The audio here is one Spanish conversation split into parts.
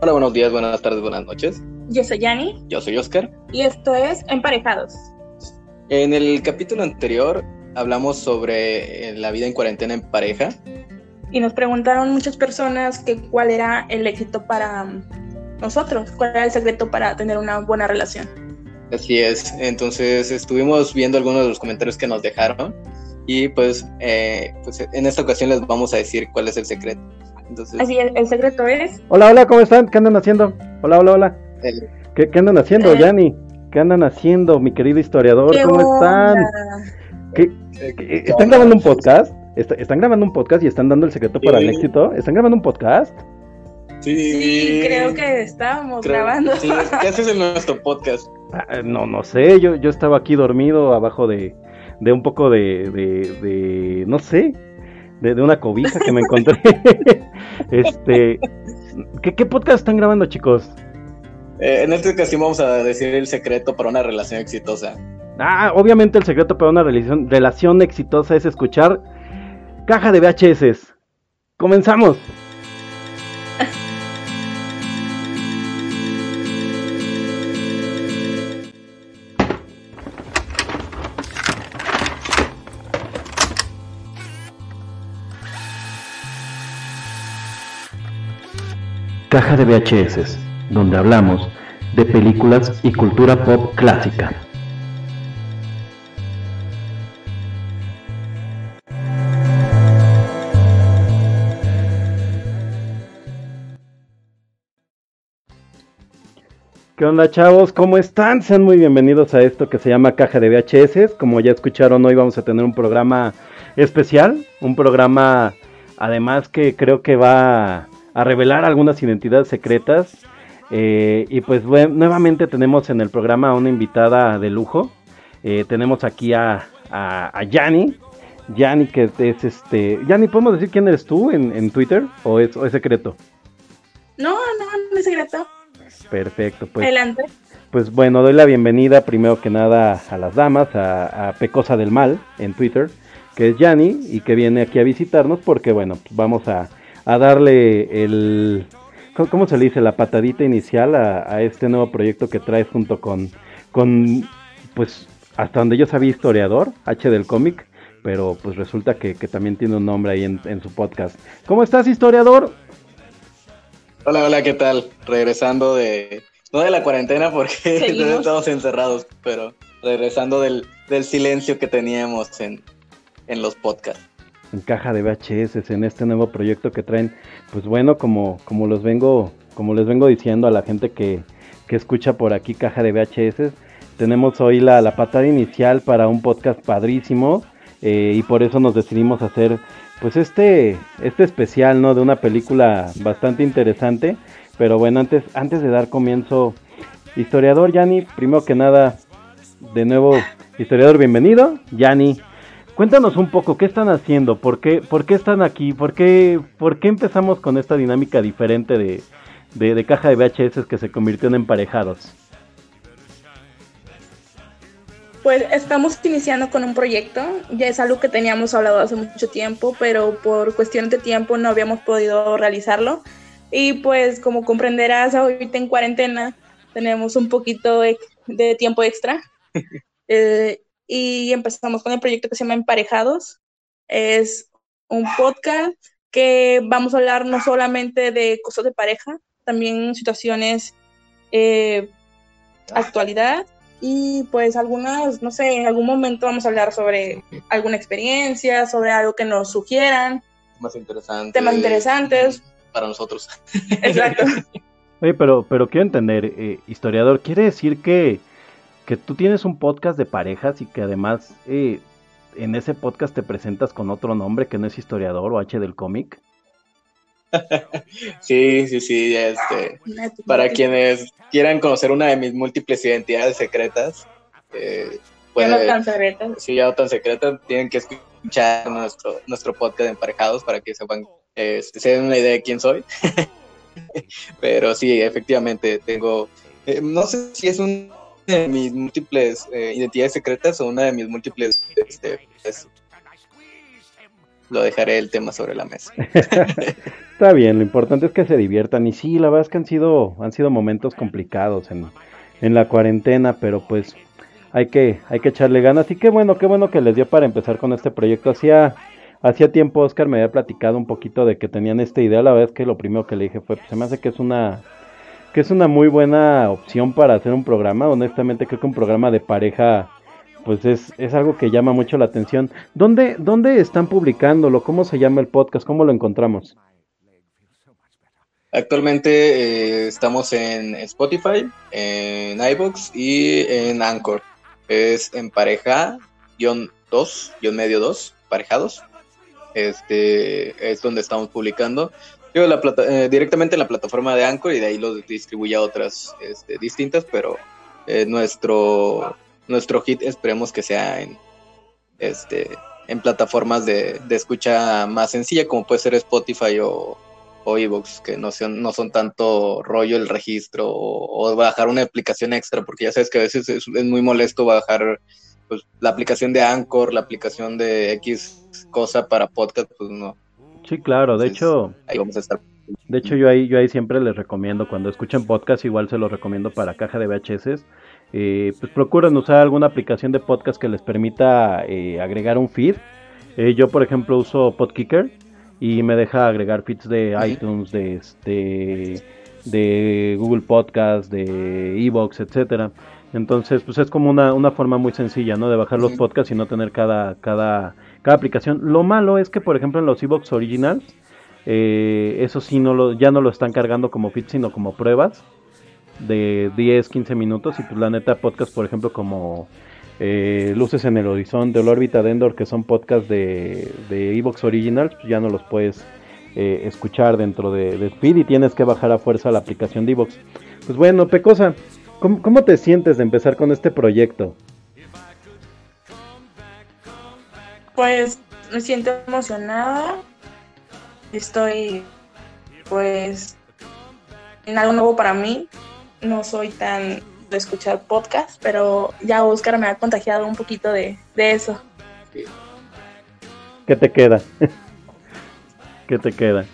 Hola, buenos días, buenas tardes, buenas noches. Yo soy Yani. Yo soy Oscar. Y esto es Emparejados. En el capítulo anterior hablamos sobre eh, la vida en cuarentena en pareja. Y nos preguntaron muchas personas que cuál era el éxito para nosotros, cuál era el secreto para tener una buena relación. Así es, entonces estuvimos viendo algunos de los comentarios que nos dejaron y pues, eh, pues en esta ocasión les vamos a decir cuál es el secreto. Así es, el secreto es. Hola, hola, ¿cómo están? ¿Qué andan haciendo? Hola, hola, hola. ¿Qué, andan haciendo, eh. Yanni? ¿Qué andan haciendo, mi querido historiador? ¿Cómo están? están grabando un podcast? ¿Están grabando un podcast y están dando el secreto para el éxito? ¿Están grabando un podcast? Sí, creo que estábamos grabando. Sí, ¿qué haces en nuestro podcast? Ah, no, no sé, yo, yo estaba aquí dormido abajo de, de un poco de, de, de no sé, de, una cobija que me encontré. este, ¿qué, podcast están grabando, chicos? Eh, en esta ocasión vamos a decir el secreto para una relación exitosa. Ah, obviamente el secreto para una relación, relación exitosa es escuchar caja de VHS. Comenzamos. Caja de VHS, donde hablamos de películas y cultura pop clásica. ¿Qué onda chavos? ¿Cómo están? Sean muy bienvenidos a esto que se llama Caja de VHS. Como ya escucharon, hoy vamos a tener un programa especial, un programa además que creo que va a revelar algunas identidades secretas. Eh, y pues nuevamente tenemos en el programa a una invitada de lujo. Eh, tenemos aquí a, a, Yanni. Yanni, que es este. Yanni, ¿podemos decir quién eres tú en, Twitter? ¿O es, secreto? No, no, no es secreto. Perfecto, pues. Adelante. Pues bueno, doy la bienvenida primero que nada a las damas, a, a Pecosa del Mal en Twitter, que es Yanni y que viene aquí a visitarnos porque, bueno, vamos a, a darle el, ¿cómo se le dice? La patadita inicial a, este nuevo proyecto que traes junto con, con, pues, hasta donde yo sabía historiador, H del cómic, pero pues resulta que, también tiene un nombre ahí en, su podcast. ¿Cómo estás, historiador? Hola, hola, ¿qué tal? Regresando de, no de la cuarentena porque estamos encerrados, pero regresando del, del silencio que teníamos en, en los podcasts en caja de VHS en este nuevo proyecto que traen. Pues bueno, como, como los vengo, como les vengo diciendo a la gente que, que escucha por aquí caja de VHS, tenemos hoy la, la patada inicial para un podcast padrísimo eh, y por eso nos decidimos hacer pues este, este especial, ¿no? De una película bastante interesante. Pero bueno, antes, antes de dar comienzo, historiador Yanni, primero que nada, de nuevo, historiador, bienvenido. Yanni, Cuéntanos un poco, ¿qué están haciendo? ¿Por qué, por qué están aquí? ¿Por qué, ¿Por qué empezamos con esta dinámica diferente de, de, caja de VHS que se convirtió en emparejados? Pues estamos iniciando con un proyecto, ya es algo que teníamos hablado hace mucho tiempo, pero por cuestión de tiempo no habíamos podido realizarlo. Y pues como comprenderás, ahorita en cuarentena tenemos un poquito de, de tiempo extra. eh, y empezamos con el proyecto que se llama Emparejados. Es un podcast que vamos a hablar no solamente de cosas de pareja, también situaciones, eh, actualidad y pues algunas, no sé, en algún momento vamos a hablar sobre alguna experiencia, sobre algo que nos sugieran. Temas interesantes. Temas interesantes. Para nosotros. Exacto. Oye, pero, pero quiero entender, eh, historiador, ¿quiere decir que que tú tienes un podcast de parejas y que además eh, en ese podcast te presentas con otro nombre que no es historiador o H del cómic. sí, sí, sí, este, para quienes quieran conocer una de mis múltiples identidades secretas, eh, ya no tan secretas. Sí, ya no tan secretas, tienen que escuchar nuestro, nuestro podcast de emparejados para que sepan, eh, se den una idea de quién soy. Pero sí, efectivamente, tengo, eh, no sé si es un de mis múltiples eh, identidades secretas o una de mis múltiples este, pues, lo dejaré el tema sobre la mesa. Está bien, lo importante es que se diviertan. Y sí, la verdad es que han sido, han sido momentos complicados en, en la cuarentena, pero pues hay que, hay que echarle ganas. Y qué bueno, qué bueno que les dio para empezar con este proyecto. Hacía, hacía tiempo Oscar me había platicado un poquito de que tenían esta idea. La verdad es que lo primero que le dije fue, pues se me hace que es una, es una muy buena opción para hacer un programa. Honestamente creo que un programa de pareja pues es, es algo que llama mucho la atención. ¿Dónde, ¿Dónde están publicándolo? ¿Cómo se llama el podcast? ¿Cómo lo encontramos? Actualmente eh, estamos en Spotify, en iBox y en Anchor. Es en pareja, guion 2, guion medio 2, parejados. Este es donde estamos publicando. Eh, directamente en la plataforma de Anchor y de ahí lo distribuye a otras este, distintas, pero eh, nuestro, nuestro hit esperemos que sea en, este, en plataformas de, de escucha más sencilla como puede ser Spotify o, o que no son, no son tanto rollo el registro o, bajar una aplicación extra, porque ya sabes que a veces es, muy molesto bajar pues, la aplicación de Anchor, la aplicación de X cosa para podcast, pues no. Sí, claro, de hecho... Ahí vamos a estar. De hecho, yo ahí, yo ahí siempre les recomiendo, cuando escuchen podcast, igual se los recomiendo para caja de VHS. Eh, pues procuren usar alguna aplicación de podcast que les permita eh, agregar un feed. Eh, yo, por ejemplo, uso Podkicker y me deja agregar feeds de iTunes, de este de Google Podcast, de Evox, etcétera. Entonces, pues es como una, una forma muy sencilla, ¿no? De bajar los podcasts y no tener cada, cada, cada aplicación. Lo malo es que, por ejemplo, en los Evox Originals, eh, eso sí, no lo, ya no lo están cargando como feeds, sino como pruebas de 10, 15 minutos. Y pues la neta, podcast, por ejemplo, como eh, Luces en el Horizonte, la órbita de Endor, que son podcasts de, de Evox Originals, pues ya no los puedes eh, escuchar dentro de, Speed y tienes que bajar a fuerza la aplicación de Evox. Pues bueno, Pecosa, ¿cómo, ¿cómo, te sientes de empezar con este proyecto? Pues me siento emocionada. Estoy, pues, en algo nuevo para mí. No soy tan de escuchar podcast, pero ya Oscar me ha contagiado un poquito de, eso. ¿Qué te queda? ¿Qué te queda?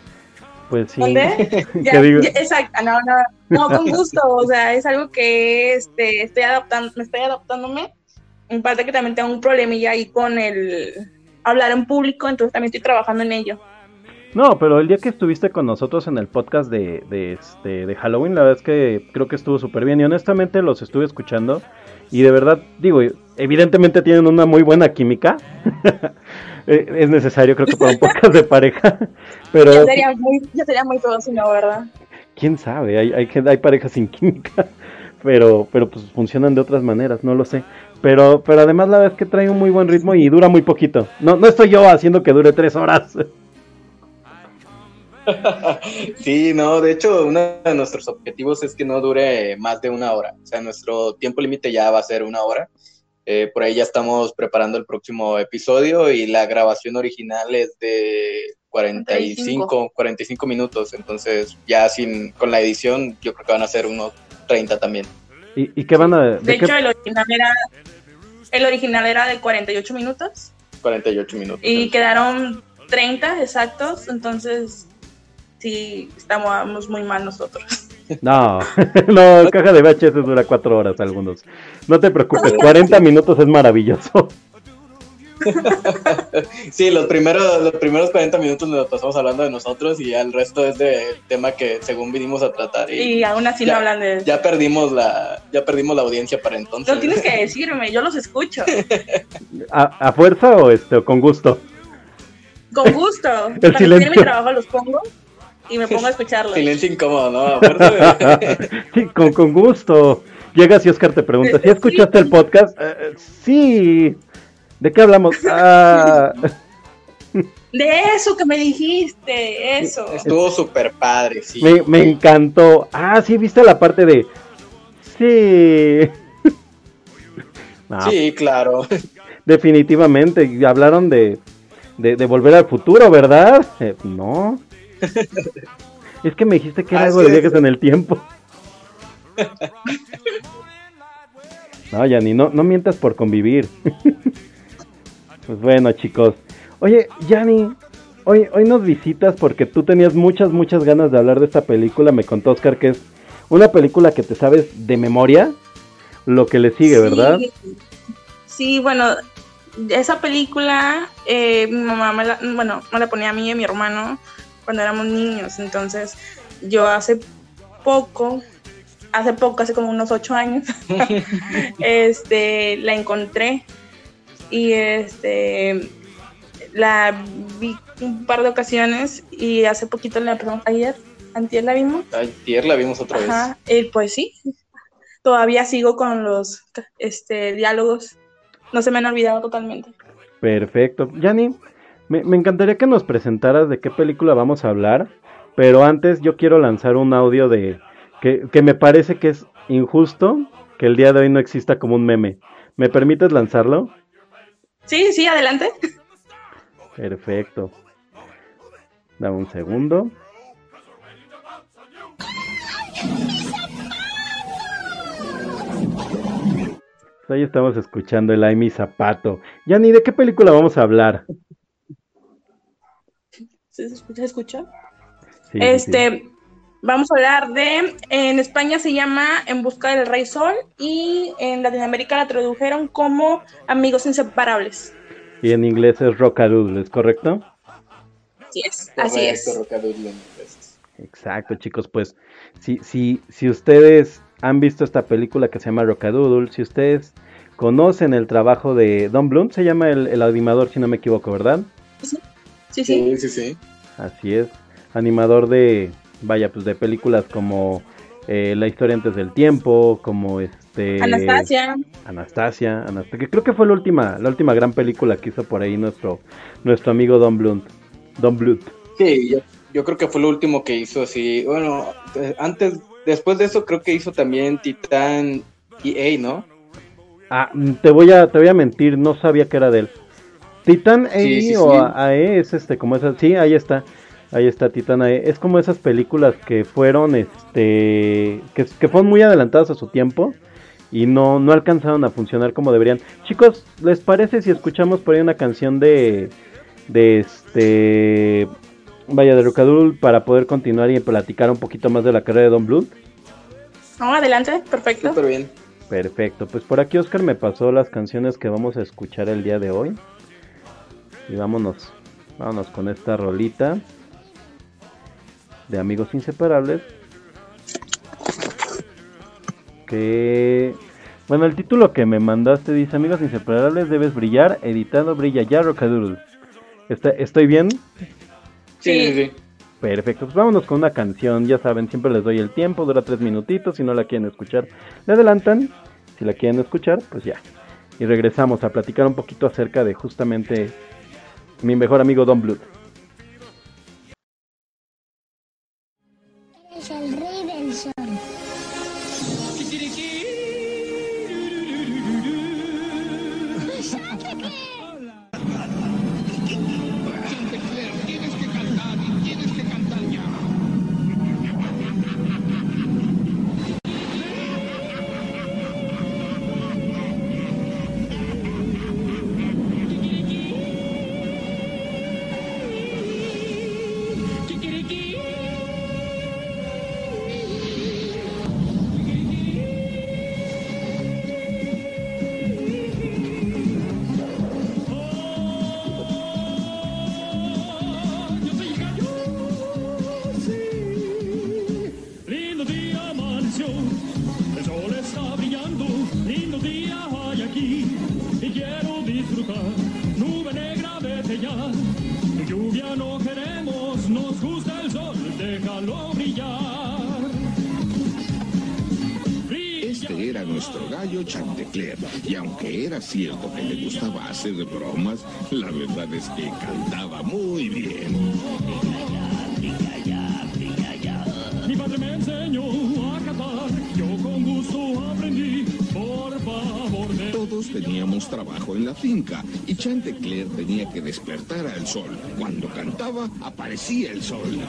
Pues sí. exacto, no, no, no, con gusto, o sea, es algo que este, estoy adaptando, me estoy adaptándome. En parte que también tengo un problemilla ahí con el hablar en público, entonces también estoy trabajando en ello. No, pero el día que estuviste con nosotros en el podcast de, de, este, de Halloween, la verdad es que creo que estuvo súper bien y honestamente los estuve escuchando y de verdad, digo, evidentemente tienen una muy buena química. Eh, es necesario creo que para un podcast de pareja. Pero... Ya sería muy, sería muy todo si no, ¿verdad? Quién sabe, hay, hay, hay parejas sin química, pero, pero pues funcionan de otras maneras, no lo sé. Pero, pero además la verdad es que trae un muy buen ritmo y dura muy poquito. No, no estoy yo haciendo que dure tres horas. sí, no, de hecho, uno de nuestros objetivos es que no dure más de una hora. O sea, nuestro tiempo límite ya va a ser una hora. Eh, por ahí ya estamos preparando el próximo episodio y la grabación original es de 45, 45 minutos. Entonces, ya sin con la edición, yo creo que van a ser unos 30 también. ¿Y, qué van a.? De, de hecho, el original, era, el original era de 48 minutos. 48 minutos. Y quedaron 30 exactos. Entonces, sí estamos muy mal nosotros. No, no, caja de VHS dura cuatro horas algunos. No te preocupes, 40 minutos es maravilloso. Sí, los primeros, los primeros 40 minutos nos pasamos hablando de nosotros y ya el resto es de tema que según vinimos a tratar. Y, aún así no hablan de Ya perdimos la, ya perdimos la audiencia para entonces. No tienes que decirme, yo los escucho. ¿A, fuerza o este, con gusto? Con gusto. El Para silencio. mi trabajo los pongo y me pongo a escucharlo. Silencio incómodo, ¿no? sí, con, con, gusto. Llegas y Oscar te pregunta, ¿sí escuchaste el podcast? Uh, sí. ¿De qué hablamos? Ah. De eso que me dijiste, eso. Estuvo súper padre, sí. Me, me, encantó. Ah, sí, viste la parte de... Sí. Sí, claro. Definitivamente. Hablaron de, de, de volver al futuro, ¿verdad? Eh, no. es que me dijiste que era algo de viajes en el tiempo. no, Yanni, no, no mientas por convivir. Pues bueno, chicos. Oye, Yanni, hoy, hoy nos visitas porque tú tenías muchas, muchas ganas de hablar de esta película. Me contó Oscar que es una película que te sabes de memoria lo que le sigue, ¿verdad? Sí, bueno, esa película eh, mi mamá me la, bueno, me la ponía a mí y a mi hermano cuando éramos niños. Entonces, yo hace poco, hace poco, hace como unos ocho años, este, la encontré y este la vi un par de ocasiones y hace poquito la empezamos ayer, antier la vimos. Ayer la vimos otra Ajá, vez. pues sí. Todavía sigo con los este diálogos. No se me han olvidado totalmente. Perfecto. Yanni, me, me encantaría que nos presentaras de qué película vamos a hablar, pero antes yo quiero lanzar un audio de que, que me parece que es injusto que el día de hoy no exista como un meme. ¿Me permites lanzarlo? Sí, sí, adelante. Perfecto. Dame un segundo. Pues ahí estamos escuchando el Ay mi zapato. Yani, ¿de qué película vamos a hablar? ¿Se escucha? ¿Se escucha? Sí, este, sí. Vamos a hablar de, en España se llama En busca del Rey Sol y en Latinoamérica la tradujeron como Amigos Inseparables. Y en inglés es Rockadoodle, ¿es correcto? Así es, así es. Exacto, chicos, pues si, si, si ustedes han visto esta película que se llama Rockadoodle, si ustedes conocen el trabajo de Don Blunt, se llama el, el animador, si no me equivoco, ¿verdad? Sí, sí, sí. sí, sí. Así es, animador de, vaya, pues de películas como eh, La historia antes del tiempo, como este... Anastasia. Anastasia, Anastasia, que creo que fue la última, la última gran película que hizo por ahí nuestro, nuestro amigo Don Blunt. Don Blunt. Sí, yo, yo creo que fue lo último que hizo así. Bueno, eh, antes, después de eso creo que hizo también Titán EA, ¿no? Ah, te voy a, te voy a mentir, no sabía que era de él. Titán EA sí, sí, o sí. AE es este, como esa, sí, ahí está. Ahí está Titán AE. Es como esas películas que fueron, este, que, que fueron muy adelantadas a su tiempo y no, no alcanzaron a funcionar como deberían. Chicos, ¿les parece si escuchamos por ahí una canción de, de este, vaya, de Rocadul para poder continuar y platicar un poquito más de la carrera de Don Blunt? No, adelante, perfecto. Súper bien. Perfecto, pues por aquí Oscar me pasó las canciones que vamos a escuchar el día de hoy. Y vámonos, vámonos con esta rolita de Amigos Inseparables. Que bueno, el título que me mandaste dice Amigos Inseparables, debes brillar, editado Brilla ya Rocadoodle. ¿Estoy bien? Sí, sí, sí. Perfecto, pues vámonos con una canción, ya saben, siempre les doy el tiempo, dura tres minutitos, si no la quieren escuchar, le adelantan, si la quieren escuchar, pues ya. Y regresamos a platicar un poquito acerca de justamente mi mejor amigo Don Blood. Eres el rey finca y Chantecler tenía que despertar al sol. Cuando cantaba, aparecía el sol.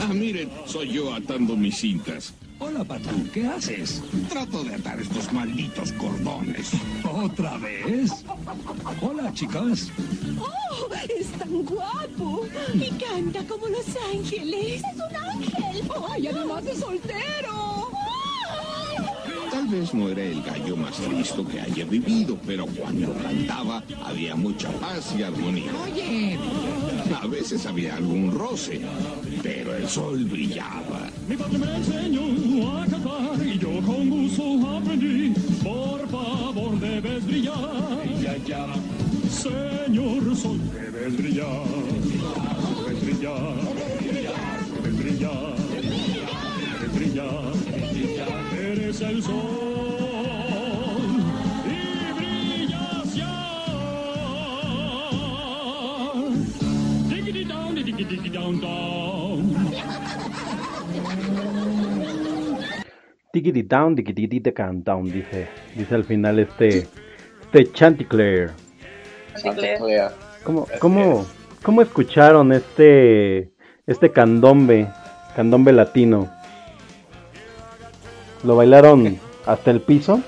Ah, miren, soy yo atando mis cintas. Hola, Patú, ¿qué haces? Trato de atar estos malditos cordones. ¿Otra vez? Hola, chicas. ¡Oh! Es tan guapo. Y canta como Los Ángeles. ¡Es un ángel! ¡Ay, además de soltero! Vez no era el gallo más listo que haya vivido, pero cuando cantaba había mucha paz y armonía. Oye, A veces había algún roce, pero el sol brillaba. Mi padre me enseñó a cantar y yo con gusto aprendí. Por favor, debes brillar. Ya, ya. Señor sol, debes brillar. Debes brillar. Debes brillar. Debes brillar. Eres el sol. Y. Diggity down, diggity diggity down, dice, dice al final este, este Chanticleer. ¿Cómo, cómo, cómo escucharon este, este candombe, candombe latino? ¿Lo bailaron hasta el piso?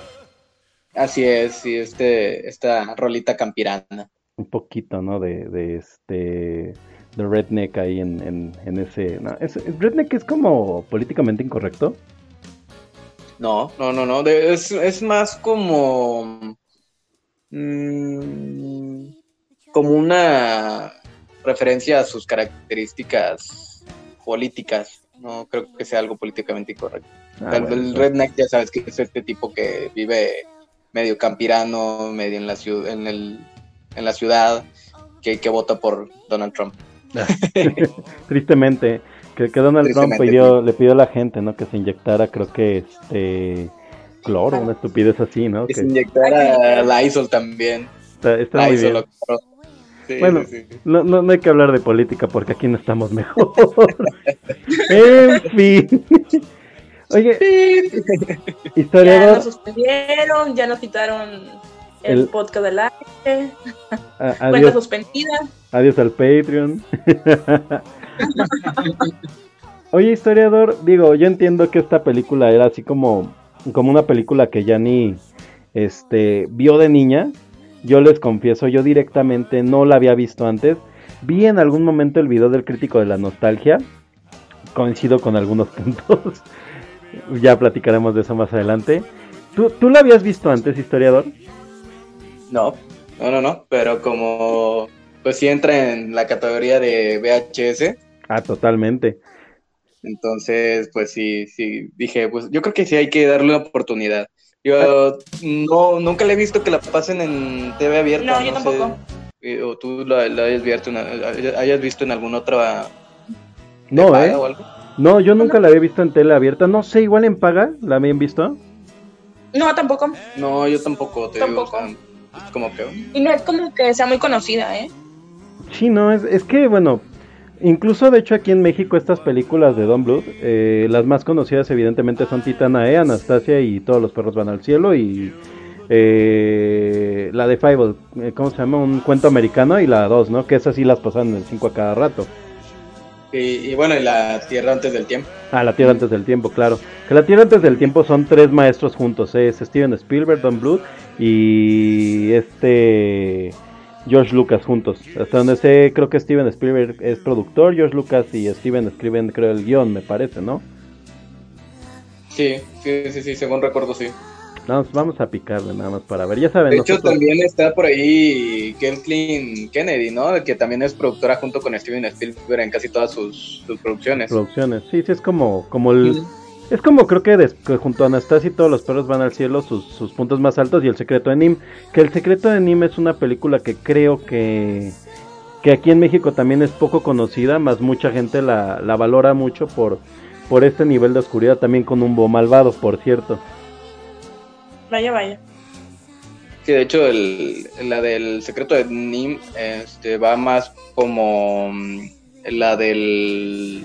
Así es, sí, este, esta rolita campirana. Un poquito, ¿no? De, de este, de redneck ahí en, en, en ese, no, es, es- redneck es como políticamente incorrecto. No, no, no, no. de- es, es más como. mm, como una referencia a sus características políticas. No creo que sea algo políticamente incorrecto. Ah, el, bueno, el redneck ya sabes que es este tipo que vive medio campirano, medio en la ciudad, en el, en la ciudad, que, que vota por Donald Trump. Tristemente, que, que Donald Trump Tristemente, pidió, le pidió a la gente, ¿no? Que se inyectara, creo que este cloro, una estupidez así, ¿no? Que Que se inyectara la ISOL también. está, muy bien. Sí, Bueno, sí, sí. No, no, no hay que hablar de política porque aquí no estamos mejor. en fin. Oye, Ya historiador, nos suspendieron, ya nos quitaron el, El- podcast del aire, a- cuenta suspendida. adiós al Patreon. Oye, historiador, digo, yo entiendo que esta película era así como, como una película que ya ni este, vio de niña. Yo les confieso, yo directamente no la había visto antes. Vi en algún momento el video del crítico de la nostalgia. Coincido con algunos puntos. Ya platicaremos de eso más adelante. ¿Tú, ¿Tú la habías visto antes, historiador? No, no, no, no, pero como pues sí entra en la categoría de VHS, Ah, totalmente. entonces pues sí, sí, dije, pues yo creo que sí hay que darle una oportunidad. Yo no, nunca le he visto que la pasen en TV abierta. No, yo sé, tampoco. eh, o tú la, la hayas, visto en, hayas visto en alguna otra No, ¿eh? o algo. No, yo nunca la había visto en tele abierta. No sé, igual en paga, ¿la habían visto? No, tampoco. No, yo tampoco, te Tampoco. digo, o sea, es como que... Y no es como que sea muy conocida, ¿eh? Sí, no, es, es que, bueno, incluso de hecho aquí en México estas películas de Don Bluth, eh, las más conocidas evidentemente son Titana E, Anastasia y Todos los perros van al cielo y eh, la de Fable, eh, ¿cómo se llama? Un cuento americano y la 2, ¿no? Que esas sí las pasan en el 5 a cada rato. Y, y bueno, y la Tierra antes del tiempo. Ah, La Tierra antes del tiempo, claro. Que La Tierra antes del tiempo son tres maestros juntos, ¿eh? es Steven Spielberg, Don Bluth y este George Lucas juntos. Hasta donde sé, creo que Steven Spielberg es productor, George Lucas y Steven escriben, creo, el guion, me parece, ¿no? Sí, sí, sí, sí, según recuerdo, sí. Vamos, vamos a picarle nada más para ver. Ya saben, De hecho, nosotros- también está por ahí Kathleen Kennedy, ¿no? Que también es productora junto con Steven Spielberg en casi todas sus, sus producciones. producciones. Sí, sí, es como, como el... Es como creo que, des- que junto a Anastasia y todos los perros van al cielo, sus, sus puntos más altos y el secreto de Nim. Que el secreto de Nim es una película que creo que, que aquí en México también es poco conocida, más mucha gente la, la valora mucho por, por este nivel de oscuridad, también con un bo malvado, por cierto. Vaya, vaya. Sí, de hecho, el, la del secreto de Nim este, va más como mm, la del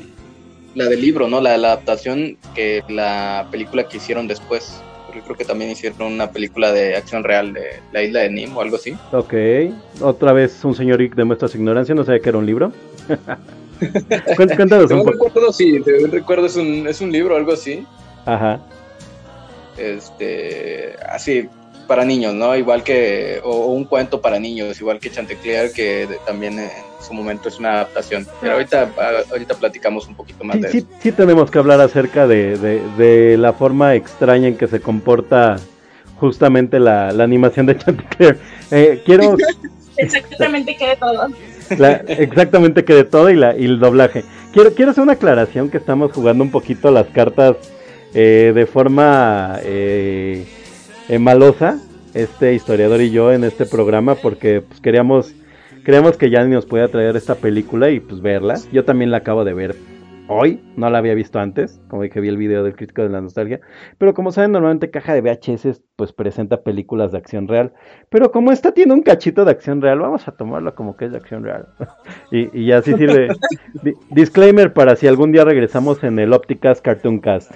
la del libro, ¿no? La, la adaptación que la película que hicieron después. Porque creo que también hicieron una película de acción real de la isla de Nim o algo así. Ok, otra vez un señor Ick demuestra su ignorancia, no sabía que era un libro. Cuént- Cuéntanos un poco. recuerdo, sí, recuerdo es un, es un libro o algo así. Ajá. Este, así, para niños, ¿no? Igual que, o, o un cuento para niños, igual que Chantecler, que de- también en su momento es una adaptación. Pero ahorita, a- ahorita platicamos un poquito más Sí, de sí, eso. sí tenemos que hablar acerca de, de- de la forma extraña en que se comporta justamente la, la animación de Chanticleer. Eh, quiero Exactamente que de todo. la- exactamente que de todo y, la, y el doblaje. Quiero, quiero hacer una aclaración que estamos jugando un poquito las cartas eh, de forma eh, malosa, este historiador y yo en este programa, porque pues, queríamos, queríamos que Yanni nos pudiera traer esta película y pues verla. Yo también la acabo de ver hoy, no la había visto antes, como dije vi el video del crítico de la nostalgia, pero como saben normalmente caja de VHS pues presenta películas de acción real, pero como esta tiene un cachito de acción real, vamos a tomarlo como que es de acción real. y, y así sirve. Di- disclaimer para si algún día regresamos en el Opticast Cartoon Cast.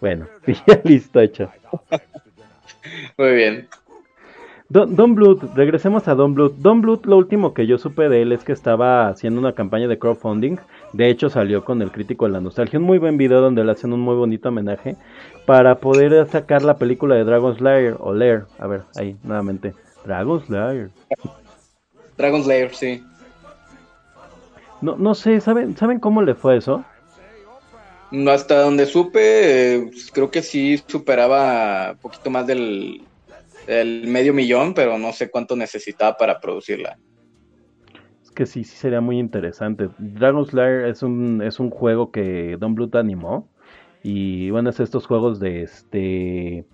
Bueno, ya listo, hecho. Muy bien. Don, Don Bluth, regresemos a Don Bluth. Don Bluth, lo último que yo supe de él es que estaba haciendo una campaña de crowdfunding. De hecho, salió con el crítico de la nostalgia. Un muy buen video donde le hacen un muy bonito homenaje para poder sacar la película de Dragon's Lair o Lair. A ver, ahí, nuevamente. Dragon's Lair. Dragon Slayer, sí. No, no sé, ¿saben, ¿saben cómo le fue eso? No, Hasta donde supe, eh, creo que sí superaba un poquito más del, del medio millón, pero no sé cuánto necesitaba para producirla. Es que sí, sí sería muy interesante. Dragon's Lair es un, es un juego que Don Bluth animó. Y bueno, es estos juegos de este.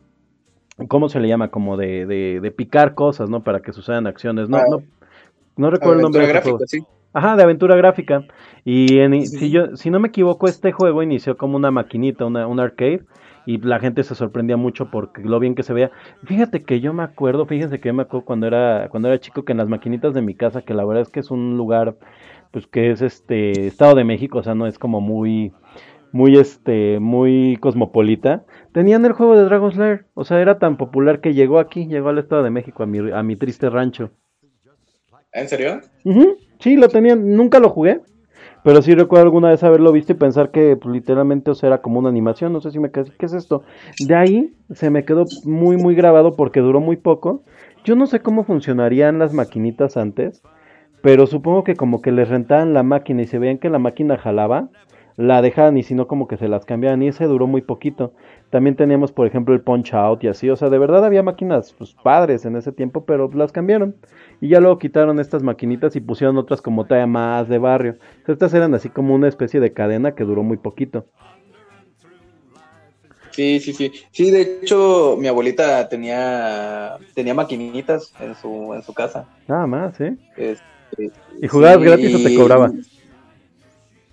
¿Cómo se le llama? Como de, de, de picar cosas, ¿no? Para que sucedan acciones. No, Ah. no, no recuerdo el nombre de gráfica, sí. Ajá, de aventura gráfica. Y en- Sí. si yo, si no me equivoco, este juego inició como una maquinita, una, un arcade. Y la gente se sorprendía mucho porque lo bien que se veía. Fíjate que yo me acuerdo, fíjense que yo me acuerdo cuando era, cuando era chico que en las maquinitas de mi casa, que la verdad es que es un lugar, pues que es este Estado de México, o sea, no es como muy, muy este, muy cosmopolita. Tenían el juego de Dragon's Lair, o sea, era tan popular que llegó aquí, llegó al Estado de México, a mi, a mi triste rancho. ¿En serio? Sí, lo tenían, nunca lo jugué, pero sí recuerdo alguna vez haberlo visto y pensar que pues, literalmente o sea, era como una animación, no sé si me quedé, ¿qué es esto? De ahí se me quedó muy muy grabado porque duró muy poco. Yo no sé cómo funcionarían las maquinitas antes, pero supongo que como que les rentaban la máquina y se veían que la máquina jalaba, la dejaban y si no como que se las cambiaban y ese duró muy poquito. También teníamos por ejemplo el Punch Out y así, o sea, de verdad había máquinas pues padres en ese tiempo, pero las cambiaron. Y ya luego quitaron estas maquinitas y pusieron otras como talla más de barrio. Estas eran así como una especie de cadena que duró muy poquito. Sí, sí, sí. Sí, de hecho, mi abuelita tenía, tenía maquinitas en su, en su casa. Nada más, ¿eh? Este, ¿Y jugabas sí. gratis o te cobraba?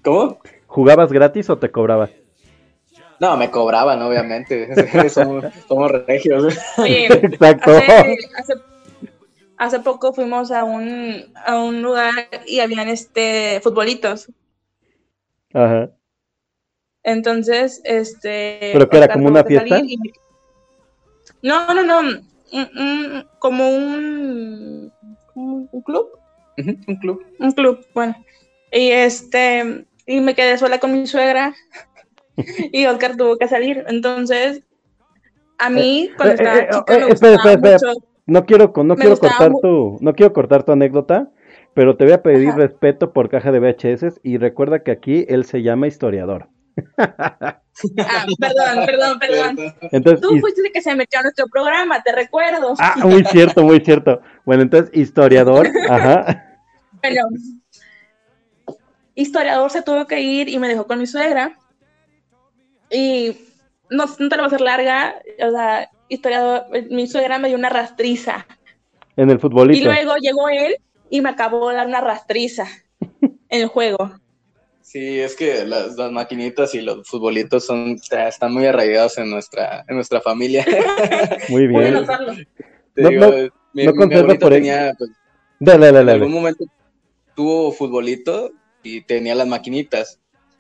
¿Cómo? ¿Jugabas gratis o te cobraba? No, me cobraban, obviamente. somos, somos regios. Oye, Exacto. hace, hace, hace poco fuimos a un, a un lugar y habían este futbolitos. Ajá. Entonces, este. ¿Pero qué era, como una que fiesta? y- No, no, no. un- un- como un, un club. Un club. Un club, bueno. Y este. Y me quedé sola con mi suegra. y Oscar tuvo que salir. Entonces, a mí, cuando eh, estaba eh, chica, eh, me espera, espera, espera. mucho. No quiero, no quiero cortar tu, no quiero cortar tu anécdota, pero te voy a pedir Ajá. respeto por caja de VHS y recuerda que aquí él se llama historiador. Ah, perdón, perdón, perdón. Entonces, Tú fuiste el que se metió a nuestro programa, te recuerdo. ah, muy cierto, muy cierto. Bueno, entonces historiador, ajá. Bueno, historiador se tuvo que ir y me dejó con mi suegra. Y no, no te lo voy a hacer larga. O sea, historiador, mi suegra me dio una rastriza. En el Y futbolito. luego llegó él y me acabó de dar una rastriza en el juego. Sí, es que las, las maquinitas y los futbolitos son, están muy arraigados en nuestra, en nuestra familia. Muy bien. No- digo, no- mi, no mi por tenía, pues, Dale, dale, en dale. algún momento tuvo futbolito y tenía las maquinitas.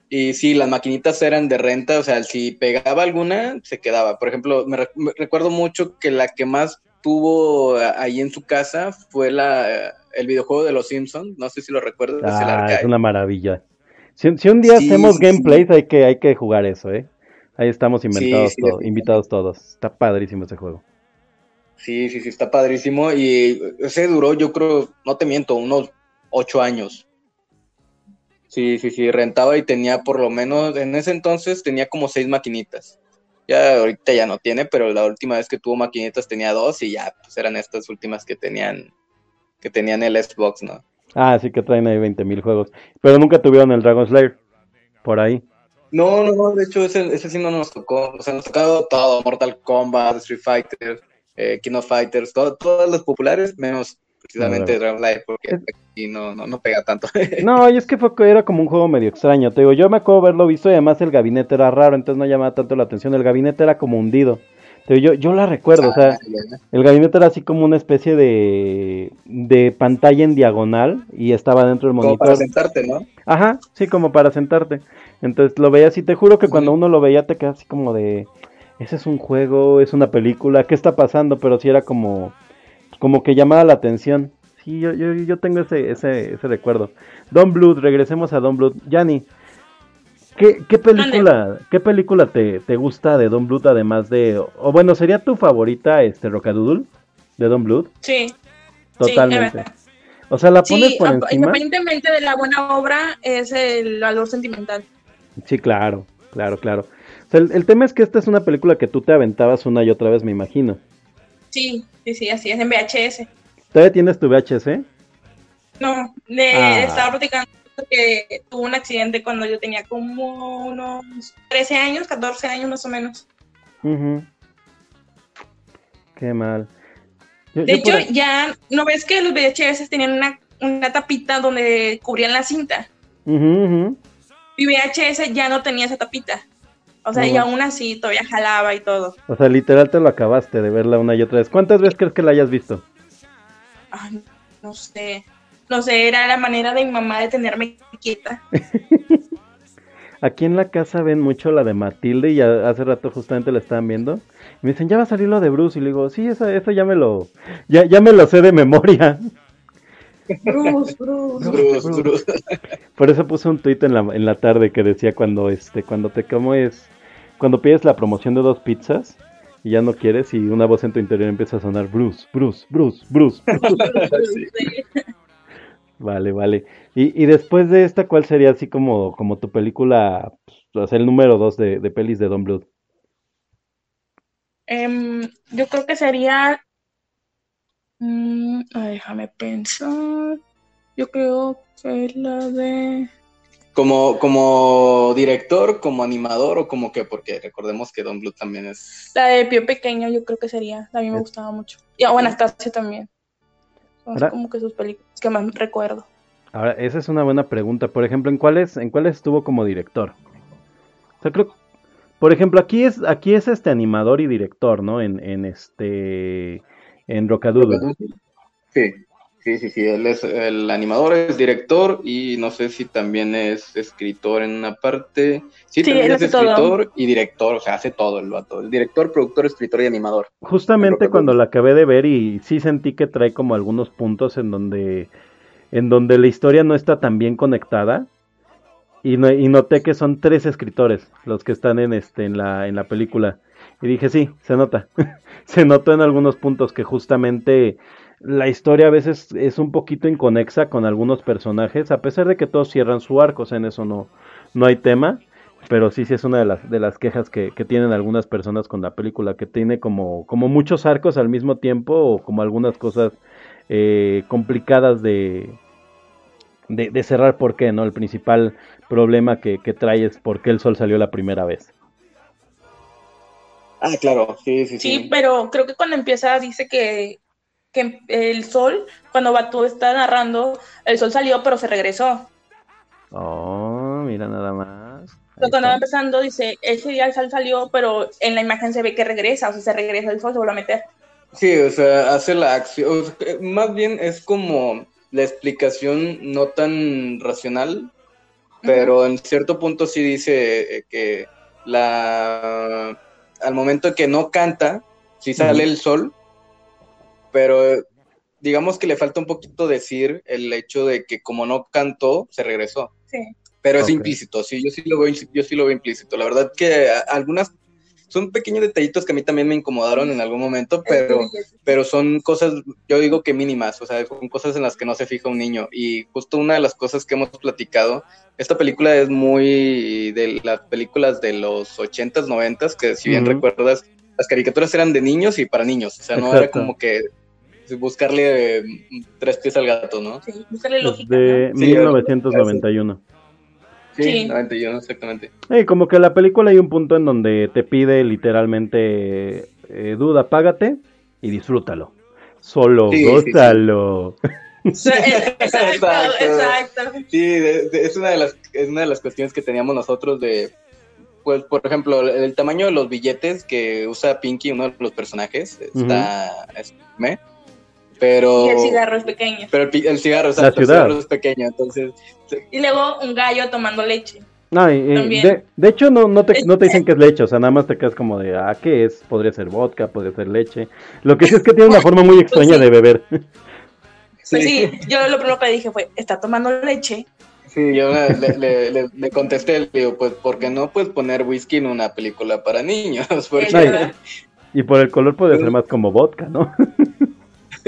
Y sí, las maquinitas eran de renta, o sea, si pegaba alguna, se quedaba. Por ejemplo, me, re- me recuerdo mucho que la que más tuvo eh, ahí en su casa fue la, el videojuego de los Simpsons. No sé si lo recuerdas, Ah, es una maravilla. Si, si un día Sí, hacemos sí, gameplays, hay que, hay que jugar eso, ¿eh? Ahí estamos inventados sí, to- sí. invitados todos. Está padrísimo ese juego. Sí, sí, sí, está padrísimo. Y ese duró, yo creo, no te miento, unos ocho años. Sí, sí, sí, rentaba y tenía por lo menos, en ese entonces tenía como seis maquinitas. Ya ahorita ya no tiene, pero la última vez que tuvo maquinitas tenía dos y ya, pues eran estas últimas que tenían, que tenían el Xbox, ¿no? Ah, sí que traen ahí 20.000 juegos. Pero nunca tuvieron el Dragon Slayer. Por ahí. No, no, no, de hecho ese, ese sí no nos tocó. O sea, nos tocó todo, Mortal Kombat, Street Fighter, eh, King of Fighters, todo, todos los populares, menos precisamente Ah, Dragon Life, porque aquí no, no, no pega tanto. No, y es que fue, era como un juego medio extraño. Te digo, yo me acuerdo haberlo visto y además el gabinete era raro, entonces no llamaba tanto la atención. El gabinete era como hundido. Yo, yo la recuerdo, o sea, el gabinete era así como una especie de, de pantalla en diagonal y estaba dentro del Como para monitor. sentarte, ¿no? Ajá, sí, como para sentarte. Entonces lo veías y te juro que cuando uno lo veía te quedas así como de, ese es un juego, es una película, ¿qué está pasando? Pero sí era como, como que llamaba la atención. Sí, yo, yo, yo tengo ese, ese, ese recuerdo. Don Blood, regresemos a Don Blood. Yanni, ¿qué, qué película, qué película te, te gusta de Don Blood además de, o bueno, sería tu favorita, este, Rocadoodle, de Don Blood? Sí. Totalmente. Sí, o sea, la pones Sí, por encima. independientemente de la buena obra, es el valor sentimental. Sí, claro, claro, claro. O sea, el, el tema es que esta es una película que tú te aventabas una y otra vez, me imagino. Sí, sí, sí, así es, en VHS. ¿Todavía tienes tu VHS? No, le Ah. estaba platicando que tuvo un accidente cuando yo tenía como unos 13 años, 14 años más o menos. Ujú. Qué mal. Yo- De yo hecho, ya, ¿no ves que los VHS tenían una, una tapita donde cubrían la cinta? Ujú, ujú. Mi VHS ya no tenía esa tapita. O sea, No. y aún así todavía jalaba y todo. O sea, literal te lo acabaste de verla una y otra vez. ¿Cuántas veces crees que la hayas visto? Ay, no sé. No sé, era la manera de mi mamá de tenerme quieta. Aquí en la casa ven mucho la de Matilde y hace rato justamente la estaban viendo. Y me dicen, ya va a salir lo de Bruce. Y le digo, sí, eso, eso ya me lo, ya, ya me lo sé de memoria. Bruce, Bruce. Bruce, Bruce. Por eso puse un tuit en la, en la tarde que decía cuando este, cuando te comes, cuando pides la promoción de dos pizzas y ya no quieres y una voz en tu interior empieza a sonar Bruce, Bruce, Bruce, Bruce. Vale, vale. Y, y después de esta, ¿cuál sería así como, como tu película, pues, o sea, el número dos de, de pelis de Don Blood? Em, yo creo que sería. Mm, déjame pensar. Yo creo que es la de. Como, como director, como animador o como que, porque recordemos que Don Blue también es... La de Pío Pequeño, yo creo que sería. A mí me gustaba mucho. Y a Anastasia también. Son Ahora- como que sus películas que más recuerdo. Ahora, esa es una buena pregunta. Por ejemplo, ¿en cuáles, en cuáles estuvo como director? O sea, creo, por ejemplo, aquí es, aquí es este animador y director, ¿no? En, en este, en Rocadoodle. Sí, sí, sí, sí, él es el animador, es director y no sé si también es escritor en una parte. Sí, Sí, también él es hace todo. escritor y director, o sea, hace todo el vato. El director, productor, escritor y animador. Justamente cuando la acabé de ver y sí sentí que trae como algunos puntos en donde, en donde la historia no está tan bien conectada. Y, no- y noté que son tres escritores los que están en este, en la, en la película. Y dije, sí, se nota. se notó en algunos puntos que justamente la historia a veces es un poquito inconexa con algunos personajes, a pesar de que todos cierran su arco, en eso no, no hay tema. Pero sí, sí es una de las, de las quejas que, que tienen algunas personas con la película, que tiene como, como muchos arcos al mismo tiempo o como algunas cosas eh, complicadas de, de, de cerrar por qué, ¿no? El principal problema que, que trae es por qué el sol salió la primera vez. Ah, claro, sí, sí, Sí, sí. pero creo que cuando empieza dice que, que el sol, cuando Batu está narrando, el sol salió pero se regresó. Oh, mira nada más. Pero cuando va empezando dice, ese día el sol salió, pero en la imagen se ve que regresa, o sea, se regresa el sol, se vuelve a meter. Sí, o sea, hace la acción, o sea, más bien es como la explicación no tan racional, pero en cierto punto sí dice eh, que la al momento que no canta, sí sale el sol, pero digamos que le falta un poquito decir el hecho de que como no cantó, se regresó. Sí. pero es implícito, sí, yo sí lo veo, yo sí lo veo implícito. La verdad que algunas son pequeños detallitos que a mí también me incomodaron en algún momento, pero, pero son cosas, yo digo que mínimas, o sea, son cosas en las que no se fija un niño. Y justo una de las cosas que hemos platicado, esta película es muy de las películas de los 80s, 90s, que si bien recuerdas, las caricaturas eran de niños y para niños, o sea, no era como que buscarle eh, tres pies al gato, ¿no? Sí, búscale Es lógica. de ¿no? Sí, 1991. Sí. 91, exactamente. Y como que la película hay un punto en donde te pide literalmente, eh, duda, págate y disfrútalo. Solo, Sí, sí, sí. gózalo. Sí, Exacto, Exacto. Sí, de- de- es, una de las, es una de las cuestiones que teníamos nosotros de, pues, por ejemplo, el, el tamaño de los billetes que usa Pinky, uno de los personajes, está es enorme, pero... Y el cigarro es pequeño. Pero el, el cigarro, exacto, el ciudad. cigarro es pequeño, entonces... Y luego un gallo tomando leche. No, y, de, de hecho no, no, te, no te dicen que es leche, o sea, nada más te quedas como de, ah, ¿qué es? Podría ser vodka, podría ser leche. Lo que sí es que tiene una forma muy extraña sí. de beber. Pues sí, yo lo primero que dije fue, está tomando leche. Sí, yo le, le- le- le contesté, le digo, pues, ¿por qué no puedes poner whisky en una película para niños? Porque- y- por el color puede ser más como vodka, ¿no?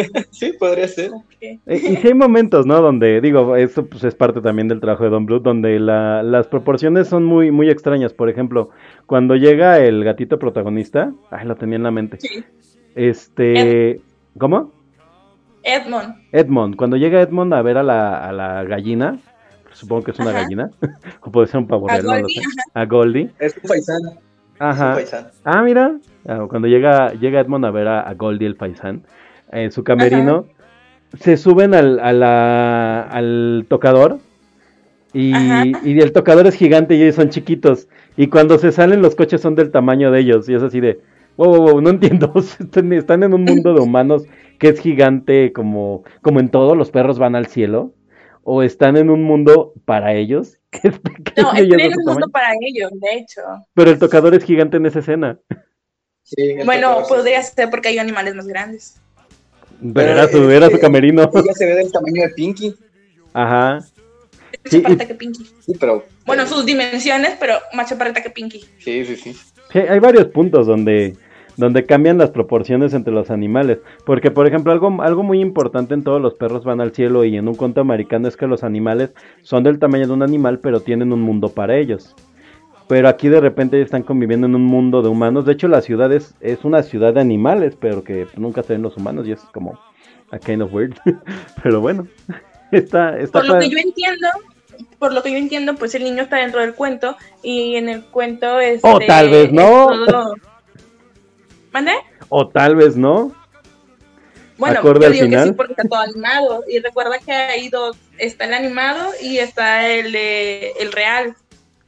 sí, podría ser. Eh, Y sí hay momentos, ¿no? Donde, digo, eso pues es parte también del trabajo de Don Bluth, donde la- las proporciones son muy, muy extrañas. Por ejemplo, cuando llega el gatito protagonista, ay, lo tenía en la mente. Sí. Este, ¿cómo? Edmond. Edmond, cuando llega Edmond a ver a la, a la gallina, supongo que es una Ajá. gallina, o puede ser un pavo real, no lo Goldie, sé. A Goldie. Es un paisano. Es un Ajá. paisano. Ah, mira, ah, cuando llega, llega Edmond a ver a, a Goldie el paisán, en su camerino, se suben al, a la- al tocador y, y el tocador es gigante y ellos son chiquitos. Y cuando se salen los coches son del tamaño de ellos y es así de, wow, wow, wow, no entiendo, están, están en un mundo de humanos que es gigante como, como en todo, los perros van al cielo. O están en un mundo para ellos, que es pequeño No, es un mundo para ellos, de hecho. Pero el tocador es gigante en esa escena. Sí, Bueno, podría ser porque hay animales más grandes. Pero, era su, eh, era su eh, camerino. Ella se ve del tamaño de Pinky. Ajá. Más Sí, chaparrita y- que Pinky. Sí, pero... Bueno, sus dimensiones, pero más chaparrita que Pinky. Sí, sí, sí. Sí, hay varios puntos donde, donde cambian las proporciones entre los animales. Porque, por ejemplo, algo, algo muy importante en todos los perros van al cielo y en un cuento americano es que los animales son del tamaño de un animal, pero tienen un mundo para ellos. Pero aquí de repente están conviviendo en un mundo de humanos. De hecho, la ciudad es, es una ciudad de animales, pero que nunca se ven los humanos y es como a kind of weird. pero bueno, está, está Por lo que yo entiendo, por lo que yo entiendo, pues el niño está dentro del cuento y en el cuento es. O tal vez no. ¿Mande? O tal vez no. Bueno, Acorde yo digo final. que sí porque está todo animado. Y recuerda que hay dos, está el animado y está el, el real,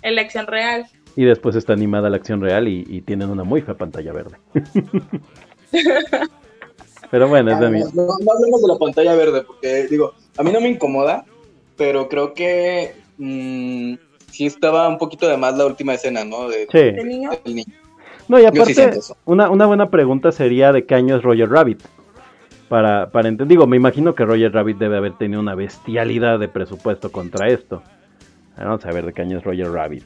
el acción real. Y después está animada la acción real y, y tienen una muy fea pantalla verde. Pero bueno, es de mí. No, no hablemos de la pantalla verde, porque digo, a mí no me incomoda, pero creo que mm, sí estaba un poquito de más la última escena, ¿no? De, ¿El Sí. niño? del niño. No, y sí aparte, una, una buena pregunta sería de qué año es Roger Rabbit. Para, para entender, digo, me imagino que Roger Rabbit debe haber tenido una bestialidad de presupuesto contra esto. Vamos a ver de qué año es Roger Rabbit.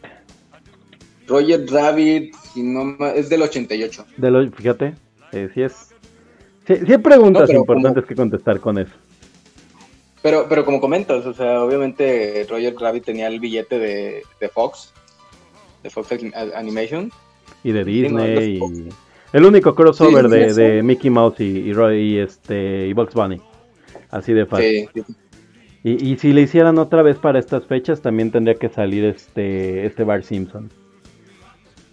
Roger Rabbit, si no es del 88. De lo, fíjate, eh, sí es. Sí, sí hay preguntas No, importantes que contestar con eso. Pero, pero como comentas, o sea, obviamente Roger Rabbit tenía el billete de, de Fox, de Fox Animation. Y de Disney y. El único crossover Sí, de, Mickey Mouse y, y, Roy- y este y Bugs Bunny. Así de fácil. Sí. Y, y si le hicieran otra vez para estas fechas, también tendría que salir este, este Bart Simpson.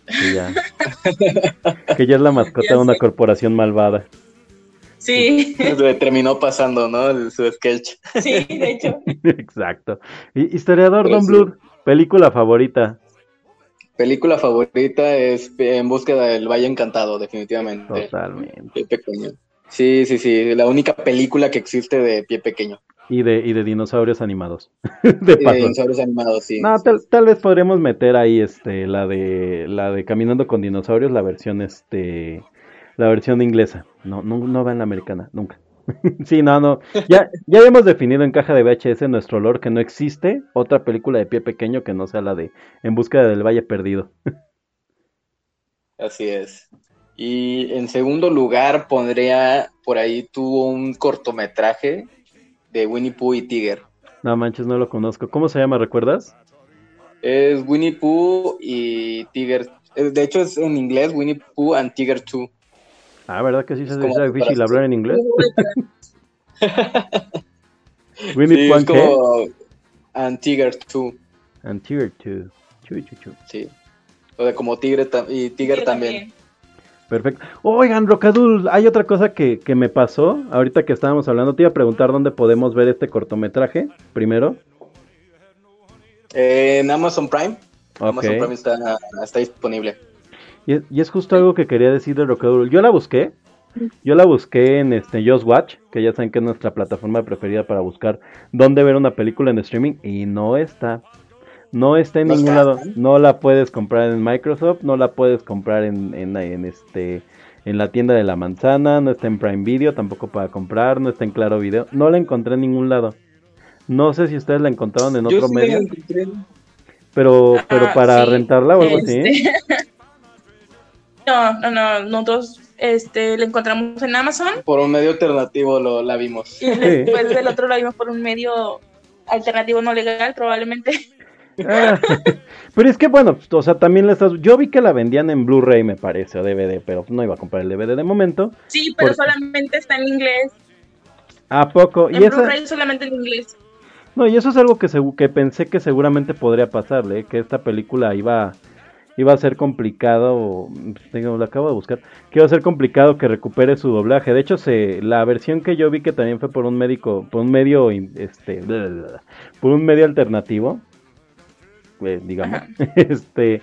Que ya, que ya es la mascota Ya de una sé. corporación malvada. Sí, Le terminó pasando, ¿no? El- Su sketch. sí, de hecho. Exacto. Y, historiador Pero Don sí. Blood, película favorita. Película favorita es En búsqueda del Valle Encantado, definitivamente. Totalmente. Pie pequeño. Sí, sí, sí. La única película que existe de pie pequeño. Y de, y de dinosaurios animados. de Y de dinosaurios animados, sí. No, sí. tal, tal vez podríamos meter ahí este la de la de Caminando con dinosaurios, la versión este la versión inglesa. No, no, no va en la americana, nunca. sí, no, no. Ya, ya habíamos definido en caja de VHS nuestro olor que no existe otra película de pie pequeño que no sea la de En búsqueda del Valle Perdido. Así es. Y en segundo lugar pondría, por ahí tuvo un cortometraje de Winnie Pooh y Tiger. No manches, no lo conozco. ¿Cómo se llama, recuerdas? Es Winnie Pooh y Tiger. De hecho es en inglés Winnie Pooh and Tiger 2. Ah, ¿verdad que sí se dice difícil hablar en inglés? Winnie Sí, Pooh es and como and Tiger 2, And Tiger 2. Chu, chu, chu. sí. O sea, como Tigre y Tiger Yo también. Perfecto. Oigan, Rocadul, hay otra cosa que, que me pasó ahorita que estábamos hablando. Te iba a preguntar dónde podemos ver este cortometraje primero. Eh, en Amazon Prime. Amazon Prime está, está disponible. Y es, y es justo algo que quería decir de Rocadul. Yo la busqué. Yo la busqué en este Just Watch, que ya saben que es nuestra plataforma preferida para buscar dónde ver una película en streaming y no está. No está en No ningún está. lado. No la puedes comprar en Microsoft, no la puedes comprar en, en, en este en la tienda de la manzana, no está en Prime Video, tampoco para comprar, no está en Claro Video, no la encontré en ningún lado. No sé si ustedes la encontraron en Yo otro sí la medio, pero pero Ah, para sí, rentarla o algo así. este, No, no, no, nosotros este, la encontramos en Amazon Por un medio alternativo lo, la vimos. y después del otro lo vimos por un medio alternativo no legal probablemente. Ah, pero es que bueno, o sea, también la estás. Yo vi que la vendían en Blu-ray, me parece, o DVD, pero no iba a comprar el DVD de momento. Sí, pero solamente está en inglés. ¿A poco? Y En esa, Blu-ray solamente en inglés. no, y eso es algo que, segu- que pensé que seguramente podría pasarle, ¿eh? que esta película iba, iba a ser complicado, digo, lo acabo de buscar, que iba a ser complicado que recupere su doblaje. De hecho, se, la versión que yo vi que también fue por un médico, por un medio, este, por un medio alternativo, eh, digamos, este,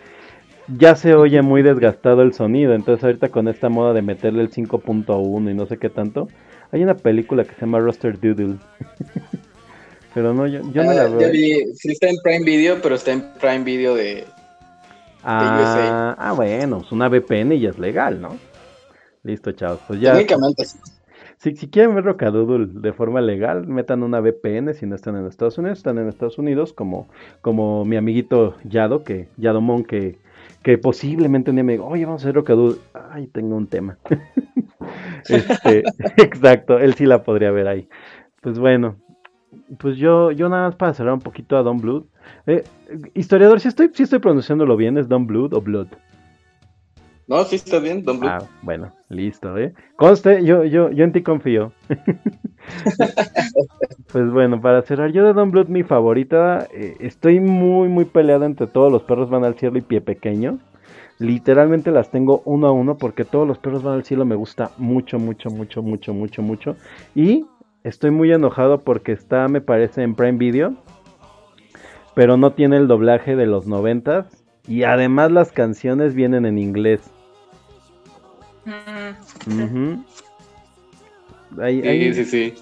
ya se oye muy desgastado el sonido. Entonces, ahorita con esta moda de meterle el 5.1 y no sé qué tanto, hay una película que se llama Roster Doodle. pero no, yo, yo no la Ah, veo. ya vi, sí está en Prime Video, pero está en Prime Video de... Ah, ah, bueno, pues una VPN y ya es legal, ¿no? Listo, chavos. Pues ya. Técnicamente sí. Si, si quieren ver Rocadoodle de forma legal, metan una VPN si no están en Estados Unidos. Están en Estados Unidos, como, como mi amiguito Yado, que Yadomon, que, que posiblemente un día me diga, oye, vamos a hacer Rocadoodle. Ay, tengo un tema. este, exacto, él sí la podría ver ahí. Pues bueno, pues yo, yo nada más para cerrar un poquito a Don Blood. Eh, historiador, si estoy, si estoy pronunciándolo bien, ¿es Don Blood o Blood? No, sí está bien, Don Blue. Ah, bueno, listo, ¿eh? Conste, yo, yo, yo en ti confío. pues bueno, para cerrar, yo de Don Blood, mi favorita, eh, estoy muy, muy peleado entre todos los perros van al cielo y pie pequeño. Literalmente las tengo uno a uno porque todos los perros van al cielo me gusta mucho, mucho, mucho, mucho, mucho, mucho. Y estoy muy enojado porque está, me parece, en Prime Video, pero no tiene el doblaje de los noventas. Y además las canciones vienen en inglés. Hay, Sí, hay- sí, sí.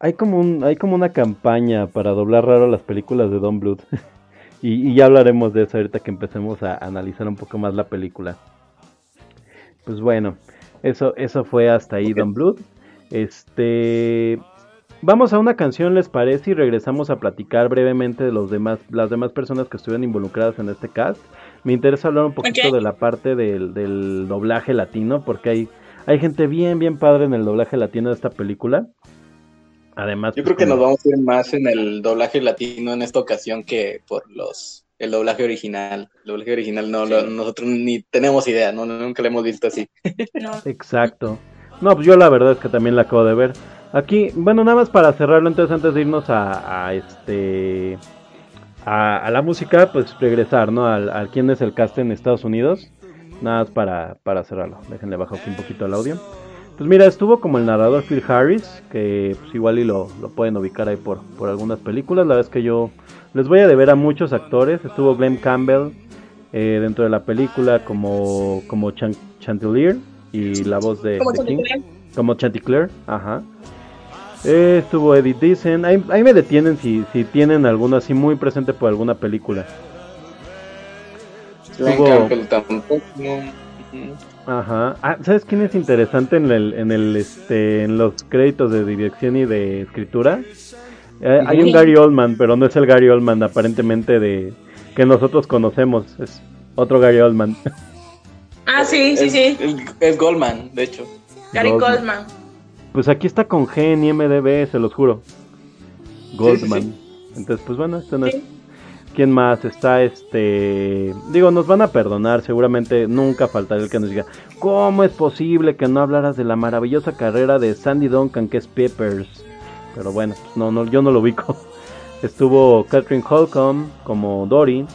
hay como un, hay como una campaña para doblar raro las películas de Don Blood. y, y ya hablaremos de eso ahorita que empecemos a analizar un poco más la película. Pues bueno, eso, eso fue hasta ahí Don Blood. Este vamos a una canción, ¿les parece? Y regresamos a platicar brevemente de los demás, las demás personas que estuvieron involucradas en este cast. Me interesa hablar un poquito de la parte del, del doblaje latino, porque hay, hay gente bien, bien padre en el doblaje latino de esta película. Además, Yo pues, creo que como- nos vamos a ir más en el doblaje latino en esta ocasión que por los el doblaje original. El doblaje original no, lo- nosotros ni tenemos idea, no nunca lo hemos visto así. Exacto. No, pues yo la verdad es que también la acabo de ver. Aquí, bueno, nada más para cerrarlo, entonces antes de irnos a, a este a, a la música, pues regresar, ¿no? Al, al quién es el cast en Estados Unidos. Nada más para, para cerrarlo. Déjenle bajar aquí un poquito el audio. Pues mira, estuvo como el narrador Phil Harris, que pues igual y lo, lo pueden ubicar ahí por, por algunas películas. La verdad es que yo les voy a deber a muchos actores. Estuvo Glenn Campbell eh, dentro de la película como, como Chan- Chantilly y la voz de, Como. Chanticleer. Como Chanticleer, ajá. Eh, estuvo Eddie Dicen. Ahí, ahí me detienen si, si tienen alguno así muy presente por alguna película. Estuvo- Campbell tampoco. Ajá. Ah, ¿sabes quién es interesante en el, en el, este, en los créditos de dirección y de escritura? Eh, hay un Gary Oldman, pero no es el Gary Oldman aparentemente de que nosotros conocemos, es otro Gary Oldman. Ah, sí, sí, es, sí. Es, es Goldman, de hecho. Gary Goldman. Goldman. Pues aquí está con G en IMDB, se los juro. Goldman. sí, Entonces, pues bueno, este no es. ¿Quién más? Está este. Digo, nos van a perdonar, seguramente nunca faltará el que nos diga: ¿Cómo es posible que no hablaras de la maravillosa carrera de Sandy Duncan, que es Peppers? Pero bueno, pues no, no, yo no lo ubico. Estuvo Catherine Holcomb como Dory,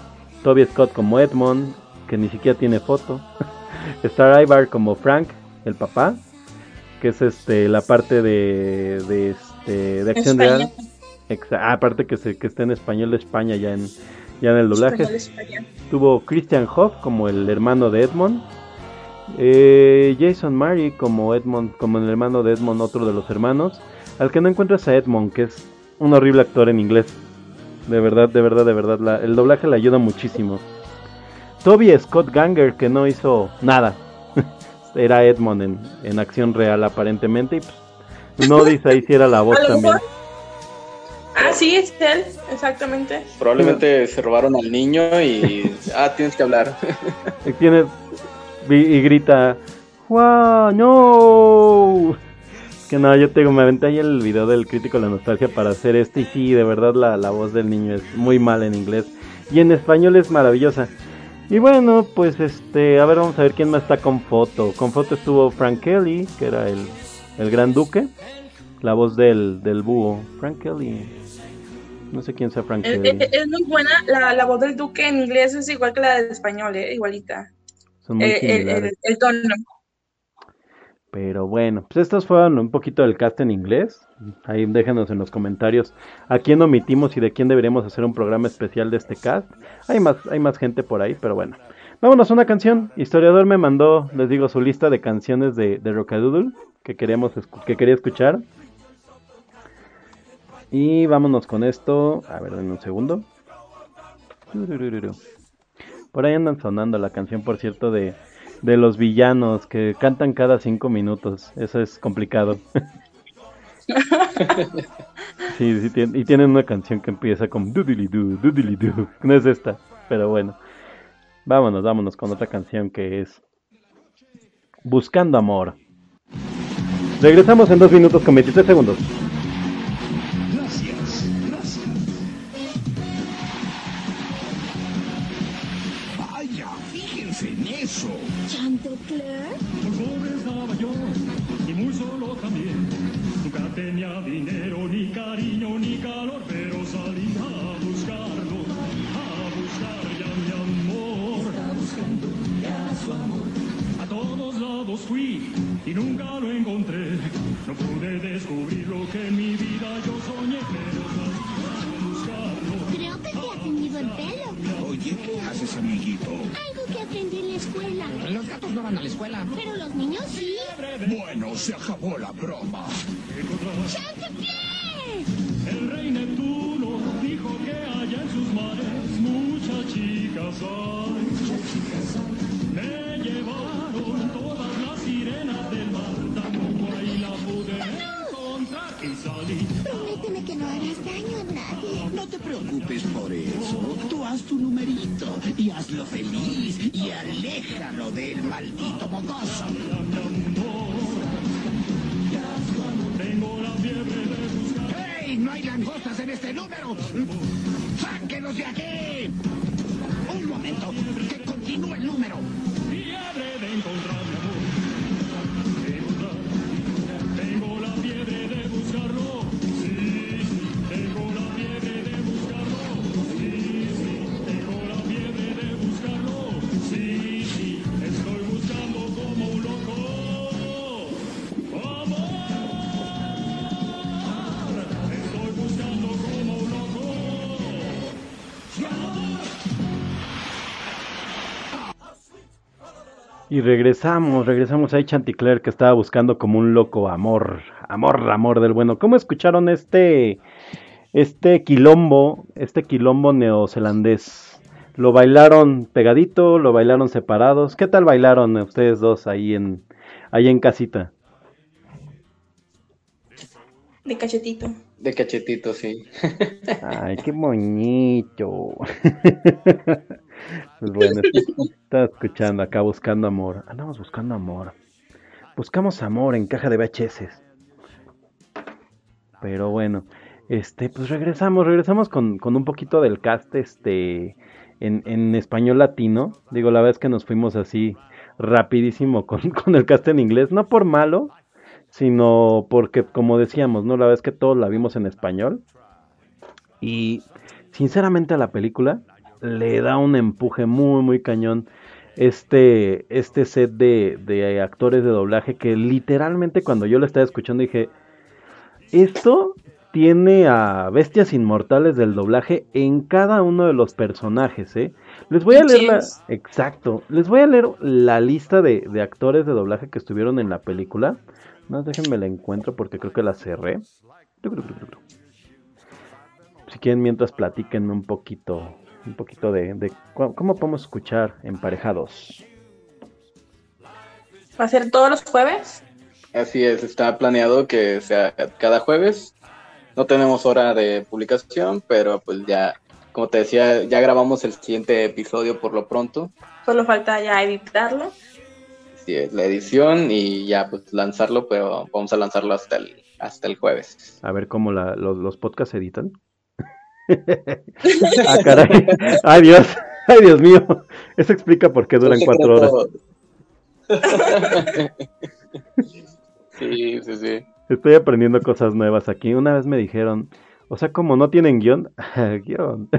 Toby Scott como Edmond, que ni siquiera tiene foto. Está Ivar como Frank, el papá, que es este la parte de, de, este, de acción real. Ah, aparte que, se, que está en español de España ya en, ya en el doblaje. Tuvo Christian Hoff como el hermano de Edmond. Eh, Jason Murray como Edmond, como el hermano de Edmond, otro de los hermanos. Al que no encuentras a Edmond, que es un horrible actor en inglés. De verdad, de verdad, de verdad. la- el doblaje le ayuda muchísimo. Toby Scott Ganger, que no hizo nada. Era Edmond en, en acción real, aparentemente. Y pues, no dice ahí si era la voz también. Ah, sí, es él, exactamente. Probablemente se robaron al niño y. Ah, tienes que hablar. Y tiene y, y grita ¡Wow! ¡No! Que no, yo tengo, me aventé ahí el video del crítico de la nostalgia para hacer este y sí, de verdad la, la voz del niño es muy mala en inglés y en español es maravillosa. Y bueno, pues este, a ver, vamos a ver quién más está con foto. Con foto estuvo Frank Kelly, que era el, el gran duque, la voz del, del búho. Frank Kelly. No sé quién sea Frank Es, Kelly. es- es muy buena. La, la voz del duque en inglés es igual que la del español, ¿eh? igualita. Son muy Eh, el, el- el tono. Pero bueno, pues estos fueron un poquito del cast en inglés. Ahí déjenos en los comentarios a quién omitimos y de quién deberíamos hacer un programa especial de este cast. Hay más, hay más gente por ahí, pero bueno. Vámonos a una canción. Historiador me mandó, les digo, su lista de canciones de, de Rockadoodle que queríamos que quería escuchar. Y vámonos con esto. A ver, en un segundo. Por ahí andan sonando la canción, por cierto, de, de los villanos que cantan cada cinco minutos. Eso es complicado. sí, sí, y tienen una canción que empieza con doodly-doo, doodly-doo. No es esta, pero bueno. Vámonos, vámonos con otra canción que es Buscando Amor. Regresamos en dos minutos con 23 segundos. Lados fui y nunca lo encontré. No pude descubrir lo que en mi vida yo soñé, pero. Creo que te ha tenido el pelo. Oye, ¿qué haces, amiguito? Algo que aprendí en la escuela. Los gatos no van a la escuela. Pero los niños sí. Bueno, se acabó la broma. El rey Neptuno dijo que allá en sus mares muchas chicas hay. Me llevaron Prométeme que no harás daño a nadie. No te preocupes por eso. Tú haz tu numerito y hazlo feliz y aléjalo del maldito mocoso. ¡Hey! ¡No hay langostas en este número! ¡Sáquenos de aquí! Un momento, que continúe el número. Fiebre de encontrar Y regresamos, regresamos ahí Chanticleer que estaba buscando como un loco amor, amor, amor del bueno. ¿Cómo escucharon este este quilombo, este quilombo neozelandés? ¿Lo bailaron pegadito? ¿Lo bailaron separados? ¿Qué tal bailaron ustedes dos ahí en, ahí en casita? De cachetito. De cachetito, sí. Ay, qué bonito. pues bueno, estaba escuchando acá buscando amor. Andamos buscando amor. Buscamos amor en caja de VHS. Pero bueno, este, pues regresamos, regresamos con, con un poquito del cast, este, en, en, español latino. Digo, la verdad es que nos fuimos así rapidísimo con, con el cast en inglés, no por malo, sino porque, como decíamos, ¿no? La verdad es que todos la vimos en español. Y sinceramente a la película le da un empuje muy, muy cañón este, este set de, de actores de doblaje que literalmente cuando yo lo estaba escuchando dije, esto tiene a bestias inmortales del doblaje en cada uno de los personajes, ¿eh? Les voy a leer la... Exacto. Les voy a leer la lista de, de, actores de doblaje que estuvieron en la película. No, déjenme la encuentro porque creo que la cerré. Si quieren, mientras platiquen un poquito, un poquito de, de cómo podemos escuchar emparejados. ¿Va a ser todos los jueves? Así es, está planeado que sea cada jueves. No tenemos hora de publicación, pero pues ya, como te decía, ya grabamos el siguiente episodio por lo pronto. Solo falta ya editarlo. Sí, es la edición y ya pues lanzarlo, pero vamos a lanzarlo hasta el, hasta el jueves. A ver cómo la, los, los podcasts editan. Ah, caray. Ay, Dios. Ay, Dios mío. Eso explica por qué duran cuatro horas. sí, sí, sí. Estoy aprendiendo cosas nuevas aquí. Una vez me dijeron, o sea, como no tienen guion, guion.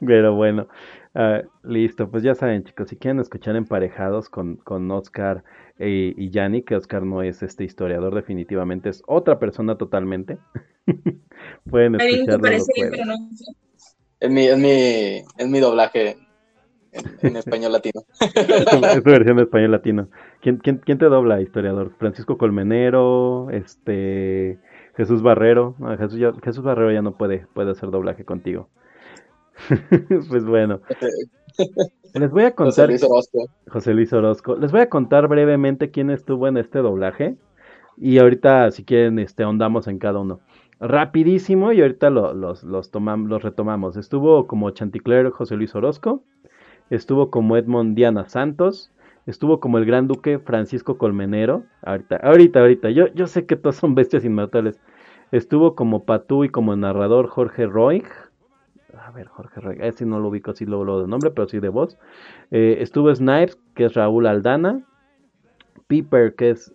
Pero bueno, uh, listo, pues ya saben chicos, si quieren escuchar emparejados con, con Oscar e, y Yanni, que Oscar no es este historiador, definitivamente es otra persona totalmente. Pueden escucharlo. Es mi, es, mi, es mi doblaje en, en español latino. es tu versión de español latino. ¿Quién, quién, quién te dobla, historiador? Francisco Colmenero, este Jesús Barrero. No, Jesús, ya, Jesús Barrero ya no puede, puede hacer doblaje contigo. pues bueno. Les voy a contar. José Luis Orozco. José Luis Orozco. Les voy a contar brevemente quién estuvo en este doblaje. Y ahorita, si quieren, este, ahondamos en cada uno. Rapidísimo, y ahorita lo, los, los, los retomamos. Estuvo como Chanticleer José Luis Orozco. Estuvo como Edmond Diana Santos. Estuvo como el Gran Duque Francisco Colmenero. Ahorita, ahorita, ahorita. Yo, yo sé que todos son bestias inmortales. Estuvo como Patú y como narrador Jorge Roig. A ver, Jorge Roig. Ese no lo ubico así lo, lo de nombre, pero sí de voz. Eh, estuvo Snipes, que es Raúl Aldana. Piper, que es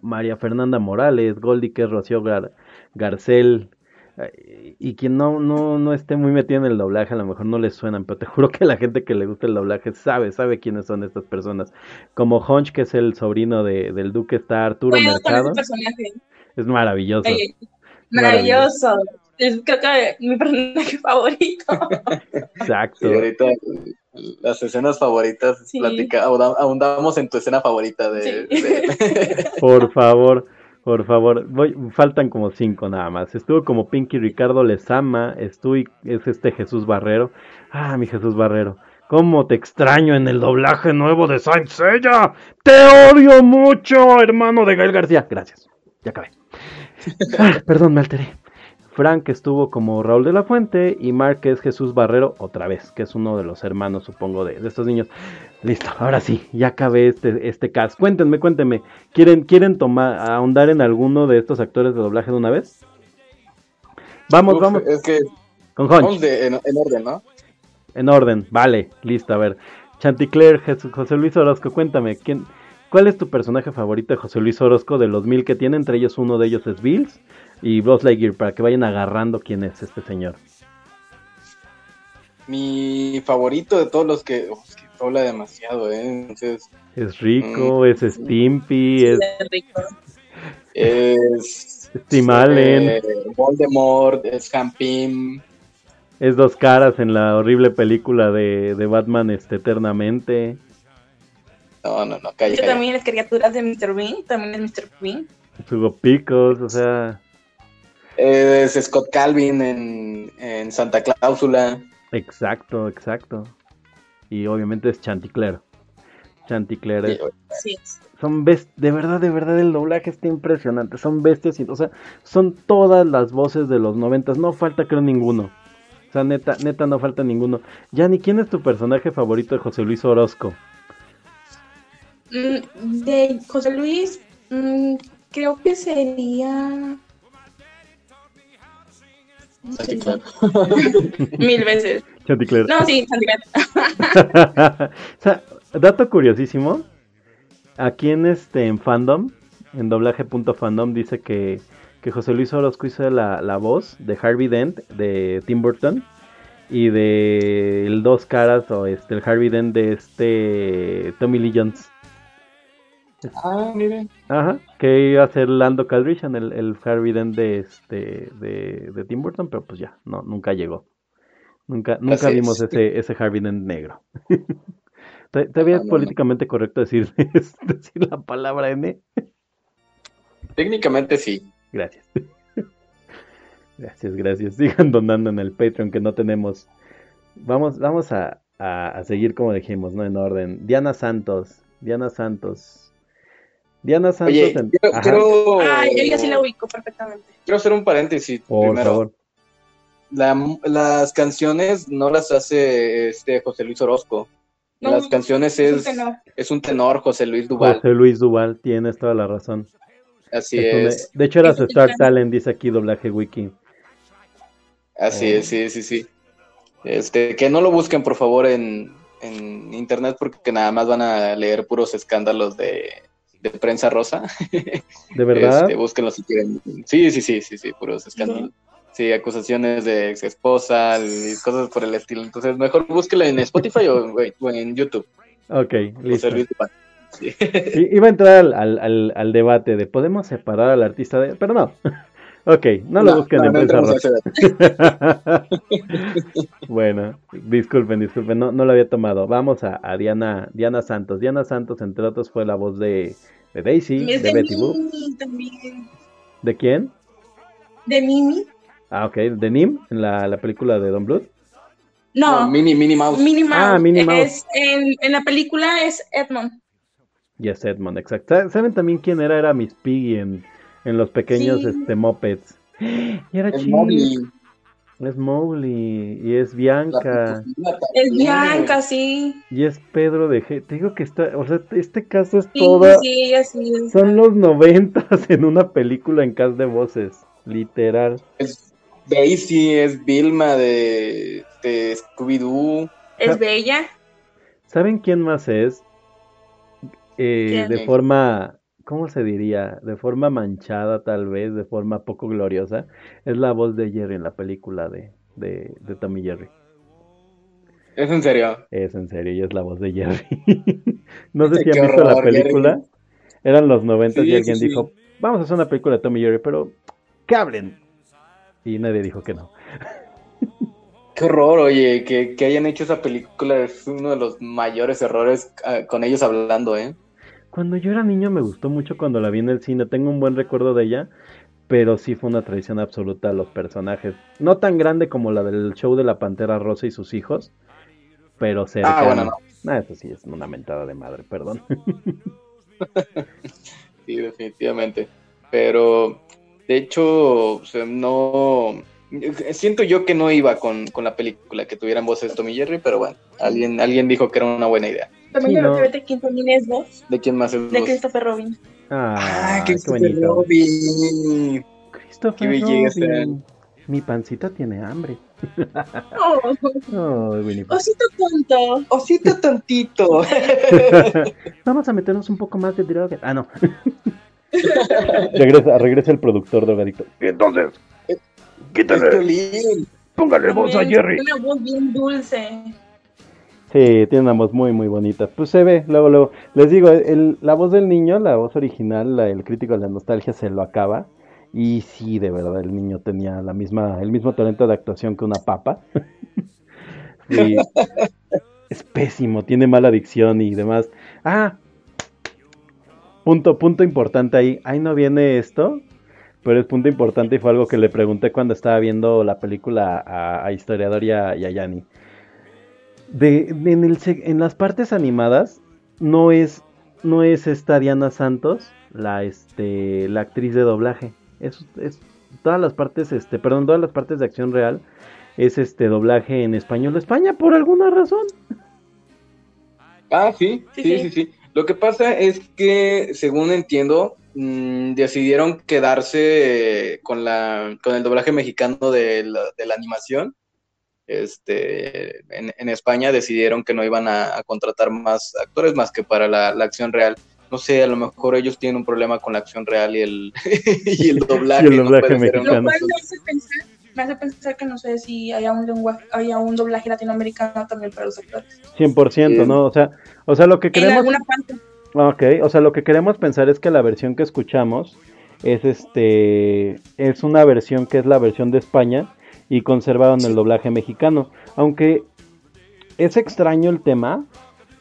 María Fernanda Morales. Goldie, que es Rocío Gar Garcel. Y quien no, no, no esté muy metido en el doblaje, a lo mejor no le suenan, pero te juro que la gente que le gusta el doblaje sabe, sabe quiénes son estas personas. Como Hunch, que es el sobrino de, del Duque, está Arturo Bueno, Mercado. Es maravilloso. Maravilloso. Es creo que mi personaje favorito. Exacto. Y ahorita las escenas favoritas, Sí. platica, ahondamos en tu escena favorita de... Sí. de- Por favor, por favor. Voy, faltan como cinco nada más. Estuvo como Pinky Ricardo Lezama. Estuvo, es este Jesús Barrero. Ah, mi Jesús Barrero. ¿Cómo te extraño en el doblaje nuevo de Saint Seiya? ¡Te odio mucho, hermano de Gael García! Gracias. Ya acabé. Ah, perdón, me alteré. Frank estuvo como Raúl de la Fuente y Mark es Jesús Barrero otra vez, que es uno de los hermanos, supongo, de, de estos niños. Listo, ahora sí, ya acabé este, este cast. Cuéntenme, cuéntenme, ¿quieren, quieren tomar, ahondar en alguno de estos actores de doblaje de una vez? Vamos, Uf, vamos, Es que con vamos Hunch, de- en, en orden, ¿no? en orden, vale, listo, a ver. Chanticleer, Jes- José Luis Orozco, cuéntame, ¿quién, ¿cuál es tu personaje favorito de José Luis Orozco de los mil que tiene? Entre ellos uno de ellos es Bills y Buzz Lightyear, para que vayan agarrando quién es este señor. Mi favorito de todos los que... uf, es que habla demasiado, ¿eh? Entonces, Es Rico, es Stimpy, es Es rico. es... Tim Allen. eh, Voldemort, es Pym, Es dos caras en la horrible película de, de Batman este, eternamente. No, no, no, calla, Yo calla. también las caricaturas de Mr. Bean, también es Mr. Bean. Hugo Picos, o sea, Es Scott Calvin en, en Santa Cláusula. Exacto, exacto. Y obviamente es Chanticleer. Chanticleer es- Sí. son best de verdad, de verdad el doblaje está impresionante, son bestias, y- o sea, son todas las voces de los noventas, no falta creo ninguno. O sea, neta, neta no falta ninguno. Yanni, ¿quién es tu personaje favorito de José Luis Orozco? Mm, De José Luis, mm, creo que sería. Mil veces. Chanticleer. No, sí, Chanticleer. o sea, dato curiosísimo. Aquí en este en fandom, en doblaje.fandom dice que, que José Luis Orozco hizo la, la voz de Harvey Dent de Tim Burton y de el dos caras o este el Harvey Dent de este Tommy Lee Jones. Ah, miren. Ajá, que iba a ser Lando Calrissian, el, el Harvey Dent de este de, de Tim Burton, pero pues ya, no, nunca llegó. Nunca, nunca Así vimos es. ese, ese Harvey Dent negro. ¿Te- ¿Todavía Ah, es no, no. políticamente correcto decir, decir la palabra N? Técnicamente sí. Gracias. Gracias, gracias. Sigan donando en el Patreon que no tenemos. Vamos, vamos a, a- a seguir como dijimos, ¿no? En orden. Diana Santos. Diana Santos. Diana Santos. Oye, en- quiero, Ajá, quiero, Ay, yo ya sí la ubico perfectamente. quiero hacer un paréntesis por primero. favor. La- las canciones no las hace este José Luis Orozco. No, las canciones es un es, tenor. es un tenor, José Luis Duval. José Luis Duval, tienes toda la razón. Así Es. De hecho, era su Star. Talent, dice aquí Doblaje Wiki. Así Oh. es, sí, sí, sí. Este, que no lo busquen, por favor, en, en internet, porque nada más van a leer puros escándalos de, de prensa rosa. ¿De verdad? Este, búsquenlo si quieren. Sí, sí, sí, sí, sí, puros escándalos. Sí, acusaciones de ex esposa y cosas por el estilo. Entonces, mejor búsquelo en Spotify o, o en YouTube. Ok, listo. Sí. Iba a entrar al, al, al- al debate de ¿podemos separar al artista de...? Pero no. Ok, no lo busquen en no ese debate. bueno, disculpen, disculpen, no, no lo había tomado. Vamos a, a Diana, Diana Santos. Diana Santos, entre otros, fue la voz de, de Daisy, es de de Betty Boop. ¿De quién? De Mimi. Ah, ok, de Nim, en la, la película de Don Blood. No, No, Minnie, Minnie Mouse. Minnie Mouse. Ah, Minnie Mouse. Es, en, en la película es Edmond. Yes, Edmond, exacto. Sa- ¿Saben también quién era? Era Miss Piggy en, en los pequeños Sí. este, Mopeds. Y era chido. Mowgli. Es Mowgli y es Bianca Es. Bianca, sí. y es Pedro de G. Te digo que está, o sea, este caso es Sí, toda, sí, es. son los noventas en una película en cast de voces, literal. Es Daisy, es Vilma de, de Scooby-Doo. Es bella. ¿Saben quién más es? Eh, ¿Quién? de forma, ¿cómo se diría? De forma manchada tal vez, de forma poco gloriosa. Es la voz de Jerry en la película de, de, de Tommy Jerry. Es en serio. Es en serio, y es la voz de Jerry. no sé si han visto la película. Jerry. Eran los noventas Sí, y alguien sí, dijo, vamos a hacer una película de Tommy Jerry, pero que hablen. Y nadie dijo que no. Qué horror, oye, que, que hayan hecho esa película es uno de los mayores errores ah, con ellos hablando, ¿eh? Cuando yo era niño me gustó mucho cuando la vi en el cine, tengo un buen recuerdo de ella, pero sí fue una traición absoluta a los personajes. No tan grande como la del show de la Pantera Rosa y sus hijos, pero cercana. Ah, bueno, no. Ah, eso sí es una mentada de madre, perdón. Sí, definitivamente. Pero, de hecho, o sea, no... Siento yo que no iba con, con la película, que tuvieran voces Tommy y Jerry, pero bueno, alguien, alguien dijo que era una buena idea. También Sí, de no. que también es voz. ¿De quién más es De voz? Christopher Robin. Ah, qué Christopher bonito. Robin. Christopher Qué belleza. Robin. Mi pancita tiene hambre. Oh, Oh, osito tonto. Osito tantito. Vamos a meternos un poco más de droga. Ah, no. regresa, regresa el productor drogadicto. Entonces, Es quítale, póngale voz a Jerry. Una voz bien dulce. Sí, tiene una voz muy, muy bonita. Pues se ve, luego, luego. Les digo, el- la voz del niño, la voz original, la- el crítico de la nostalgia se lo acaba. Y sí, de verdad, el niño tenía la misma, el mismo talento de actuación que una papa. Sí, es pésimo, tiene mala adicción y demás. Ah, punto, punto importante ahí. Ahí no viene esto, pero es punto importante y fue algo que le pregunté cuando estaba viendo la película a, a Historiador y a, y a Yanni. De, en, el, en las partes animadas no es, no es esta Diana Santos la, este, la actriz de doblaje. Es, es todas las partes, este, perdón, todas las partes de acción real es este doblaje en español de España por alguna razón. Ah, sí, Sí, sí, sí. sí, sí. Lo que pasa es que, según entiendo, mm, decidieron quedarse con la con el doblaje mexicano de la, de la animación. Este, en, en España decidieron que no iban a, a contratar más actores más que para la, la acción real. No sé, a lo mejor ellos tienen un problema con la acción real y el, y el doblaje. Y el doblaje mexicano. Lo una- cual me hace pensar, me hace pensar que no sé si haya un lenguaje, haya un doblaje latinoamericano también para los actores. 100%, Sí. ¿no? O sea, o sea, lo que En queremos alguna parte. Ok, o sea, lo que queremos pensar es que la versión que escuchamos es este es una versión que es la versión de España y conservaron el doblaje mexicano, aunque es extraño el tema.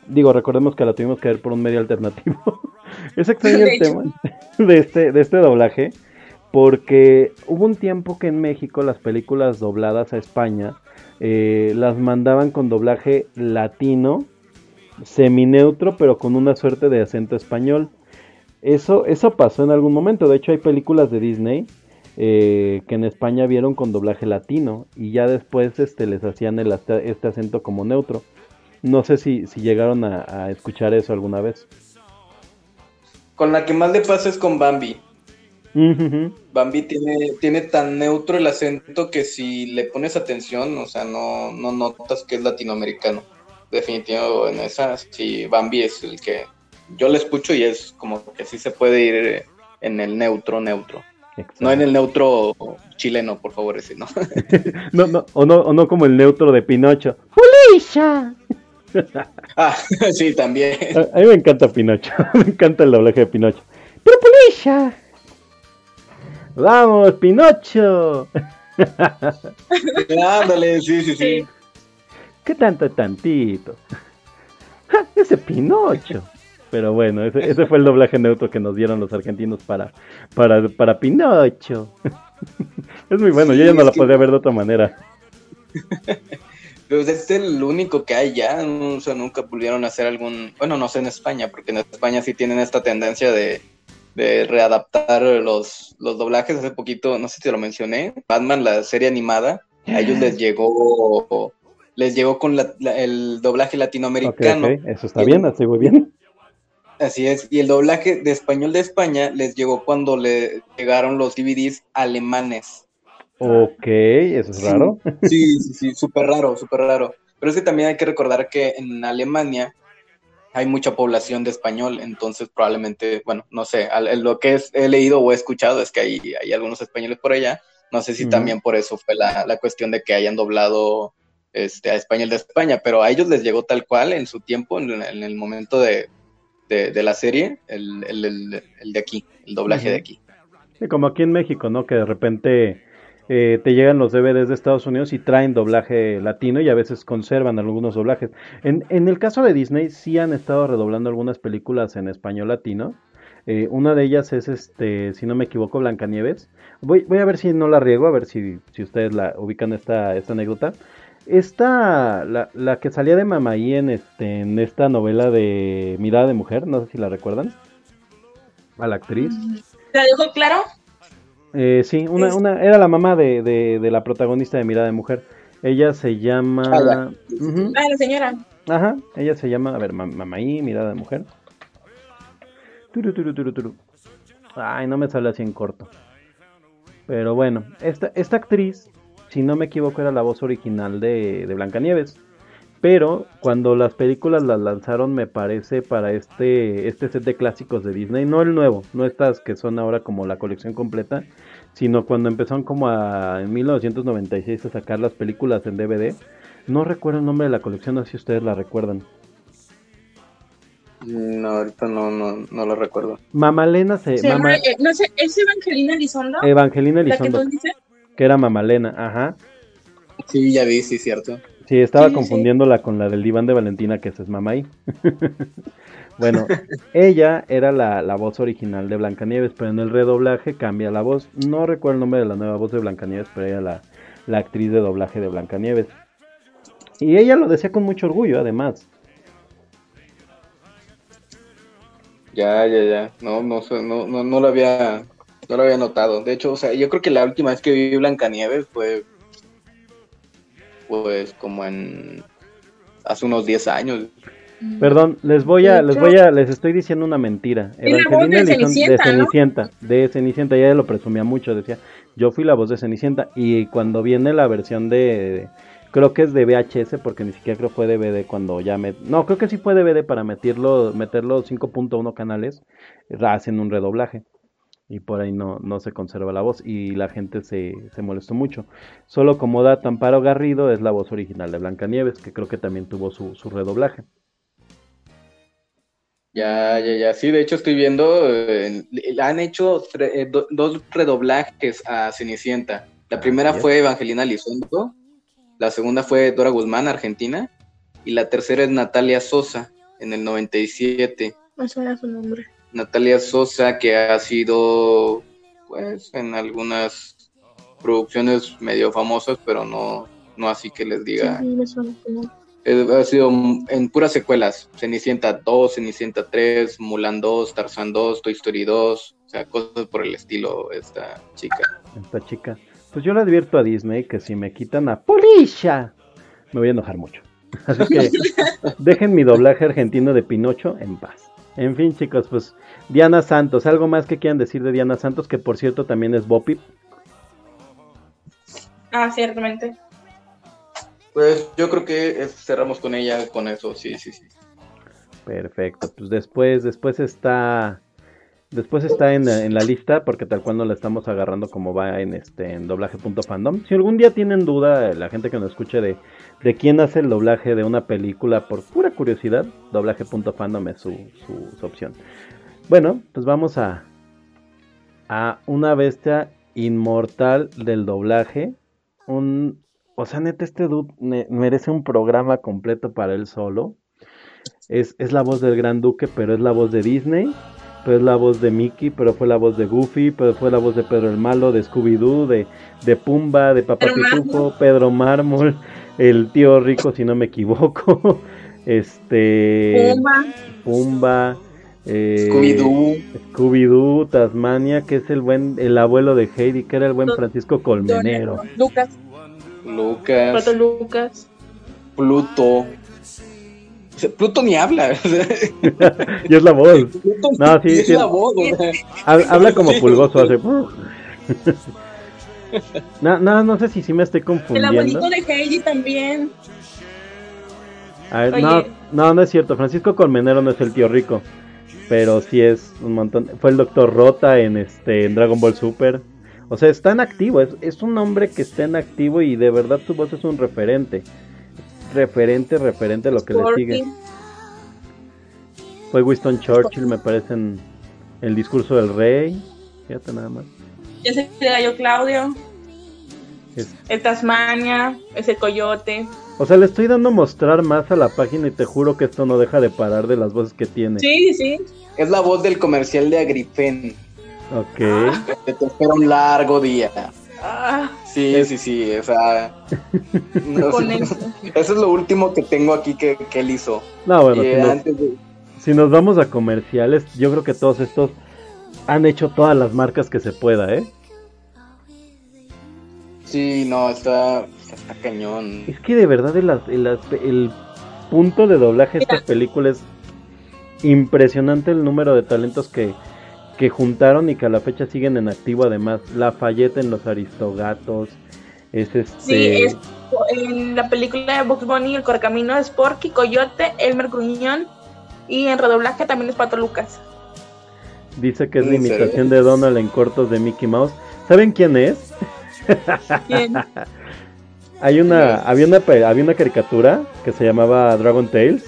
Digo, recordemos que la tuvimos que ver por un medio alternativo. es extraño el tema de este de este doblaje porque hubo un tiempo que en México las películas dobladas a España eh, las mandaban con doblaje latino semineutro, pero con una suerte de acento español. Eso, eso pasó en algún momento. De hecho, hay películas de Disney eh, que en España vieron con doblaje latino y ya después este, les hacían el, este acento como neutro. No sé si, si llegaron a, a escuchar eso alguna vez. Con la que más le pasa es con Bambi. Bambi tiene, tiene tan neutro el acento que si le pones atención, o sea, no, no notas que es latinoamericano. Definitivo en esa, sí, Bambi es el que yo le escucho y es como que sí se puede ir en el neutro, neutro. Exacto. No en el neutro chileno, por favor, ese, ¿no? No, no, o, no, o no como el neutro de Pinocho. ¡Pulisha! ah, sí, también. A, a mí me encanta Pinocho. me encanta el doblaje de Pinocho. ¡Pero Pulisha! ¡Vamos, Pinocho! Ándale, sí, sí, sí. Sí. ¿Qué tanto tantito? ¡Ja! Ese Pinocho. Pero bueno, ese, ese fue el doblaje neutro que nos dieron los argentinos para, para, para Pinocho. es muy bueno, yo ya no la que- podría ver de otra manera. Pues este es el único que hay ya, o sea, nunca pudieron hacer algún, bueno, no sé en España, porque en España sí tienen esta tendencia de, de readaptar los, los doblajes. Hace poquito, no sé si te lo mencioné, Batman, la serie animada, a ellos les llegó, les llegó con la- la- el doblaje latinoamericano. ok, eso está bien, así muy bien. Así es, y el doblaje de español de España les llegó cuando le llegaron los DVDs alemanes. Ok, eso es Sí. raro. Sí, sí, sí, súper raro, súper raro. Pero es que también hay que recordar que en Alemania hay mucha población de español, entonces probablemente, bueno, no sé, lo que he leído o he escuchado es que hay, hay algunos españoles por allá. No sé si también por eso fue la, la cuestión de que hayan doblado este, a español de España, pero a ellos les llegó tal cual en su tiempo, en, en el momento de, de- de la serie, el, el- el- el de aquí, el doblaje de aquí. Sí, como aquí en México, ¿no? Que de repente eh, te llegan los DVDs de Estados Unidos y traen doblaje latino y a veces conservan algunos doblajes. En, en el caso de Disney sí han estado redoblando algunas películas en español latino. Eh, una de ellas es, este, si no me equivoco, Blancanieves. Voy, voy a ver si no la riego, a ver si, si ustedes la ubican esta, esta anécdota. Esta, la, la que salía de Mamaí en, este, en esta novela de Mirada de Mujer, no sé si la recuerdan. A la actriz. ¿Te dejo claro? Eh, sí, una, una, era la mamá de, de, de la protagonista de Mirada de Mujer. Ella se llama... Ah, Ah, la señora. Ajá, ella se llama, a ver, ma- Mamaí, Mirada de Mujer. Turu, turu, turu, turu. Ay, no me sale así en corto. Pero bueno, esta, esta actriz, si no me equivoco, era la voz original de, de Blancanieves. Pero cuando las películas las lanzaron, me parece, para este, este set de clásicos de Disney, no el nuevo, no estas que son ahora como la colección completa, sino cuando empezaron como a, en 1996 a sacar las películas en DVD. No recuerdo el nombre de la colección, no sé si ustedes la recuerdan. No, ahorita no, no, no lo recuerdo. Mamalena se, Se Mama- llama, eh, no sé, ¿es Evangelina Elizondo? Evangelina ¿La que Elizondo, tú dices? Que era Mamalena, ajá. Sí, ya vi, sí, cierto. Sí, estaba Sí, sí. confundiéndola con la del diván de Valentina, que esa es Mamaí. Bueno, ella era la, la voz original de Blancanieves, pero en el redoblaje cambia la voz. No recuerdo el nombre de la nueva voz de Blancanieves, pero ella la, la actriz de doblaje de Blancanieves. Y ella lo decía con mucho orgullo, además. Ya, ya, ya. No, no, sé, no, no, no lo había, no lo había notado. De hecho, o sea, yo creo que la última vez que vi Blancanieves fue, pues, como en hace unos 10 años. Perdón, les voy a, les voy a, les estoy diciendo una mentira. Voz de Cenicienta, de ¿no? Cenicienta, de Cenicienta, ella lo presumía mucho, decía, yo fui la voz de Cenicienta y cuando viene la versión de, creo que es de VHS porque ni siquiera creo fue DVD cuando ya me, no, creo que sí fue DVD para meterlo, meterlo 5.1 canales, hacen un redoblaje y por ahí no, no se conserva la voz y la gente se, se molestó mucho. Solo como dato, Amparo Garrido es la voz original de Blancanieves, que creo que también tuvo su, su redoblaje. Ya, ya, ya. Sí, de hecho estoy viendo, eh, han hecho tre- eh, do- dos redoblajes a Cenicienta. La primera fue Evangelina Elizondo, la segunda fue Dora Guzmán, Argentina, y la tercera es Natalia Sosa, en el 97. Me suena su nombre. Natalia Sosa, que ha sido, pues, en algunas producciones medio famosas, pero no, no así que les diga. Sí. Eh, Ha sido en puras secuelas. Cenicienta 2, Cenicienta 3, Mulan 2, Tarzán 2, Toy Story 2. O sea, cosas por el estilo esta chica. esta chica. Pues yo le advierto a Disney que si me quitan a Polisha, me voy a enojar mucho. Así que dejen mi doblaje argentino de Pinocho en paz. En fin, chicos, pues Diana Santos, ¿algo más que quieran decir de Diana Santos? Que por cierto también es Bopip. Ah, ciertamente. Pues yo creo que cerramos con ella con eso, sí, sí, sí. Perfecto. Pues después, después está. Después está en, en la lista, porque tal cual no la estamos agarrando como va en este en doblaje.fandom. Si algún día tienen duda, la gente que nos escuche de, de quién hace el doblaje de una película, por pura curiosidad, doblaje.fandom es su, su, su opción. Bueno, pues vamos a, a una bestia inmortal del doblaje. Un, o sea, neta, este dude me- merece un programa completo para él solo. Es, es la voz del Gran Duque, pero es la voz de Disney. Pero es la voz de Mickey, pero fue la voz de Goofy, pero fue la voz de Pedro el Malo, de Scooby-Doo, de, de Pumba, de Papá Pitufo, Pedro Mármol, el tío rico, si no me equivoco. Este. Pumba. Pumba. eh, Scooby-Doo. Scooby-Doo, Tasmania, que es el buen, el abuelo de Heidi, que era el buen Francisco Colmenero. Lucas. Lucas, Pato Lucas. Pluto. O sea, Pluto ni habla. y es la voz. Pluto No, sí, es sí. la voz. Habla como pulgoso, hace. No, no, no sé si sí me estoy El confundiendo. abuelito de Heidi también. A ver, no, no, no es cierto. Francisco Colmenero no es el tío rico. Pero sí es un montón. Fue el doctor Rota en este en Dragon Ball Super. O sea, está en activo. Es, es un hombre que está en activo y de verdad su voz es un referente. Referente, referente a lo que le sigue. Fue Winston Churchill, me parece, en el discurso del rey. Fíjate nada más. Ya se el gallo Claudio. Es- El Tasmania. Es el Coyote. O sea, le estoy dando a mostrar más a la página y te juro que esto no deja de parar de las voces que tiene. Sí, sí. Es la voz del comercial de Agrifen. Ok. Que te espera un largo día. Ah, Sí, sí, sí. O sea. no, con sí. eso. Eso es lo último que tengo aquí que, que él hizo. No, bueno, Y si nos, antes de- si nos vamos a comerciales, yo creo que todos estos han hecho todas las marcas que se pueda, ¿eh? Sí, no, está, está cañón. Es que de verdad el, el el punto de doblaje de estas películas es impresionante el número de talentos que, que juntaron y que a la fecha siguen en activo además. Lafayette en Los Aristogatos, es este... Sí, es en la película de Box Bunny, El Correcamino es Porky, Coyote, Elmer Gruñón. Y en redoblaje también es Pato Lucas. Dice que es la imitación de Donald en cortos de Mickey Mouse. ¿Saben quién es? ¿Quién? Hay una, había una, pe- había una caricatura que se llamaba Dragon Tales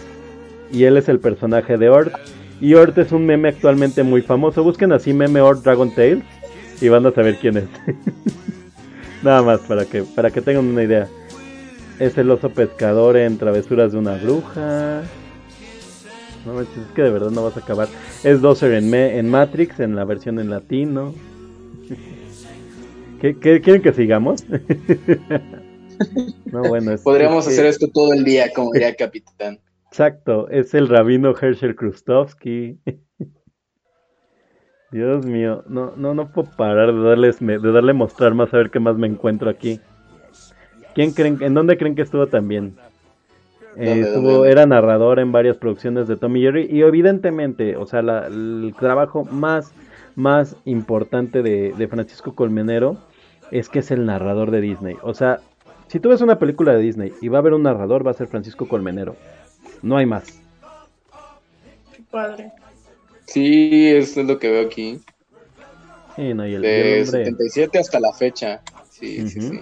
y él es el personaje de Ort. Y Ort es un meme actualmente muy famoso. Busquen así meme Ort Dragon Tales y van a saber quién es. Nada más para que, para que tengan una idea. Es el oso pescador en Travesuras de una bruja. No es que de verdad no vas a acabar. Es Dozer en, Me- en Matrix, en la versión en latino. ¿Qué, qué quieren que sigamos? no, bueno, es, Podríamos es hacer esto todo el día, como diría capitán. Exacto, es el rabino Herschel Krustovsky. Dios mío, no, no, no puedo parar de darles, de darle mostrar más a ver qué más me encuentro aquí. ¿Quién creen, en dónde creen que estuvo también? Eh, ¿Dónde, estuvo, dónde? era narrador en varias producciones de Tommy Jerry y evidentemente, o sea, la- el trabajo más, más importante de, de Francisco Colmenero es que es el narrador de Disney. O sea, si tú ves una película de Disney y va a haber un narrador, va a ser Francisco Colmenero. No hay más. Qué padre. Sí, eso es lo que veo aquí. Sí, no, y el, y el De hombre- 77 hasta la fecha. Sí, sí, sí.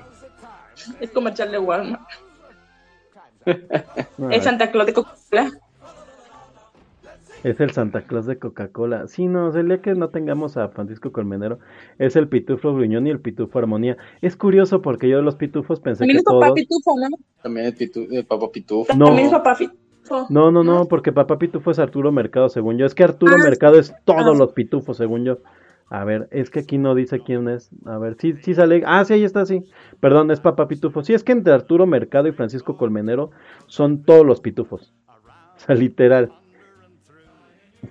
Es comercial de Walmart. El Santa Claus de Coca-Cola. es el Santa Claus de Coca-Cola. Sí, no, o sea, el día que no tengamos a Francisco Colmenero, es el Pitufo Gruñón y el Pitufo Armonía. Es curioso porque yo de los pitufos pensé También que es papá todos... Pitufo, ¿no? También el, pitu- el Papa Pitufo. No. También es papá Pitufo. No, no, no, porque papá pitufo es Arturo Mercado, según yo. Es que Arturo Ah, Mercado es todos ah. los pitufos, según yo. A ver, es que aquí no dice quién es. A ver, sí, sí sale. Ah, sí, ahí está, sí. Perdón, es papá pitufo. Sí, es que entre Arturo Mercado y Francisco Colmenero son todos los pitufos. O sea, literal.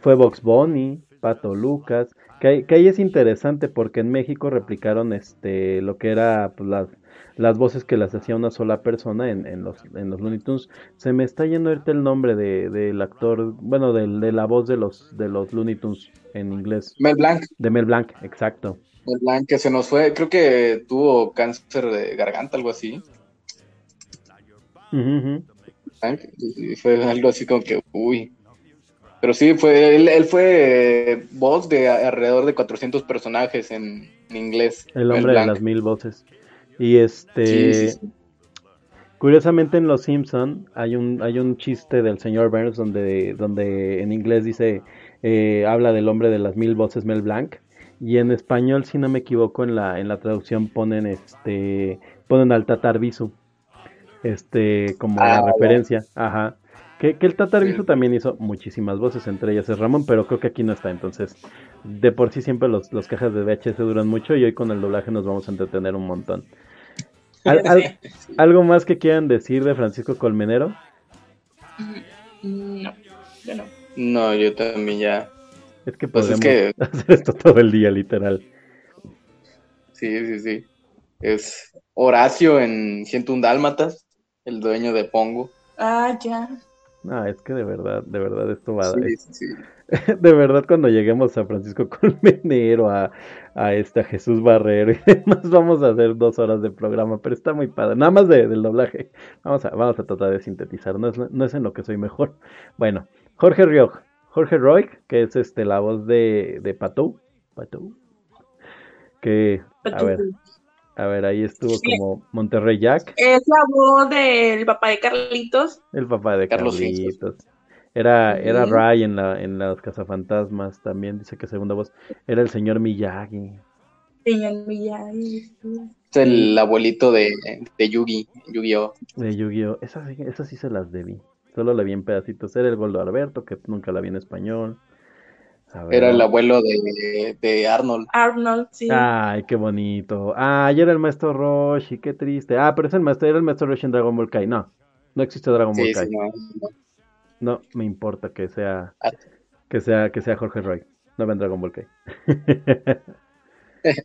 Fue Box Bunny, Pato Lucas. Que, que ahí es interesante porque en México replicaron este lo que era pues, las, las voces que las hacía una sola persona en, en los, en los Looney Tunes. Se me está yendo ahorita el nombre de, del actor, bueno, del, de la voz de los, de los Looney Tunes en inglés. Mel Blanc. De Mel Blanc, exacto. Mel Blanc que se nos fue. Creo que tuvo cáncer de garganta, algo así. Ujú. Blanc, y fue algo así como que, uy. Pero sí, fue, él, él fue eh, voz de alrededor de 400 personajes en, en inglés. El hombre de las mil voces. Y este, Sí, sí, sí. curiosamente en Los Simpson hay un hay un chiste del señor Burns donde donde en inglés dice eh, habla del hombre de las mil voces Mel Blanc y en español si no me equivoco en la en la traducción ponen este ponen al Tatar Bisu este como Ah, la ya. referencia, ajá. Que, que el Tatar Sí. Bisu también hizo muchísimas voces, entre ellas es Ramón, pero creo que aquí no está, entonces de por sí siempre los, los cajas de VHS duran mucho y hoy con el doblaje nos vamos a entretener un montón. Al- al- ¿Algo más que quieran decir de Francisco Colmenero? Mm, No, yo no. No, yo también ya. Es que Pues es podemos que- hacer esto todo el día, literal. Sí, sí, sí. Es Horacio en 101 Dálmatas, el dueño de Pongo. Ah, ya. No, es que de verdad, de verdad esto va Sí, es- sí, de verdad cuando lleguemos a Francisco Colmenero, a, a este, a Jesús Barrero y demás, vamos a hacer dos horas de programa, pero está muy padre, nada más de- del doblaje. Vamos a, vamos a tratar de sintetizar, no es, no es en lo que soy mejor. Bueno, Jorge Rioj, Jorge Roy, que es este la voz de, de Patou, Patou, que a ver, a ver, ahí estuvo Sí. como Monterrey Jack. Es la voz del papá de Carlitos. El papá de Carlos Carlitos. Era, era. Ray en la, en los cazafantasmas también, dice que segunda voz. Era el señor Miyagi. Señor Miyagi. Es el abuelito de, de Yugi, Yu-Gi-Oh! De Yu-Gi-Oh! Esas, sí- esas sí se las debí. Solo la vi en pedacitos. Era el Goldo Alberto, que nunca la vi en español. Era el abuelo de, de Arnold. Arnold, sí. Ay, qué bonito. Ah, y era el maestro Roshi, qué triste. Ah, pero es el maestro, era el maestro Roshi en Dragon Ball Kai. No, no existe Dragon Ball Kai. sí, no, no. No me importa que sea Ah. que sea que sea Jorge Roy. No ven Dragon Ball Kai.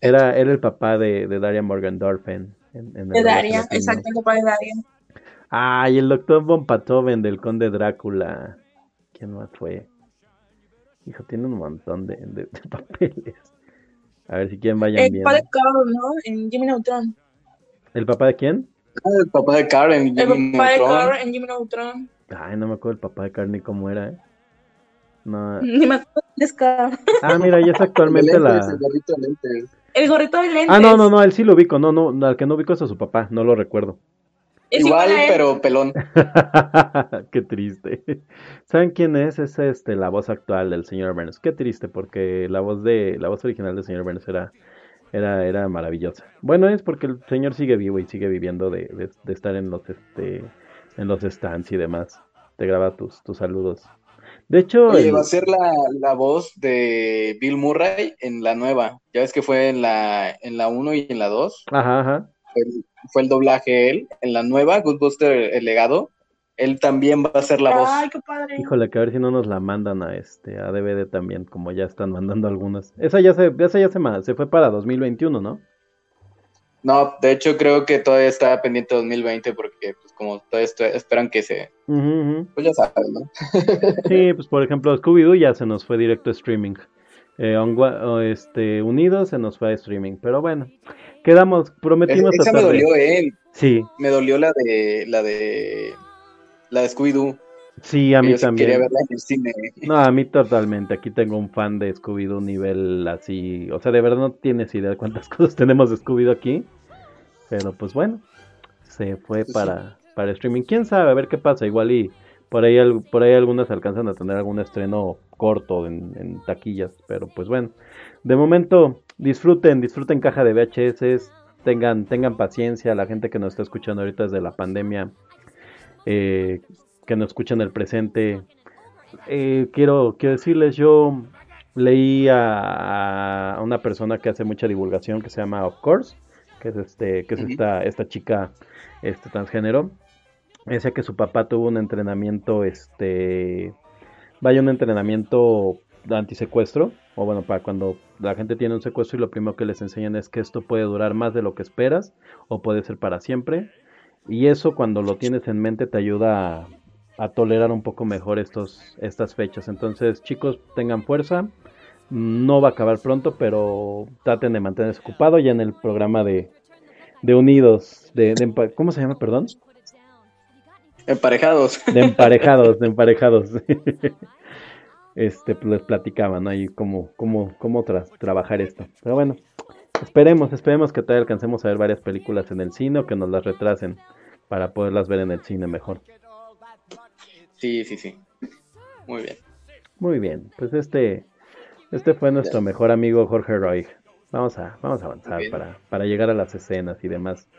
era, era el papá de, de Daria Morgan Dorfen. En, en de el Daria, exacto, el papá de Daria. Ah, y el doctor Von Patoven del Conde Drácula. ¿Quién más fue? Hijo, tiene un montón de, de- de papeles. A ver si quieren vayan El bien. papá de Carl, ¿no? En Jimmy Neutron. ¿El papá de quién? Ah, el papá de Karen. El Jimmy papá de Neutron. Carl en Jimmy Neutron. Ay, no me acuerdo el papá de Carney cómo era, ¿eh? No. Ni me acuerdo de Scar. Ah, mira, ya es actualmente la... lentes, el gorrito de lentes. El gorrito de lentes. Ah, no, no, no, él sí lo ubico, no, no, al que no ubico es a su papá, no lo recuerdo. Es Igual, pero pelón. Qué triste. ¿Saben quién es? Es este la voz actual del señor Burns. Qué triste porque la voz de la voz original del señor Burns era era era maravillosa. Bueno, es porque el señor sigue vivo y sigue viviendo de, de- de estar en los este en los stands y demás. Te graba tus tus saludos. De hecho, Oye, el- va a ser la, la voz de Bill Murray en la nueva. Ya ves que fue en la, en la 1 y en la 2. ajá, ajá. Fue el, fue el doblaje él. En la nueva, Goodbuster El Legado, él también va a ser la voz. Ay, qué padre. Híjole, que a ver si no nos la mandan a este a DVD también, como ya están mandando algunas. Esa ya se esa ya se, se fue para 2021, ¿no? No, de hecho creo que todavía está pendiente 2020 porque pues como todavía estoy- esperan que se... Ujú. Pues ya saben, ¿no? Sí, pues por ejemplo, Scooby-Doo ya se nos fue directo a streaming. Eh, este, Unidos se nos fue a streaming. Pero bueno, quedamos, prometimos Esa me dolió, eh. Sí, Me dolió la de... La de... La de Scooby-Doo. sí, a mí sí también. Quería verla en el cine. No, a mí totalmente. Aquí tengo un fan de Scooby-Doo nivel así. O sea, de verdad no tienes idea de cuántas cosas tenemos de Scooby-Doo aquí. Pero pues bueno, se fue para, para streaming. Quién sabe, a ver qué pasa. Igual y por ahí, por ahí algunas alcanzan a tener algún estreno corto en, en taquillas. Pero pues bueno, de momento disfruten, disfruten caja de VHS. Tengan, tengan paciencia. La gente que nos está escuchando ahorita desde la pandemia, eh, que nos escucha en el presente, eh, quiero, quiero decirles, yo leí a, a una persona que hace mucha divulgación que se llama Of Course, que es este, que es esta, esta chica este transgénero. Decía que su papá tuvo un entrenamiento, este, vaya un entrenamiento de antisecuestro, o bueno, para cuando la gente tiene un secuestro y lo primero que les enseñan es que esto puede durar más de lo que esperas, o puede ser para siempre. Y eso cuando lo tienes en mente te ayuda a, tolerar un poco mejor estos, estas fechas. Entonces, chicos, tengan fuerza. No va a acabar pronto, pero traten de mantenerse ocupados. Ya en el programa de, de Unidos, de, de ¿cómo se llama? Perdón. Emparejados. De emparejados, de emparejados. Este, pues les platicaban ahí cómo, cómo, cómo tra- trabajar esto. Pero bueno, esperemos, esperemos que todavía alcancemos a ver varias películas en el cine o que nos las retrasen para poderlas ver en el cine mejor. Sí, sí, sí. Muy bien. Muy bien, pues este, este fue nuestro mejor amigo Jorge Roy. Vamos a, vamos a avanzar para, para llegar a las escenas y demás.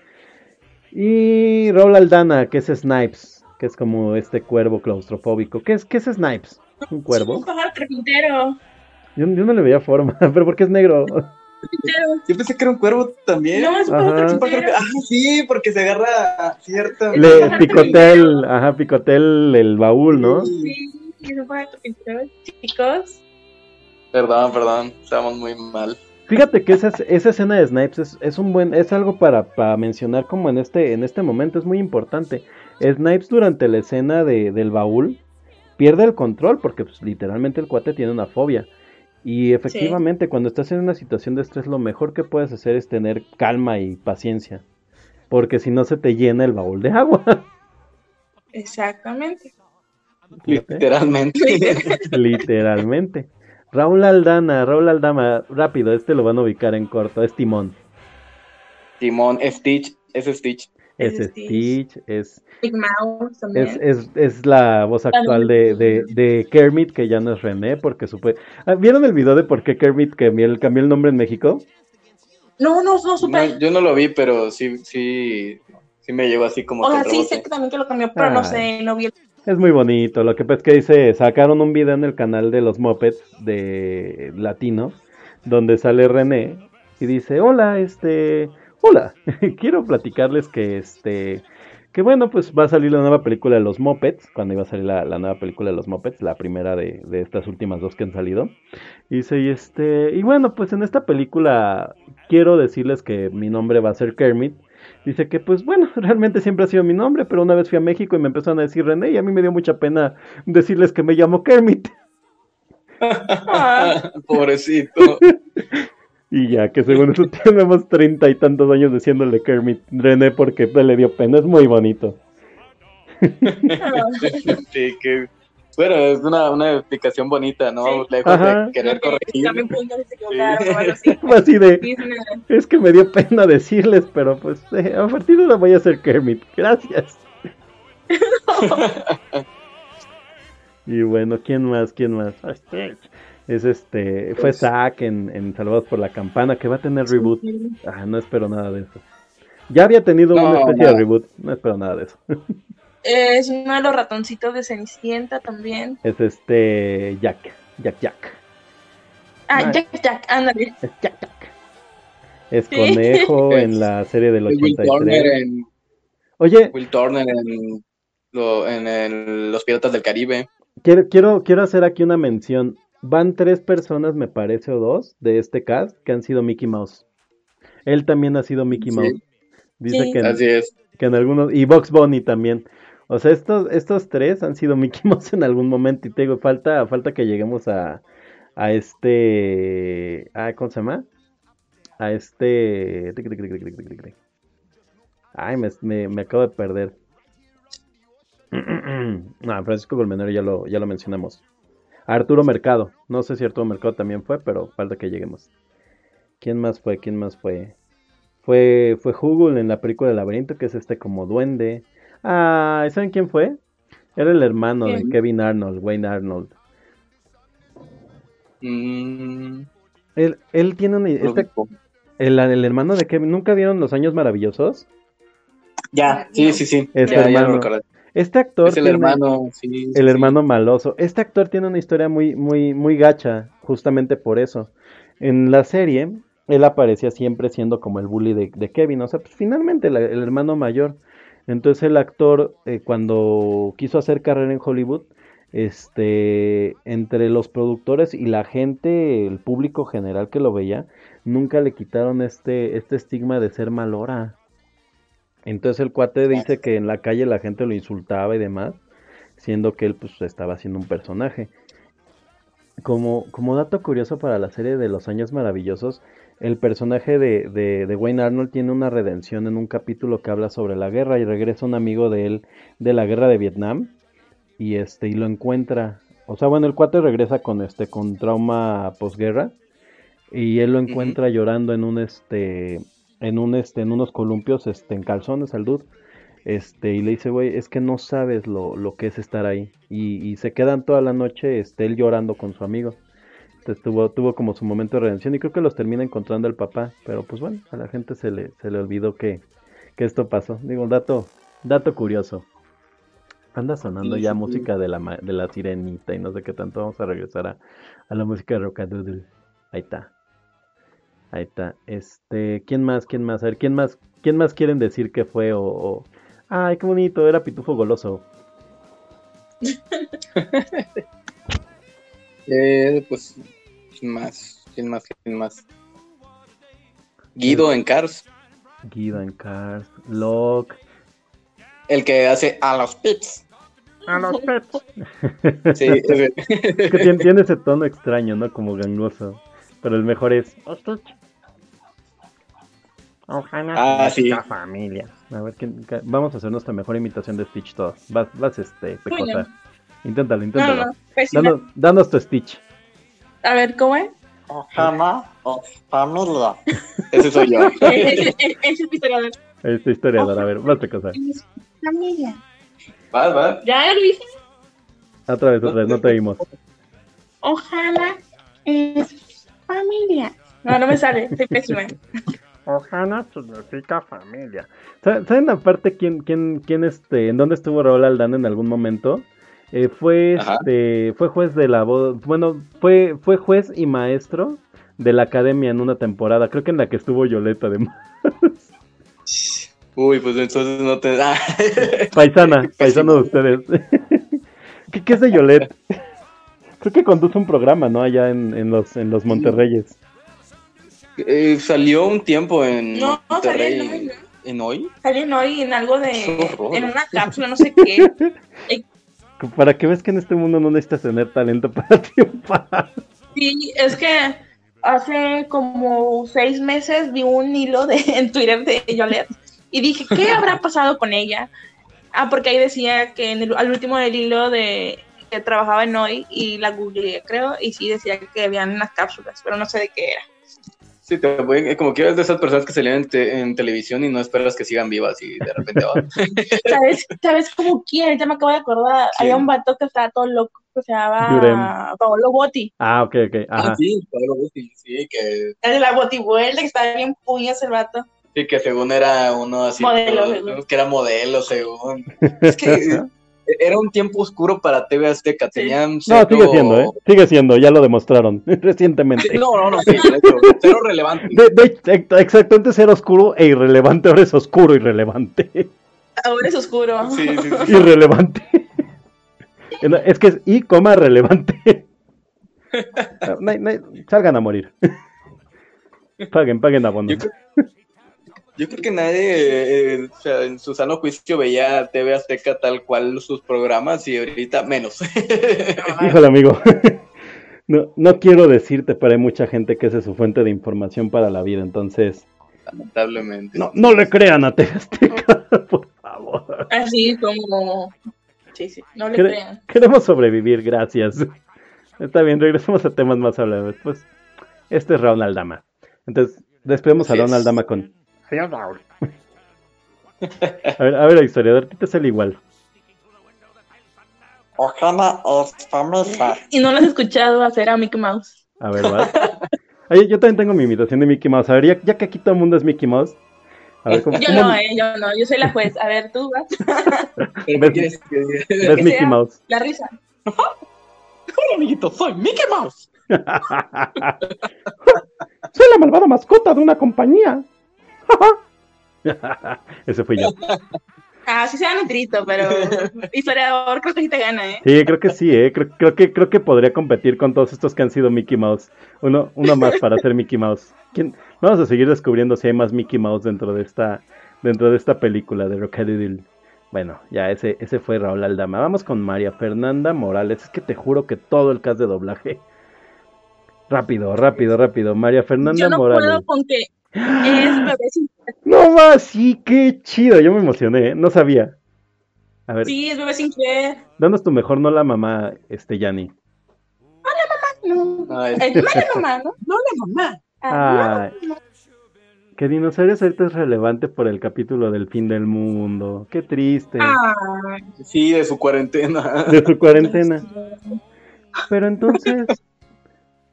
Y Raúl Aldana, que es Snipes, que es como este cuervo claustrofóbico. ¿Qué es, qué es Snipes? ¿Un cuervo? Un pájaro carpintero. Yo, yo no le veía forma, pero ¿por qué es negro? Yo pensé que era un cuervo también. No, es un pájaro carpintero. Ah, sí, porque se agarra a cierta... Le picotel, ajá, picotel el baúl, ¿no? Sí, es un pájaro carpintero. Chicos. Perdón, perdón, estamos muy mal. Fíjate que esa, esa escena de Snipes es, es un buen, es algo para, para mencionar como en este, en este momento, es muy importante. Snipes durante la escena de, del baúl pierde el control porque pues, literalmente el cuate tiene una fobia. Y efectivamente, cuando estás en una situación de estrés, lo mejor que puedes hacer es tener calma y paciencia. Porque si no se te llena el baúl de agua. Exactamente. Literalmente. Literalmente. Raúl Aldana, Raúl Aldana, rápido, este lo van a ubicar en corto, es Timón. Timón, Stitch, es Stitch. Es Es Stitch, Stitch. es, Big Mouth también. es, es, es la voz actual de, de, de Kermit, que ya no es René, porque supe... Ah, ¿Vieron el video de por qué Kermit cambió el, cambió el nombre en México? No, no, no supe. No, yo no lo vi, pero sí, sí, sí me llegó así como o sea, sí sé que también que lo cambió, pero no Ay. sé, no vi el... Es muy bonito, lo que pasa es que dice, sacaron un video en el canal de los Muppets de Latino, donde sale René y dice, hola, este, hola, quiero platicarles que este, que bueno, pues va a salir la nueva película de los Muppets, cuando iba a salir la, la nueva película de los Muppets, la primera de, de estas últimas dos que han salido. Y dice, y este, y bueno, pues en esta película quiero decirles que mi nombre va a ser Kermit. Dice que pues bueno, realmente siempre ha sido mi nombre, pero una vez fui a México y me empezaron a decir René y a mí me dio mucha pena decirles que me llamo Kermit. Pobrecito. Y ya que según eso tenemos treinta y tantos años diciéndole Kermit René porque le dio pena, es muy bonito. sí, que... Bueno, es una, una explicación bonita, ¿no? Sí. Lejos Ajá. de querer corregir. También se equivocaron así. De, es que me dio pena decirles, pero pues eh, a partir de ahora voy a ser Kermit, gracias. y bueno, ¿quién más? ¿Quién más? Es este, fue Zack en, en Salvados por la Campana, que va a tener reboot. Ah, no espero nada de eso. Ya había tenido No, una especie no. de reboot, no espero nada de eso. Es uno de los ratoncitos de Cenicienta también. Es este Jack, Jack Jack. Ah. Jack Jack, ándale. Es Jack Jack. Es Sí. conejo en la serie del Es Will Turner 83. en, Oye, Will Turner en, lo- en el- Los Piratas del Caribe. quiero, quiero, quiero hacer aquí una mención. Van tres personas, me parece, o dos, de este cast que han sido Mickey Mouse. Él también ha sido Mickey Sí. Mouse. Dice Sí. que en, Así es. que en algunos, y Box Bunny también. O sea, estos, estos tres han sido Mickey Mouse en algún momento. Y te digo, falta, falta que lleguemos a, a este. ah, ¿Cómo se llama? A este. Ay, me, me, me acabo de perder. No, Francisco Colmenero ya lo, ya lo mencionamos. Arturo Mercado. No sé si Arturo Mercado también fue, pero falta que lleguemos. ¿Quién más fue? ¿Quién más fue? Fue, fue Hugul en la película laberinto, que es este como duende. Ah, ¿saben quién fue? Era el hermano de. Kevin Arnold, Wayne Arnold. Mm, Él, él tiene una... lo este- el, el hermano de Kevin... ¿Nunca vieron Los Años Maravillosos? Ya, sí, sí, sí. Es ya, ya hermano. Este actor Es el tiene- hermano, sí, sí, el sí. hermano maloso. Este actor tiene una historia muy, muy, muy gacha, justamente por eso. En la serie, él aparecía siempre siendo como el bully de, de Kevin, o sea, pues finalmente la- el hermano mayor. Entonces el actor, eh, cuando quiso hacer carrera en Hollywood, este, entre los productores y la gente, el público general que lo veía, nunca le quitaron este, este estigma de ser malora. Entonces el cuate dice que en la calle la gente lo insultaba y demás, siendo que él pues estaba haciendo un personaje. Como, como dato curioso para la serie de Los Años Maravillosos, el personaje de, de, de Wayne Arnold tiene una redención en un capítulo que habla sobre la guerra y regresa un amigo de él de la guerra de Vietnam y este y lo encuentra. O sea, bueno, el cuate regresa con este con trauma posguerra y él lo encuentra llorando en un este en un este en unos columpios este en calzones al dude. Este, y le dice, güey, es que no sabes lo, lo que es estar ahí. Y, y se quedan toda la noche, este, él llorando con su amigo. Entonces tuvo, tuvo como su momento de redención y creo que los termina encontrando el papá. Pero pues bueno, a la gente se le, se le olvidó que, que esto pasó. Digo, dato, dato curioso. Anda sonando Sí, ya sí, sí. música de la, de la sirenita y no sé qué tanto. Vamos a regresar a, a la música de Rocadoodle. Ahí está. Ahí está. Este, ¿quién más? ¿Quién más? A ver, ¿quién más? ¿Quién más quieren decir que fue o, o- Ay, qué bonito, era Pitufo Goloso. Eh, pues, ¿quién más? ¿Quién más? ¿Quién más? Guido en Cars, Guido en Cars, Locke. el que hace a los pips. A los pets. Sí, ese. Es que tiene, tiene ese tono extraño, ¿no? Como gangoso. Pero el mejor es Stitch. Ojalá Ah, sí. la familia. A ver, ¿quién- vamos a hacer nuestra mejor imitación de Stitch todos. Vas, vas este. Bueno. Inténtalo, No, inténtalo. no, pésima. danos, danos tu Stitch. A ver, ¿cómo es? Ojalá o familia. Ese soy yo. Ese es mi historiador. Esta historiador, a ver, vas pecosa. Familia. Vas, vas. ¿Ya lo hice? Otra vez, otra vez, no te oímos. Ojalá es familia. No, no me sale, estoy pésima. Ojalá significa familia. ¿Saben saben aparte quién, quién, quién este, en dónde estuvo Raúl Aldán en algún momento? Eh, fue este, fue juez de la voz, bueno, fue, fue juez y maestro de la academia en una temporada, creo que en la que estuvo Yoleta además. Uy, pues entonces no te da. Paisana, paisano de ustedes. ¿Qué, ¿Qué es de Yolet? Creo que conduce un programa, ¿no? Allá en, en los, en los Monterreyes. Eh, salió un tiempo en No, no, Monterrey, salió en hoy, en hoy. Salen hoy en algo de. En una cápsula, no sé qué. Para que veas que en este mundo no necesitas tener talento para triunfar. Sí, es que hace como seis meses vi un hilo de, en Twitter de Yolette y dije, ¿qué habrá pasado con ella? Ah, porque ahí decía que en el, al último del hilo de que trabajaba en hoy y la googleé, creo, y sí decía que habían unas cápsulas, pero no sé de qué era. Sí, te voy- como que eres de esas personas que salían en, te- en televisión y no esperas que sigan vivas y de repente van. ¿Sabes, ¿Sabes como quién? Ya me acabo de acordar. ¿Quién? Había un vato que estaba todo loco que se llamaba Paolo Botti. Ah, ok, ok. Ajá. Ah, sí, Pablo Guti, sí, que El de la botivuelta, que estaba bien puñas el vato. Sí, que según era uno así. Modelo, todo- según. que era modelo, según. Es que era un tiempo oscuro para TV Azteca. Tenían. No, cero- sigue siendo, ¿eh? Sigue siendo, ya lo demostraron recientemente. No, no, no, sí, de hecho, cero relevante. De, de- ex- exacto, antes era oscuro e irrelevante, ahora es oscuro, irrelevante. Ahora es oscuro. Sí, sí, sí. Irrelevante. Es que es y, coma, relevante. No, no, salgan a morir. Paguen, paguen abono. Yo creo, yo creo que nadie eh, o sea, en su sano juicio veía TV Azteca tal cual sus programas y ahorita menos. Híjole, amigo. No, no quiero decirte, pero hay mucha gente que esa es su fuente de información para la vida, entonces Lamentablemente. no, no le crean a TV Azteca, por favor. Así como. Sí, sí, no le Quere- crean. Queremos sobrevivir, gracias. Está bien, regresemos a temas más hablables. Pues, este es Raúl Aldama. Entonces, despedimos a es. Aldama con. Señor Raúl. A ver, a ver, historiador, ¿qué te sale igual? Ojana es famosa. Y no lo has escuchado hacer a Mickey Mouse. A ver, ¿va? Oye, yo también tengo mi imitación de Mickey Mouse. A ver, ya, ya que aquí todo el mundo es Mickey Mouse. A ver, ¿cómo, Yo cómo no, eh, yo no, yo soy la juez. A ver, tú vas. ¿Pero ves- ves Mickey. Mouse? La risa. Hola, amiguito, soy Mickey Mouse. Soy la malvada mascota de una compañía. Ese fui yo. Ah, sí se dan un grito, pero historiador creo que sí te gana, ¿eh? Sí, creo que sí, ¿eh? Creo, creo que, creo que podría competir con todos estos que han sido Mickey Mouse. Uno, uno más para ser Mickey Mouse. ¿Quién? Vamos a seguir descubriendo si hay más Mickey Mouse dentro de esta, dentro de esta película de Rockabilly. Bueno, ya ese, ese fue Raúl Aldama. Vamos con María Fernanda Morales. Es que te juro que todo el cast de doblaje. Rápido, rápido, rápido. María Fernanda Yo no Morales. puedo con que es bebé sin No más, sí, qué chido. Yo me emocioné, ¿eh? no sabía. A ver, Sí, es bebé sin querer. danos tu mejor no la mamá, este Yanni. No. Ay, El madre mamá, ¿no? No la mamá. Ah, Ay, que dinosaurios ahorita es relevante por el capítulo del fin del mundo. Qué triste. Ah, Sí, de su cuarentena. De su cuarentena. Pero entonces,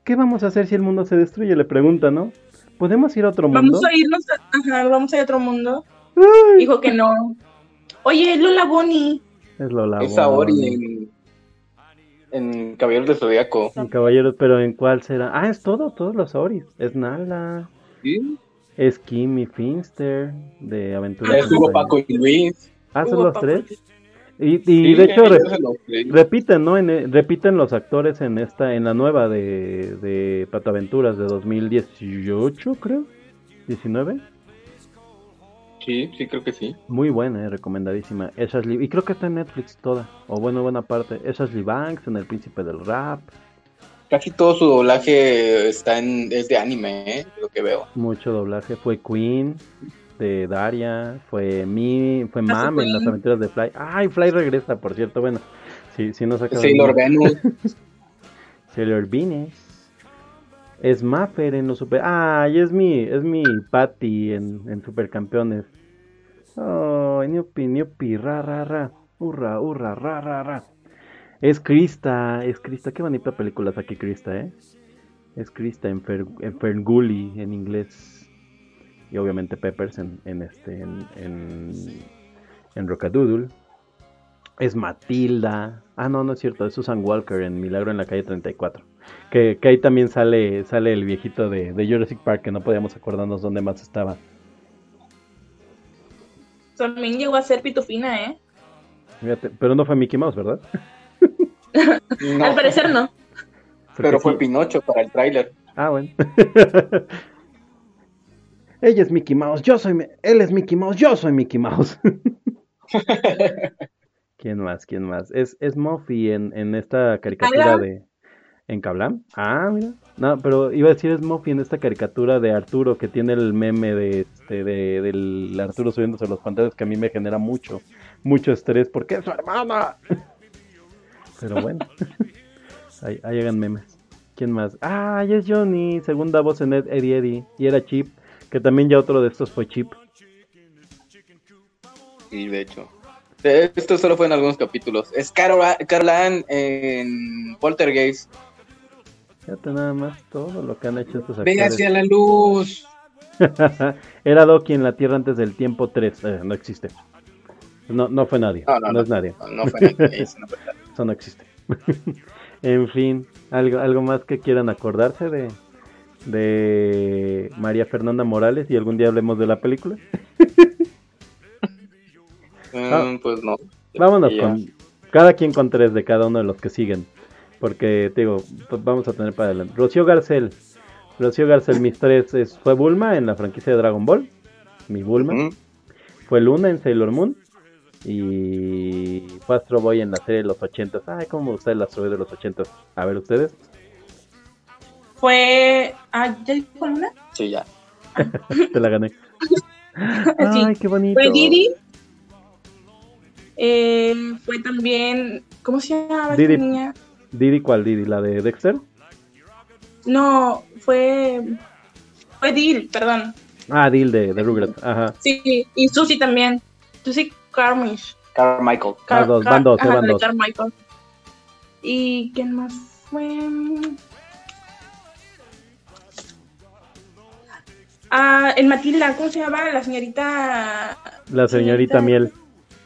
¿qué vamos a hacer si el mundo se destruye? Le pregunta, ¿no? ¿Podemos ir a otro mundo? vamos a irnos, a, ajá, vamos a ir a otro mundo. Ay, Dijo que no. Oye, Lola Bonnie. es Lola. Es Saori en, en Caballeros del Zodíaco. En Caballeros, pero ¿en cuál será? Ah, es todo, todos los Saoris. Es Nala, ¿Sí? es Kimmy Finster, de Aventuras. Ya estuvo en Paco y Luis. Ah, son los Paco tres. Y- Y, Sí, de hecho, re- repiten, ¿no? En, eh, repiten los actores en esta, en la nueva de, de Pato Aventuras de 2018, creo. 19. Sí, sí, creo que sí. Muy buena, eh, recomendadísima. Es Ashley, y creo que está en Netflix toda, o bueno, buena parte. Es Ashley Banks en El Príncipe del Rap. Casi todo su doblaje está en, es de anime, ¿eh? lo que veo. Mucho doblaje. Fue Queen de Daria, fue Mi, fue Ah, Mam fue en las aventuras de Fly. Ay, Fly regresa, por cierto. Bueno, sí, sí nos acaba Sailor Venus. Sailor Venus. Es Maffer en los super. Ay, es mi, es mi Patty en, en Supercampeones. Oh, ñupi, ñupi, ra, ra, ra. Hurra, hurra, ra, ra, ra. Es Krista, es Krista. Qué bonita película aquí Krista, ¿eh? Es Krista en, Fer, en Ferngully en inglés. Y obviamente Peppers en, en este, en, en, en Rockadoodle. Es Matilda. Ah, no, no es cierto. Es Susan Walker en Milagro en la calle 34. Que, que ahí también sale, sale el viejito de, de Jurassic Park, que no podíamos acordarnos dónde más estaba. También llegó a ser pitufina, ¿eh? Fíjate, pero no fue Mickey Mouse, ¿verdad? No, Al parecer no. Porque pero fue sí- Pinocho para el tráiler. Ah, bueno. Ella es Mickey Mouse, yo soy... Él es Mickey Mouse, yo soy Mickey Mouse. ¿Quién más? ¿Quién más? Es, es Muffy en, en esta caricatura de... ¿En Kablam? Ah, mira. No, pero iba a decir es Muffy en esta caricatura de Arturo que tiene el meme de, este, de del Arturo subiéndose a los pantallas que a mí me genera mucho, mucho estrés porque es su hermana. Pero bueno, ahí, ahí hagan memes. ¿Quién más? Ah, ya es Johnny, segunda voz en Ed- Eddie Eddie. Y era Chip, que también ya otro de estos fue Chip. Sí, de hecho. Esto solo fue en algunos capítulos. Es Carol, Carol Ann en Poltergeist. Fíjate nada más todo lo que han hecho estos Ve actores. hacia la luz. Era Doki en la Tierra antes del tiempo 3. Eh, no existe. No, no fue nadie. No, No, no, no. es nadie. No, no fue nadie, eso no fue nadie. Eso no existe. en fin, ¿algo, algo más que quieran acordarse de, de María Fernanda Morales y algún día hablemos de la película. Mm, pues no. Vámonos Ya. con cada quien con tres de cada uno de los que siguen. Porque te digo, vamos a tener para adelante. Rocío Garcel. Rocío Garcel, mis tres es, fue Bulma en la franquicia de Dragon Ball. Mi Bulma. Fue Luna en Sailor Moon. Y fue Astro Boy en la serie de los 80. Ay, cómo me gusta el Astro Boy de los 80. A ver, ustedes. Fue. Ah, ¿ya dijo una? Sí, ya. Te la gané. Sí. Ay, qué bonito. Fue Didi. Eh, fue también. ¿Cómo se llama Didi. esta niña? Didi, ¿cuál Didi? ¿La de Dexter? No, fue. Fue Dil, perdón. Ah, Dil de, de Rugrats. Ajá. Sí, y Susie también. Susie Carmish. Carmichael. Dos, van dos, ajá, van dos. Carmichael. ¿Y quién más fue? Ah, en Matilda, ¿cómo se llama? La señorita. La señorita Miel.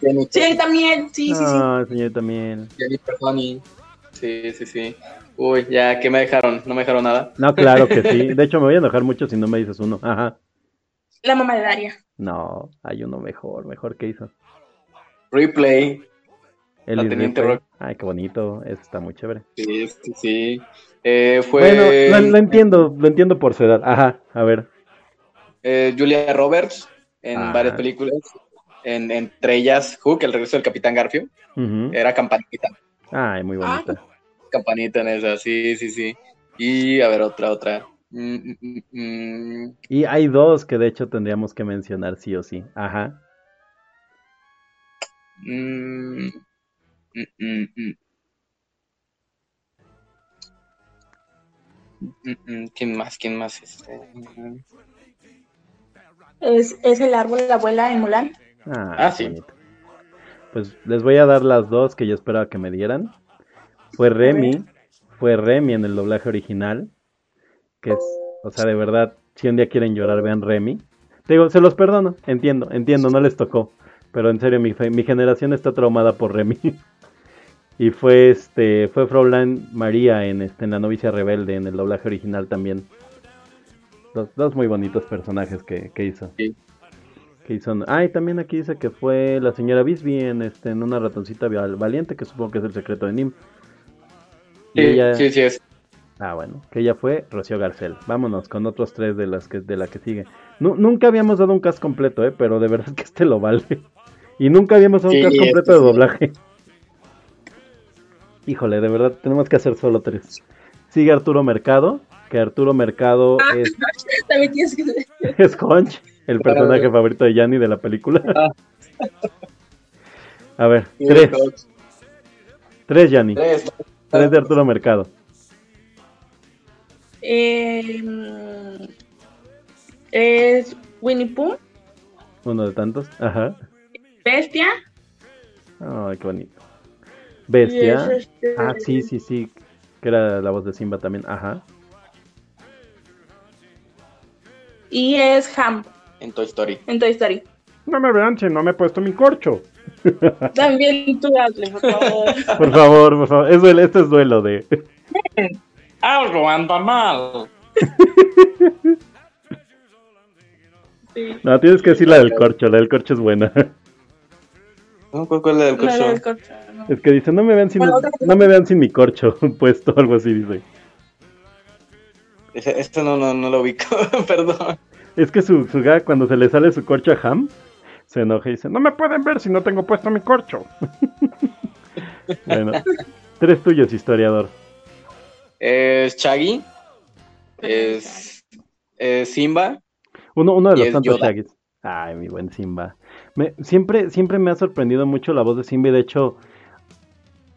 Jenny- Señorita Miel, sí, sí, sí. Ah, señorita Miel. Jennifer Honey. Sí, sí, sí. Uy, ya, ¿qué me dejaron? No me dejaron nada. No, claro que sí. De hecho, me voy a enojar mucho si no me dices uno. Ajá. La mamá de Daria. No, hay uno mejor, mejor que hizo. Replay. El La Teniente Rock. Ay, qué bonito. Eso está muy chévere. Sí, sí, sí. Eh, fue Bueno, lo, lo entiendo, lo entiendo por su edad. Ajá, a ver. Eh, Julia Roberts en Ah. varias películas. En, entre ellas, Hook, el regreso del Capitán Garfio. Era campanita. Ay, muy bonita. Campanita en esa, sí, sí, sí. Y a ver, otra, otra. Mm, mm, mm. Y hay dos que de hecho tendríamos que mencionar sí o sí. Ajá. Mm, mm, mm, mm. Mm, mm, ¿Quién más? ¿Quién más? Este, Es, es el árbol de la abuela en Mulan. Ah, Ah, sí. bonito. Pues les voy a dar las dos que yo esperaba que me dieran. Fue Remy, fue Remy en el doblaje original, que es, o sea, de verdad, si un día quieren llorar, vean Remy. Te digo, se los perdono, entiendo, entiendo, no les tocó, pero en serio, mi, fe- mi generación está traumada por Remy. Y fue este, fue Fraulein María en este, en La novicia rebelde, en el doblaje original también. Dos, dos muy bonitos personajes que, que hizo. Sí. Que hizo. Ah, y también aquí dice que fue la señora Bisbee en este, en una ratoncita val- valiente, que supongo que es el secreto de Nim. Y Sí, ella- sí, sí, es. Ah, bueno, que ella fue Rocío Garcel. Vámonos con otros tres de las que de la que sigue. Nu- nunca habíamos dado un cast completo, eh, pero de verdad que este lo vale. Y nunca habíamos dado un cast completo este de sí. doblaje. Híjole, de verdad tenemos que hacer solo tres. Sigue Arturo Mercado, que Arturo Mercado Ah. es, También tienes que. es Hunch, el personaje favorito de Yanni de la película. Ah. A ver, Sí, tres, tres Yanni, tres. tres de Arturo Mercado. Eh, es Winnie Pooh, Uno de tantos, ajá. Bestia. Ay, qué bonito. Bestia. es, este, Ah, sí, sí, sí. Que era la voz de Simba también. Ajá. Y es Ham En Toy Story. en Toy Story. No me vean si no me he puesto mi corcho. También tú hazle, por favor. Por favor, por favor. Es duelo, este es duelo de. Algo anda mal. Sí. No, tienes que decir la del corcho. La del corcho es buena. No, ¿Cuál, cuál es la del corcho? no, el corcho. Es que dice, no me vean sin, Bueno, cosa. no me vean sin mi corcho puesto, algo así dice. Este no, no, no lo ubico, perdón. Es que su, su gag, cuando se le sale su corcho a Ham, se enoja y dice, no me pueden ver si no tengo puesto mi corcho. bueno, tres tuyos, historiador. Es Shaggy. Es, es Simba. Uno, uno de los tantos Yoda. Shaggys. Ay, mi buen Simba. Me- siempre, siempre me ha sorprendido mucho la voz de Simba y de hecho,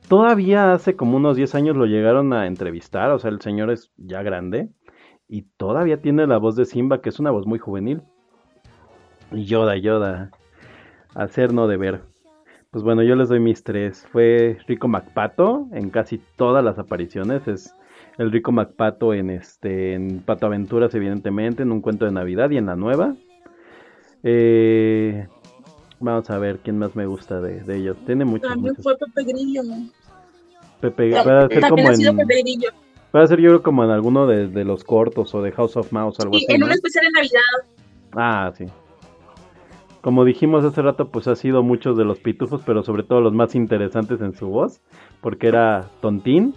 todavía hace como unos 10 años lo llegaron a entrevistar, o sea, el señor es ya grande y todavía tiene la voz de Simba, que es una voz muy juvenil. Y Yoda, Yoda, hacer no deber. Pues bueno, yo les doy mis tres. Fue Rico MacPato en casi todas las apariciones, es el rico MacPato en este en Pato Aventuras, evidentemente, en un cuento de Navidad y en la nueva. Eh, vamos a ver quién más me gusta de, de ellos. Tiene muchos. También muchos. fue Pepe Grillo. Pepe, Ta- va a ser También como ha sido en, Pepe Grillo. va a ser yo creo como en alguno de, de los cortos o de House of Mouse, algo Sí, así. en ¿no? un especial de Navidad. Ah, sí. Como dijimos hace rato, pues ha sido muchos de los pitufos, pero sobre todo los más interesantes en su voz, porque era Tontín.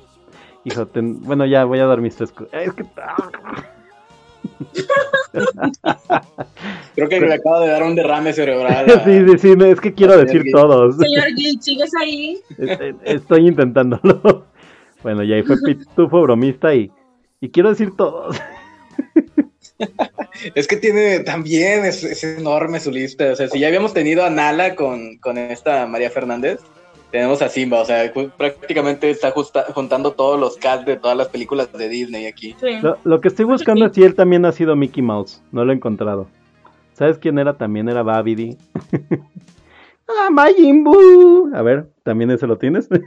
Hijo, ten- bueno, ya voy a dar mis tres. Es que. Creo que me acaba de dar un derrame cerebral. a- sí, sí, sí, es que quiero decir Gui. todos. Señor Gil, ¿sigues ahí? Estoy intentándolo. Bueno, ya ahí fue pitufo bromista y, y quiero decir todos. Es que tiene también, es, es enorme su lista. O sea, si ya habíamos tenido a Nala con, con esta María Fernández, tenemos a Simba. O sea, prácticamente está justa- juntando todos los cast de todas las películas de Disney aquí. Sí. Lo, lo que estoy buscando es si él también ha sido Mickey Mouse. No lo he encontrado. ¿Sabes quién era? También era Babidi. ah, Majin Buu. A ver, ¿también ese lo tienes?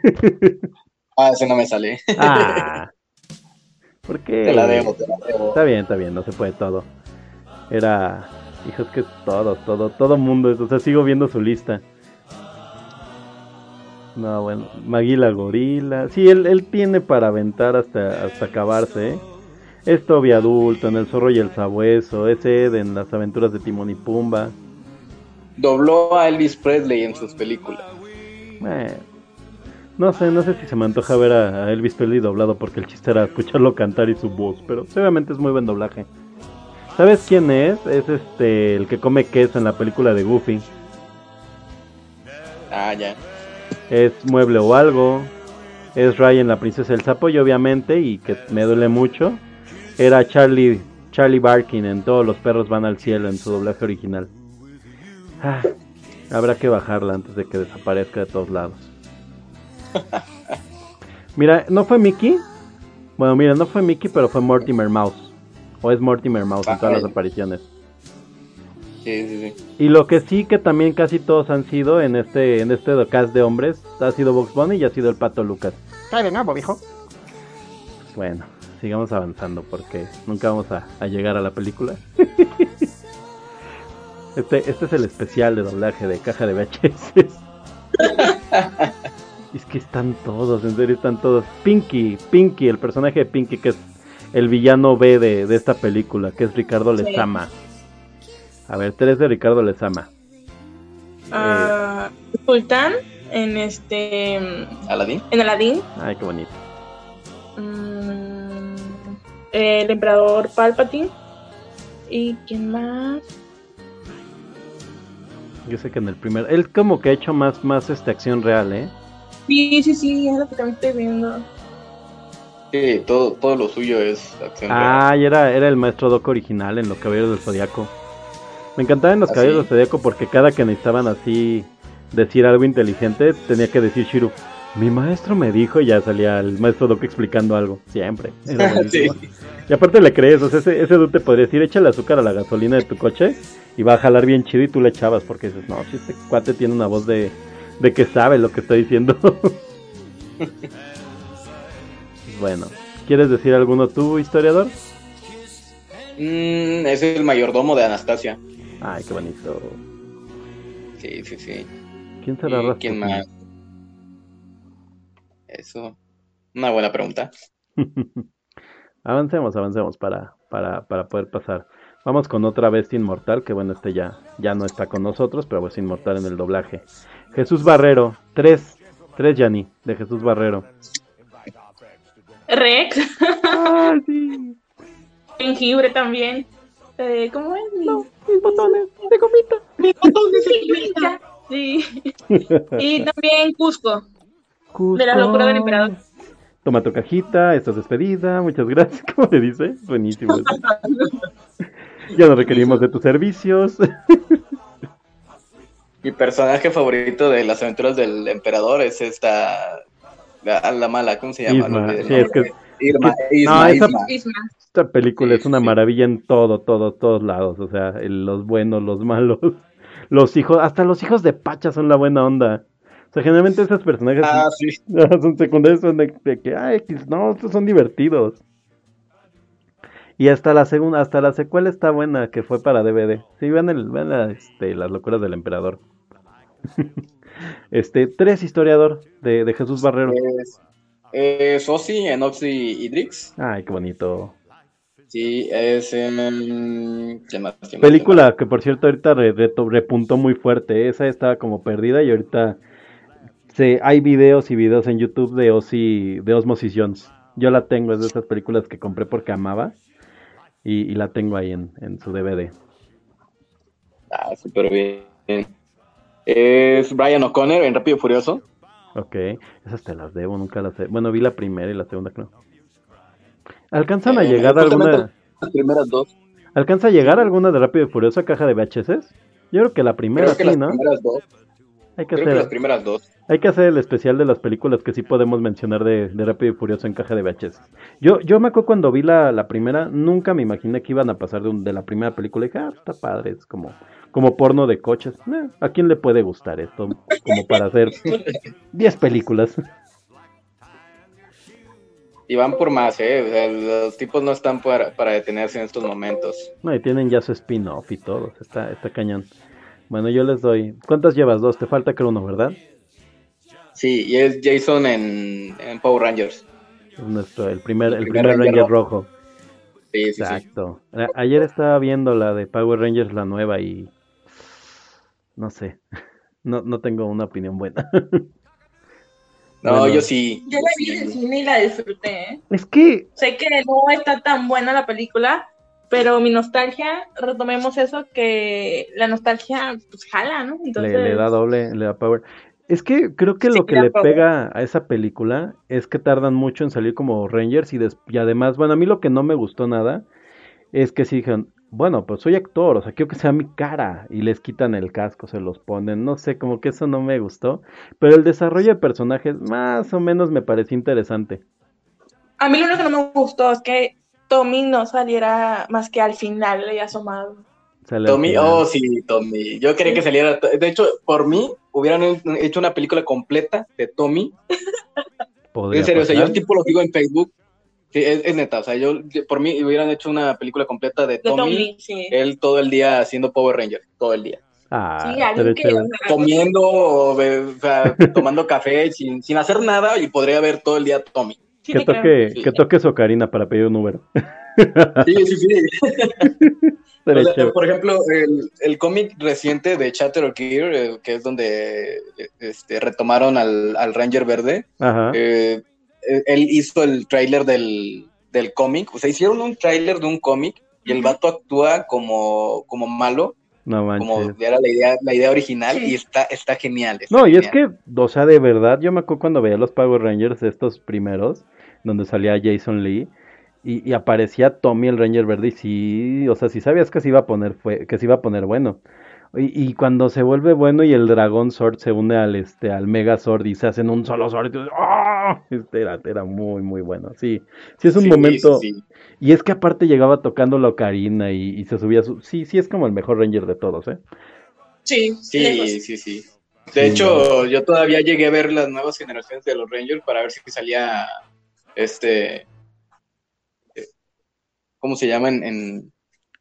Ah, ese no me sale. ah. ¿Por qué? Te la debo, te la debo. Está bien, está bien, no se puede todo. Era. Hijo, es que todo, todo, todo mundo. es- O sea, sigo viendo su lista. No, bueno, Maguila Gorila. Sí, él, él tiene para aventar hasta, hasta acabarse, ¿eh? Es Toby adulto en El Zorro y el Sabueso. Es Ed en Las Aventuras de Timón y Pumba. Dobló a Elvis Presley en sus películas. Eh, no sé, no sé si se me antoja ver a, a Elvis Presley doblado porque el chiste era escucharlo cantar y su voz, pero obviamente es muy buen doblaje. ¿Sabes quién es? Es este el que come queso en la película de Goofy. Ah, ya. Es Mueble o algo. Es Ryan la princesa del sapo y obviamente y que me duele mucho era Charlie Charlie Barkin en Todos los perros van al cielo en su doblaje original. Ah, habrá que bajarla antes de que desaparezca de todos lados. Mira, ¿no fue Mickey? Bueno, mira, no fue Mickey, pero fue Mortimer Mouse. O es Mortimer Mouse en todas las apariciones. Sí, sí, sí. Y lo que sí que también casi todos han sido en este en este cast de hombres, ha sido Box Bunny y ha sido el Pato Lucas. Cae de nuevo, viejo. Bueno, sigamos avanzando porque nunca vamos a, a llegar a la película. Este, este es el especial de doblaje de caja de VHS. es que están todos, en serio están todos. Pinky, Pinky, el personaje de Pinky que es el villano B de, de esta película, que es Ricardo Sí. A ver, tres de Ricardo Lezama. Ah, Sultán en este. ¿Aladín? En Aladdin. Ay, qué bonito. Mm, el emperador Palpatine. ¿Y quién más? Yo sé que en el primer, él como que ha hecho más, más esta acción real, ¿eh? Sí, sí, sí, es lo que también estoy viendo. Sí, todo, todo lo suyo es acción. real. Ah, y era, era el maestro Doc original en Los Caballeros del Zodiaco. Me encantaba en Los ¿Ah, Caballeros sí? del Zodiaco porque cada que necesitaban así decir algo inteligente, tenía que decir Shiru, mi maestro me dijo y ya salía el maestro Doc explicando algo. Siempre. Sí. Y aparte le crees, o sea, ese, ese dude te podría decir, échale azúcar a la gasolina de tu coche y va a jalar bien chido y tú le echabas porque dices, no, si este cuate tiene una voz de, de que sabe lo que está diciendo. bueno, ¿quieres decir alguno tú, historiador? Mm, es el mayordomo de Anastasia. Ay, qué bonito. Sí, sí, sí. ¿Quién será ¿Y Rasputin? quién más? Eso. Una buena pregunta. avancemos, avancemos para, para, para poder pasar. Vamos con otra bestia inmortal, que bueno, este ya, ya no está con nosotros, pero es inmortal en el doblaje. Jesús Barrero, tres, tres Yanni, de Jesús Barrero. Rex. Ah, sí. Jengibre también. Eh, ¿Cómo es? mis botones de gomita. Mis botones de gomita. Sí. Y también Cusco. De la locura del emperador. Toma tu cajita, estás despedida, muchas gracias. ¿Cómo le dice? Buenísimo. eso. ya no requerimos de tus servicios. Mi personaje favorito de las aventuras del emperador es esta. La, la mala, ¿cómo se llama? Isma, No sí, es que-. Irma, que- Isma, no, esa- Isma. Esta película Sí, es una sí. maravilla en todo, todo, todos lados. O sea, el- los buenos, los malos, los hijos, hasta los hijos de Pacha son la buena onda. O sea, generalmente esos personajes Ah, sí. son secundarios, son de, de que, ah, X, no, estos son divertidos. Y hasta la segunda, hasta la secuela está buena, que fue para DVD. Sí, vean, el, vean la, este, las locuras del emperador. este, tres historiador de, de Jesús Barrero. Es, es Ozzy, Enoxy y Drix. Ay, qué bonito. Sí, es en... ¿qué más? ¿Qué más? Película que por cierto ahorita re- repuntó muy fuerte. Esa estaba como perdida y ahorita se, hay videos y videos en YouTube de Ozzy, de Osmosis Jones. Yo la tengo, es de esas películas que compré porque amaba y, y la tengo ahí en, en su DVD. Ah, súper bien. Es Brian O'Connor en Rápido y Furioso. Ok, esas te las debo, nunca las he... Bueno, vi la primera y la segunda creo. ¿Alcanzan a Eh, llegar alguna... Las primeras dos. ¿Alcanza a llegar alguna de Rápido y Furioso a caja de VHS? Yo creo que la primera Creo que sí, las ¿no? primeras dos. Hay que Creo que hacer... las primeras dos. Hay que hacer el especial de las películas que sí podemos mencionar de, de Rápido y Furioso en caja de VHS. Yo, yo me acuerdo cuando vi la, la primera, nunca me imaginé que iban a pasar de, un- de la primera película. Y dije, ah, está padre, es como, como porno de coches. Eh, ¿A quién le puede gustar esto? Como para hacer 10 películas. Y van por más, ¿eh? O sea, los tipos no están para, para detenerse en estos momentos. No, y tienen ya su spin-off y todo. Está, está cañón. Bueno, yo les doy. ¿Cuántas llevas? Dos. Te falta creo uno, ¿verdad? Sí, y es Jason en, en Power Rangers. Es nuestro, el primer, el primer primer Ranger Ranger rojo. Sí, sí, sí. Exacto. A- Ayer estaba viendo la de Power Rangers, la nueva, y no sé. No, no tengo una opinión buena. No, Bueno. yo sí. Yo la vi en el cine y la disfruté. ¿eh? Es que Sé que no está tan buena la película, pero mi nostalgia, retomemos eso, que la nostalgia pues jala, ¿no? Entonces, le, le da doble, le da power. Es que creo que Sí, lo que le power. pega a esa película es que tardan mucho en salir como Rangers y, des- y además, bueno, a mí lo que no me gustó nada es que sí dijeron, bueno, pues soy actor, o sea, quiero que sea mi cara y les quitan el casco, se los ponen, no sé, como que eso no me gustó, pero el desarrollo de personajes más o menos me pareció interesante. a mí lo único que no me gustó es que Tommy no saliera más que al final le asomado. Sale al Tommy, final. oh sí, Tommy. Yo quería que saliera. De hecho, por mí, hubieran hecho una película completa de Tommy. En serio, o sea, yo pasar. el tipo lo digo en Facebook. Sí, es, es neta, o sea, yo, por mí hubieran hecho una película completa de De Tommy, Tommy, sí. él todo el día haciendo Power Rangers, todo el día. Ah, Sí, alguien que, Comiendo, o, be- o sea, tomando café, sin, sin hacer nada, y podría ver todo el día Tommy. sí que toque, Sí. que toque su Ocarina para pedir un Uber. Sí, sí, sí. O sea, por ejemplo, el, el cómic reciente de Chatter Gear, eh, que es donde eh, este, retomaron al, al Ranger Verde, Ajá. eh, él hizo el tráiler del, del cómic, o sea, hicieron un tráiler de un cómic y el vato actúa como, como malo, No como manches. era la idea, la idea original, Sí. y está, está genial. está No, y es que, o sea, de verdad, yo me acuerdo cuando veía los Power Rangers, estos primeros, donde salía Jason Lee, y, y aparecía Tommy el Ranger Verde, y sí, o sea, si sabías que se iba a poner, fue, que se iba a poner bueno. Y, y cuando se vuelve bueno y el Dragon Sword se une al, este, al Mega Sword y se hacen un solo Sword, y tú Este era, era muy, muy bueno, sí. Sí es un Sí, momento, sí, sí. y es que aparte llegaba tocando la ocarina y, y se subía su... Sí, sí es como el mejor Ranger de todos, ¿eh? Sí, lejos. Sí, sí, sí. De Sí, hecho, yo todavía llegué a ver las nuevas generaciones de los Rangers para ver si salía este. eh, ¿Cómo se llama? En, en-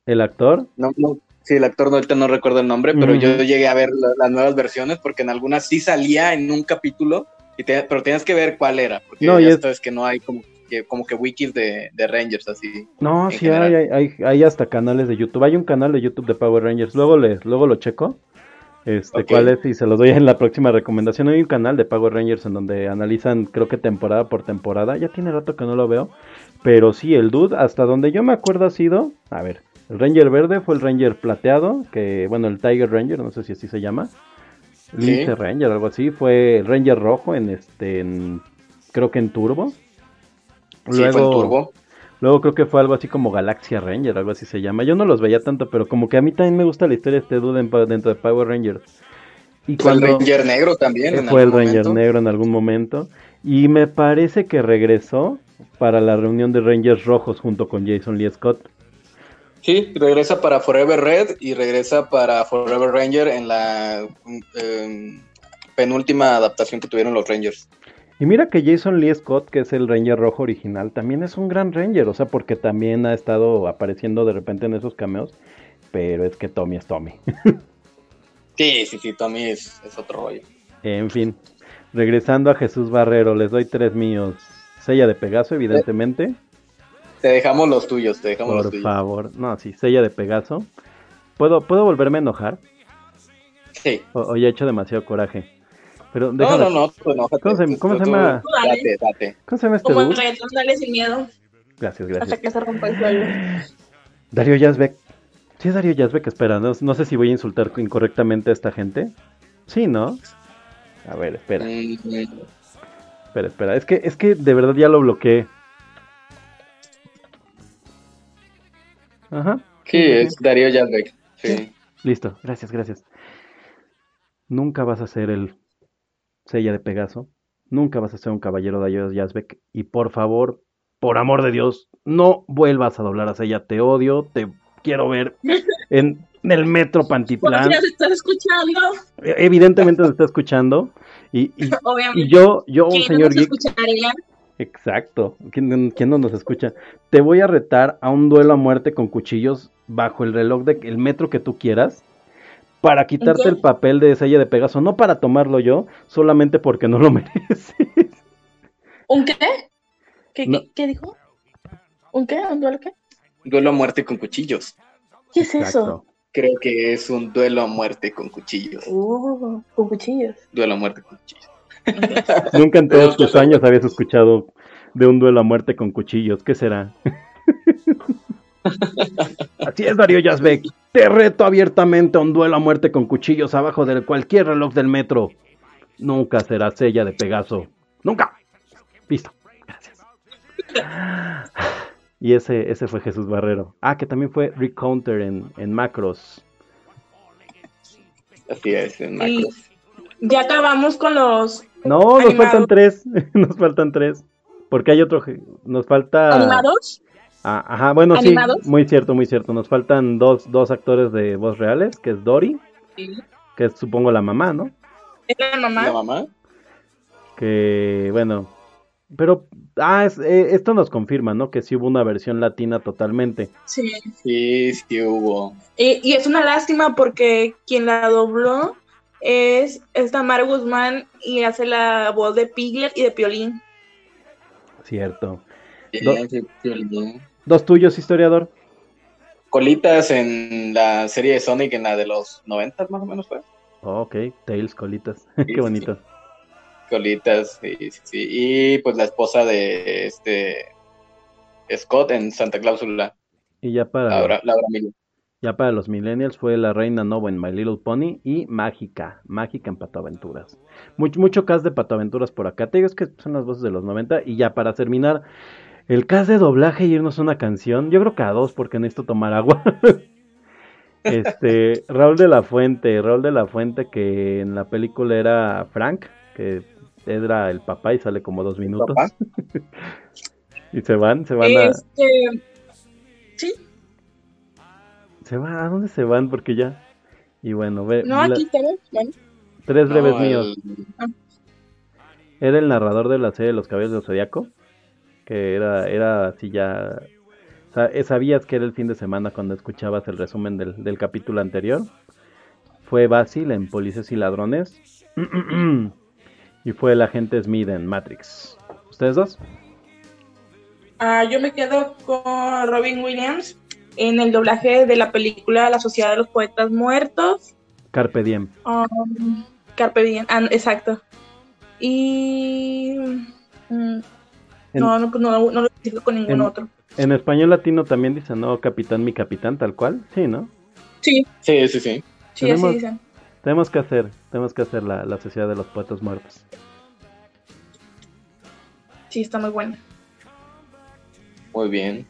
El actor, no, no, sí, el actor no, ahorita no recuerdo el nombre, pero yo llegué a ver la- las nuevas versiones porque en algunas sí salía en un capítulo, y te- pero tenías que ver cuál era, porque No, ya es- sabes que no hay como que, como que wikis de, de Rangers así. No, sí hay, hay, hay, hasta canales de YouTube. Hay un canal de YouTube de Power Rangers. Luego le, luego lo checo. Este, Ok. cuál es y se los doy en la próxima recomendación. Hay un canal de Power Rangers en donde analizan, creo que temporada por temporada. Ya tiene rato que no lo veo. Pero sí, el dude, hasta donde yo me acuerdo ha sido, a ver, el Ranger verde fue el Ranger plateado, que bueno, el Tiger Ranger, no sé si así se llama. Lince Ranger, algo así. Fue el Ranger rojo en este, en- creo que en Turbo. Sí, fue en Turbo. Luego creo que fue algo así como Galaxia Ranger, algo así se llama. Yo no los veía tanto, pero como que a mí también me gusta la historia de este dude dentro de Power Rangers. Y Fue el cuando Ranger negro también. en fue el Ranger momento. negro en algún momento. Y me parece que regresó para la reunión de Rangers rojos junto con Jason Lee Scott. Sí, regresa para Forever Red y regresa para Forever Ranger en la em, penúltima adaptación que tuvieron los Rangers. Y mira que Jason Lee Scott, que es el Ranger rojo original, también es un gran Ranger, o sea, porque también ha estado apareciendo de repente en esos cameos, pero es que Tommy es Tommy. Sí, sí, sí, Tommy es, es otro rollo. en fin, regresando a Jesús Barrero, les doy tres míos. Sella de Pegaso, evidentemente. Te dejamos los tuyos, te dejamos los Por tuyos. favor, no, sí, Sella de Pegaso. ¿Puedo, ¿Puedo volverme a enojar? Sí. O, o ya he hecho demasiado coraje. Pero No, no, no, tú enójate. ¿Cómo se, cómo tú- se llama? Tú dale. Date, date. ¿Cómo se llama este Como el reggaetón, dale sin miedo. Gracias, Hasta gracias. que se rompa el suelo. Darío Yazbek. Sí, es Darío Yazbek, espera, no, no sé si voy a insultar incorrectamente a esta gente. Sí, ¿no? A ver, espera, Mm, espera, espera. Es que, es que de verdad ya lo bloqueé. Ajá. Sí, es Darío Yazbek. Sí. Listo, gracias, gracias. Nunca vas a ser el Sella de Pegaso. Nunca vas a ser un caballero de Darío Yazbek. Y por favor, por amor de Dios, no vuelvas a doblar a Sella. Te odio, te quiero ver en el metro Pantitlán. se estás escuchando. Evidentemente nos está escuchando. Y, y- Obviamente. y yo, yo, un ¿Quién no señor nos geek. escucharía? Exacto. ¿Quién, quién no nos escucha? Te voy a retar a un duelo a muerte con cuchillos bajo el reloj de el metro que tú quieras. Para quitarte el papel de sella de Pegaso. No para tomarlo yo, solamente porque no lo mereces. ¿Un qué? ¿Qué, No. qué, qué dijo? ¿Un qué? ¿Un duelo qué? Duelo a muerte con cuchillos. ¿Qué es eso? Creo que es un duelo a muerte con cuchillos. Uh, con cuchillos. Duelo a muerte con cuchillos. Nunca en todos tus años habías escuchado de un duelo a muerte con cuchillos. ¿Qué será? Así es, Darío Yazbek. Te reto abiertamente a un duelo a muerte con cuchillos abajo de cualquier reloj del metro. Nunca será sella de Pegaso. Nunca. Listo. Gracias. Y ese, ese fue Jesús Barrero. Ah, que también fue Rick Counter en, en Macros. Así es, en Y Macros. ya acabamos con los No, nos Animados. faltan tres. nos faltan tres. Porque hay otro. Nos falta. animados. Ah, ajá, bueno, ¿Animados? sí, muy cierto, muy cierto. Nos faltan dos, dos actores de voz reales, que es Dory, que es supongo la mamá, ¿no? Es la mamá. ¿La mamá? Que, bueno, pero, ah, es- eh, esto nos confirma, ¿no? Que sí hubo una versión latina totalmente. Sí. Sí, sí hubo. Y, y es una lástima porque quien la dobló es esta Mar Guzmán y hace la voz de Piglet y de Piolín. Cierto. Do-. Dos tuyos, historiador. Colitas en la serie de Sonic, en la de los 90 más o menos fue. Oh, ok, Tails, colitas. Sí, Qué sí, bonito. Colitas, sí, sí, sí. Y pues la esposa de este Scott en Santa Cláusula, Y ya para, Laura, Laura Miller. Ya para los millennials fue la reina Nova en My Little Pony y Mágica, Mágica en Pato Aventuras. Mucho, mucho cast de Pato Aventuras por acá. Te digo es que son las voces de los 90. Y ya para terminar, el cast de doblaje y irnos a una canción. Yo creo que a dos porque necesito tomar agua. este, Raúl de la Fuente, Raúl de la Fuente que en la película era Frank, que era el papá y sale como dos minutos. ¿Papá? y se van, se van a... Este, sí, Se van, ¿a dónde se van? Porque ya... Y bueno, ve, no, la- aquí estamos. Bueno, tres No, breves el- míos. Era el narrador de la serie de Los Caballeros del Zodiaco, que era, era así ya... eh, Sabías que era el fin de semana cuando escuchabas el resumen del, del capítulo anterior. Fue Basil en Policías y Ladrones. y fue el agente Smith en Matrix. ¿Ustedes dos? ah, yo me quedo con Robin Williams en el doblaje de la película La Sociedad de los Poetas Muertos. Carpe Diem. Um, Carpe Diem, ah, exacto. Y. mm, En- no, no, pues no, no lo identifico con ningún en- otro. En español latino también dicen, no, capitán, mi capitán, tal cual. Sí, ¿no? Sí, Sí, sí, sí. sí, Tenemos- así dicen. Tenemos que hacer, tenemos que hacer la, la sociedad de los poetas muertos. Sí, está muy buena. Muy bien.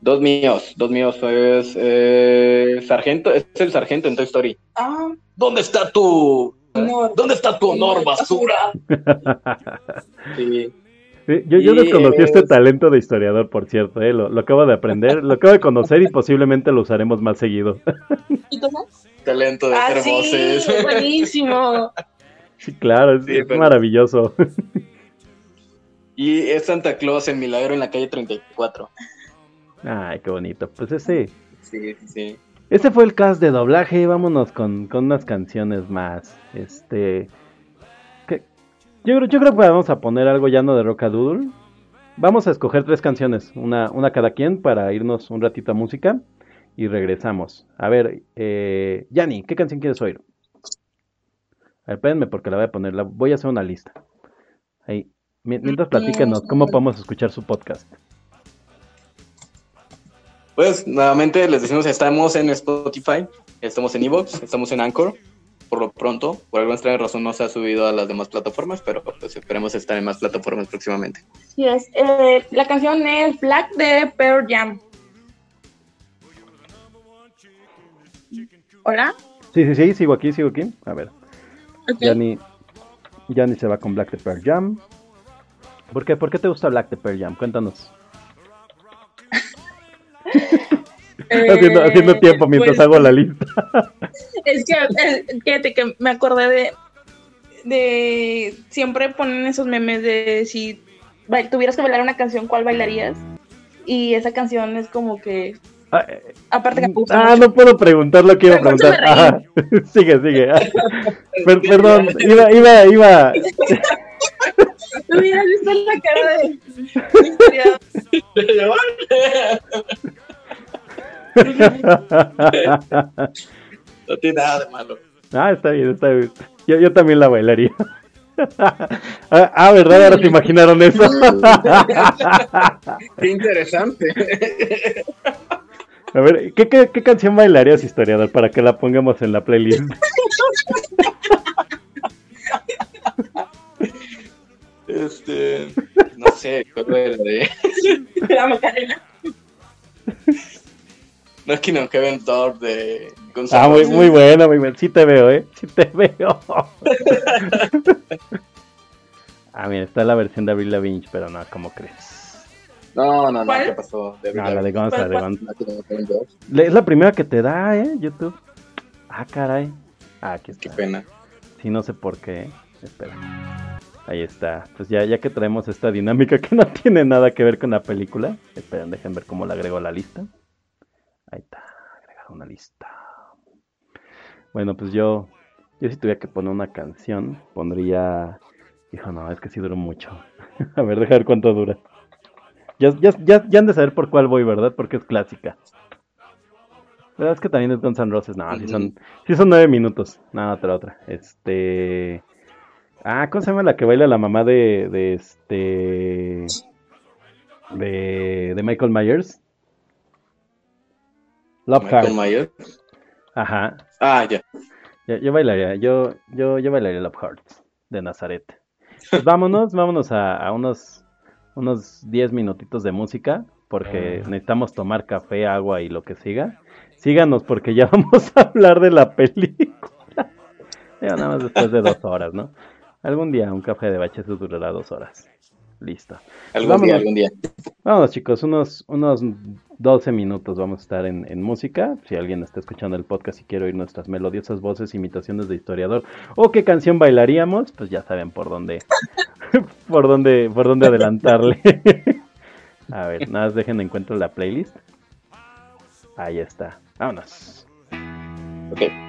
Dos míos, dos míos. Es eh, sargento, es el sargento en Toy Story. Ah, ¿Dónde está tu, honor. dónde está tu honor, basura? Sí. Yo, yo desconocí este es- talento de historiador, por cierto, eh, lo, lo acabo de aprender, lo acabo de conocer y posiblemente lo usaremos más seguido. ¿Y? Talento de Ah, hacer sí, voces. buenísimo. Sí, claro, es, Sí, es pero- maravilloso. Y es Santa Claus en Milagro en la calle 34. Ay, qué bonito. Pues ese, Sí, sí, ese fue el cast de doblaje. Vámonos con, con unas canciones más. Este. que- yo, creo- yo creo que vamos a poner algo llano de Rockadoodle. Vamos a escoger tres canciones, una, una cada quien, para irnos un ratito a música y regresamos. A ver, eh, Yanni, ¿qué canción quieres oír? A ver, espérenme porque la voy a poner, la, voy a hacer una lista. Ahí. Mientras platíquenos, ¿cómo podemos escuchar su podcast? Pues nuevamente les decimos, estamos en Spotify, estamos en Evox, estamos en Anchor. Por lo pronto, por alguna extraña razón no se ha subido a las demás plataformas, pero pues esperemos estar en más plataformas próximamente. Sí, es, eh, la canción es Black de Pearl Jam. Hola. Sí, sí, sí, sigo aquí, sigo aquí. A ver, Ok. Yanni, Yanni se va con Black de Pearl Jam. ¿Por qué? ¿Por qué te gusta Black de Pearl Jam? Cuéntanos. Eh, haciendo, haciendo tiempo mientras pues, hago la lista. Es que, eh, fíjate que me acordé de, de, siempre ponen esos memes de si tuvieras que bailar una canción, ¿cuál bailarías? Y esa canción es como que, Ah, aparte que Ah, mucho. no puedo preguntar lo que iba a preguntar. Ajá. sigue, sigue. Per- perdón, iba, iba, iba. No hubieras visto la cara de... No tiene nada de malo. Ah, está bien, está bien. Yo, yo también la bailaría. Ah, ah, ¿verdad? Ahora se imaginaron eso. Qué interesante. A ver, ¿qué, qué, qué canción bailarías, historiador, para que la pongamos en la playlist? Este, no sé, ¿cuál era de La Macarena. Knocking on Heaven's Door de Guns Ah, muy, muy buena, muy buena. Sí te veo, ¿eh? Sí te veo. ah, mira, está la versión de Avril Lavigne, pero no, ¿cómo crees? No, no, no, ¿Cuál? ¿qué pasó? De No, la de la de Es la primera que te da, ¿eh? YouTube. Ah, caray. Ah, aquí Qué está. pena. Sí, no sé por qué. ¿eh? Espera. Ahí está. Pues ya, ya que traemos esta dinámica que no tiene nada que ver con la película. Esperen, dejen ver cómo la agrego a la lista. Ahí está. Agregar una lista. Bueno, pues yo. Yo si tuviera que poner una canción, pondría. Hijo, no, es que sí duró mucho. a ver, deja ver cuánto dura. Ya, ya, ya, ya han de saber por cuál voy, ¿verdad? Porque es clásica. ¿Verdad? Es que también es Guns N' Roses. No, sí son, sí son nueve minutos. No, otra, otra. Este. Ah, ¿cómo se llama la que baila la mamá de, de este. De, de Michael Myers? Love Michael Heart. Myers. Ajá. Ah, ya. Yo, yo bailaría, yo, yo, yo bailaría Love Hearts de Nazaret. Pues vámonos, vámonos a, a unos, unos 10 minutitos de música, porque necesitamos tomar café, agua y lo que siga. Síganos porque ya vamos a hablar de la película. Digo, nada más después de dos horas, ¿no? Algún día un café de baches durará dos horas. Listo. Algún Vámonos. día, algún día. Vámonos chicos, unos, unos 12 minutos vamos a estar en, en música. Si alguien está escuchando el podcast y quiere oír nuestras melodiosas voces, imitaciones de historiador o qué canción bailaríamos, pues ya saben por dónde, por dónde, por dónde adelantarle. a ver, nada más dejen encuentro la playlist. Ahí está. Vámonos. Ok.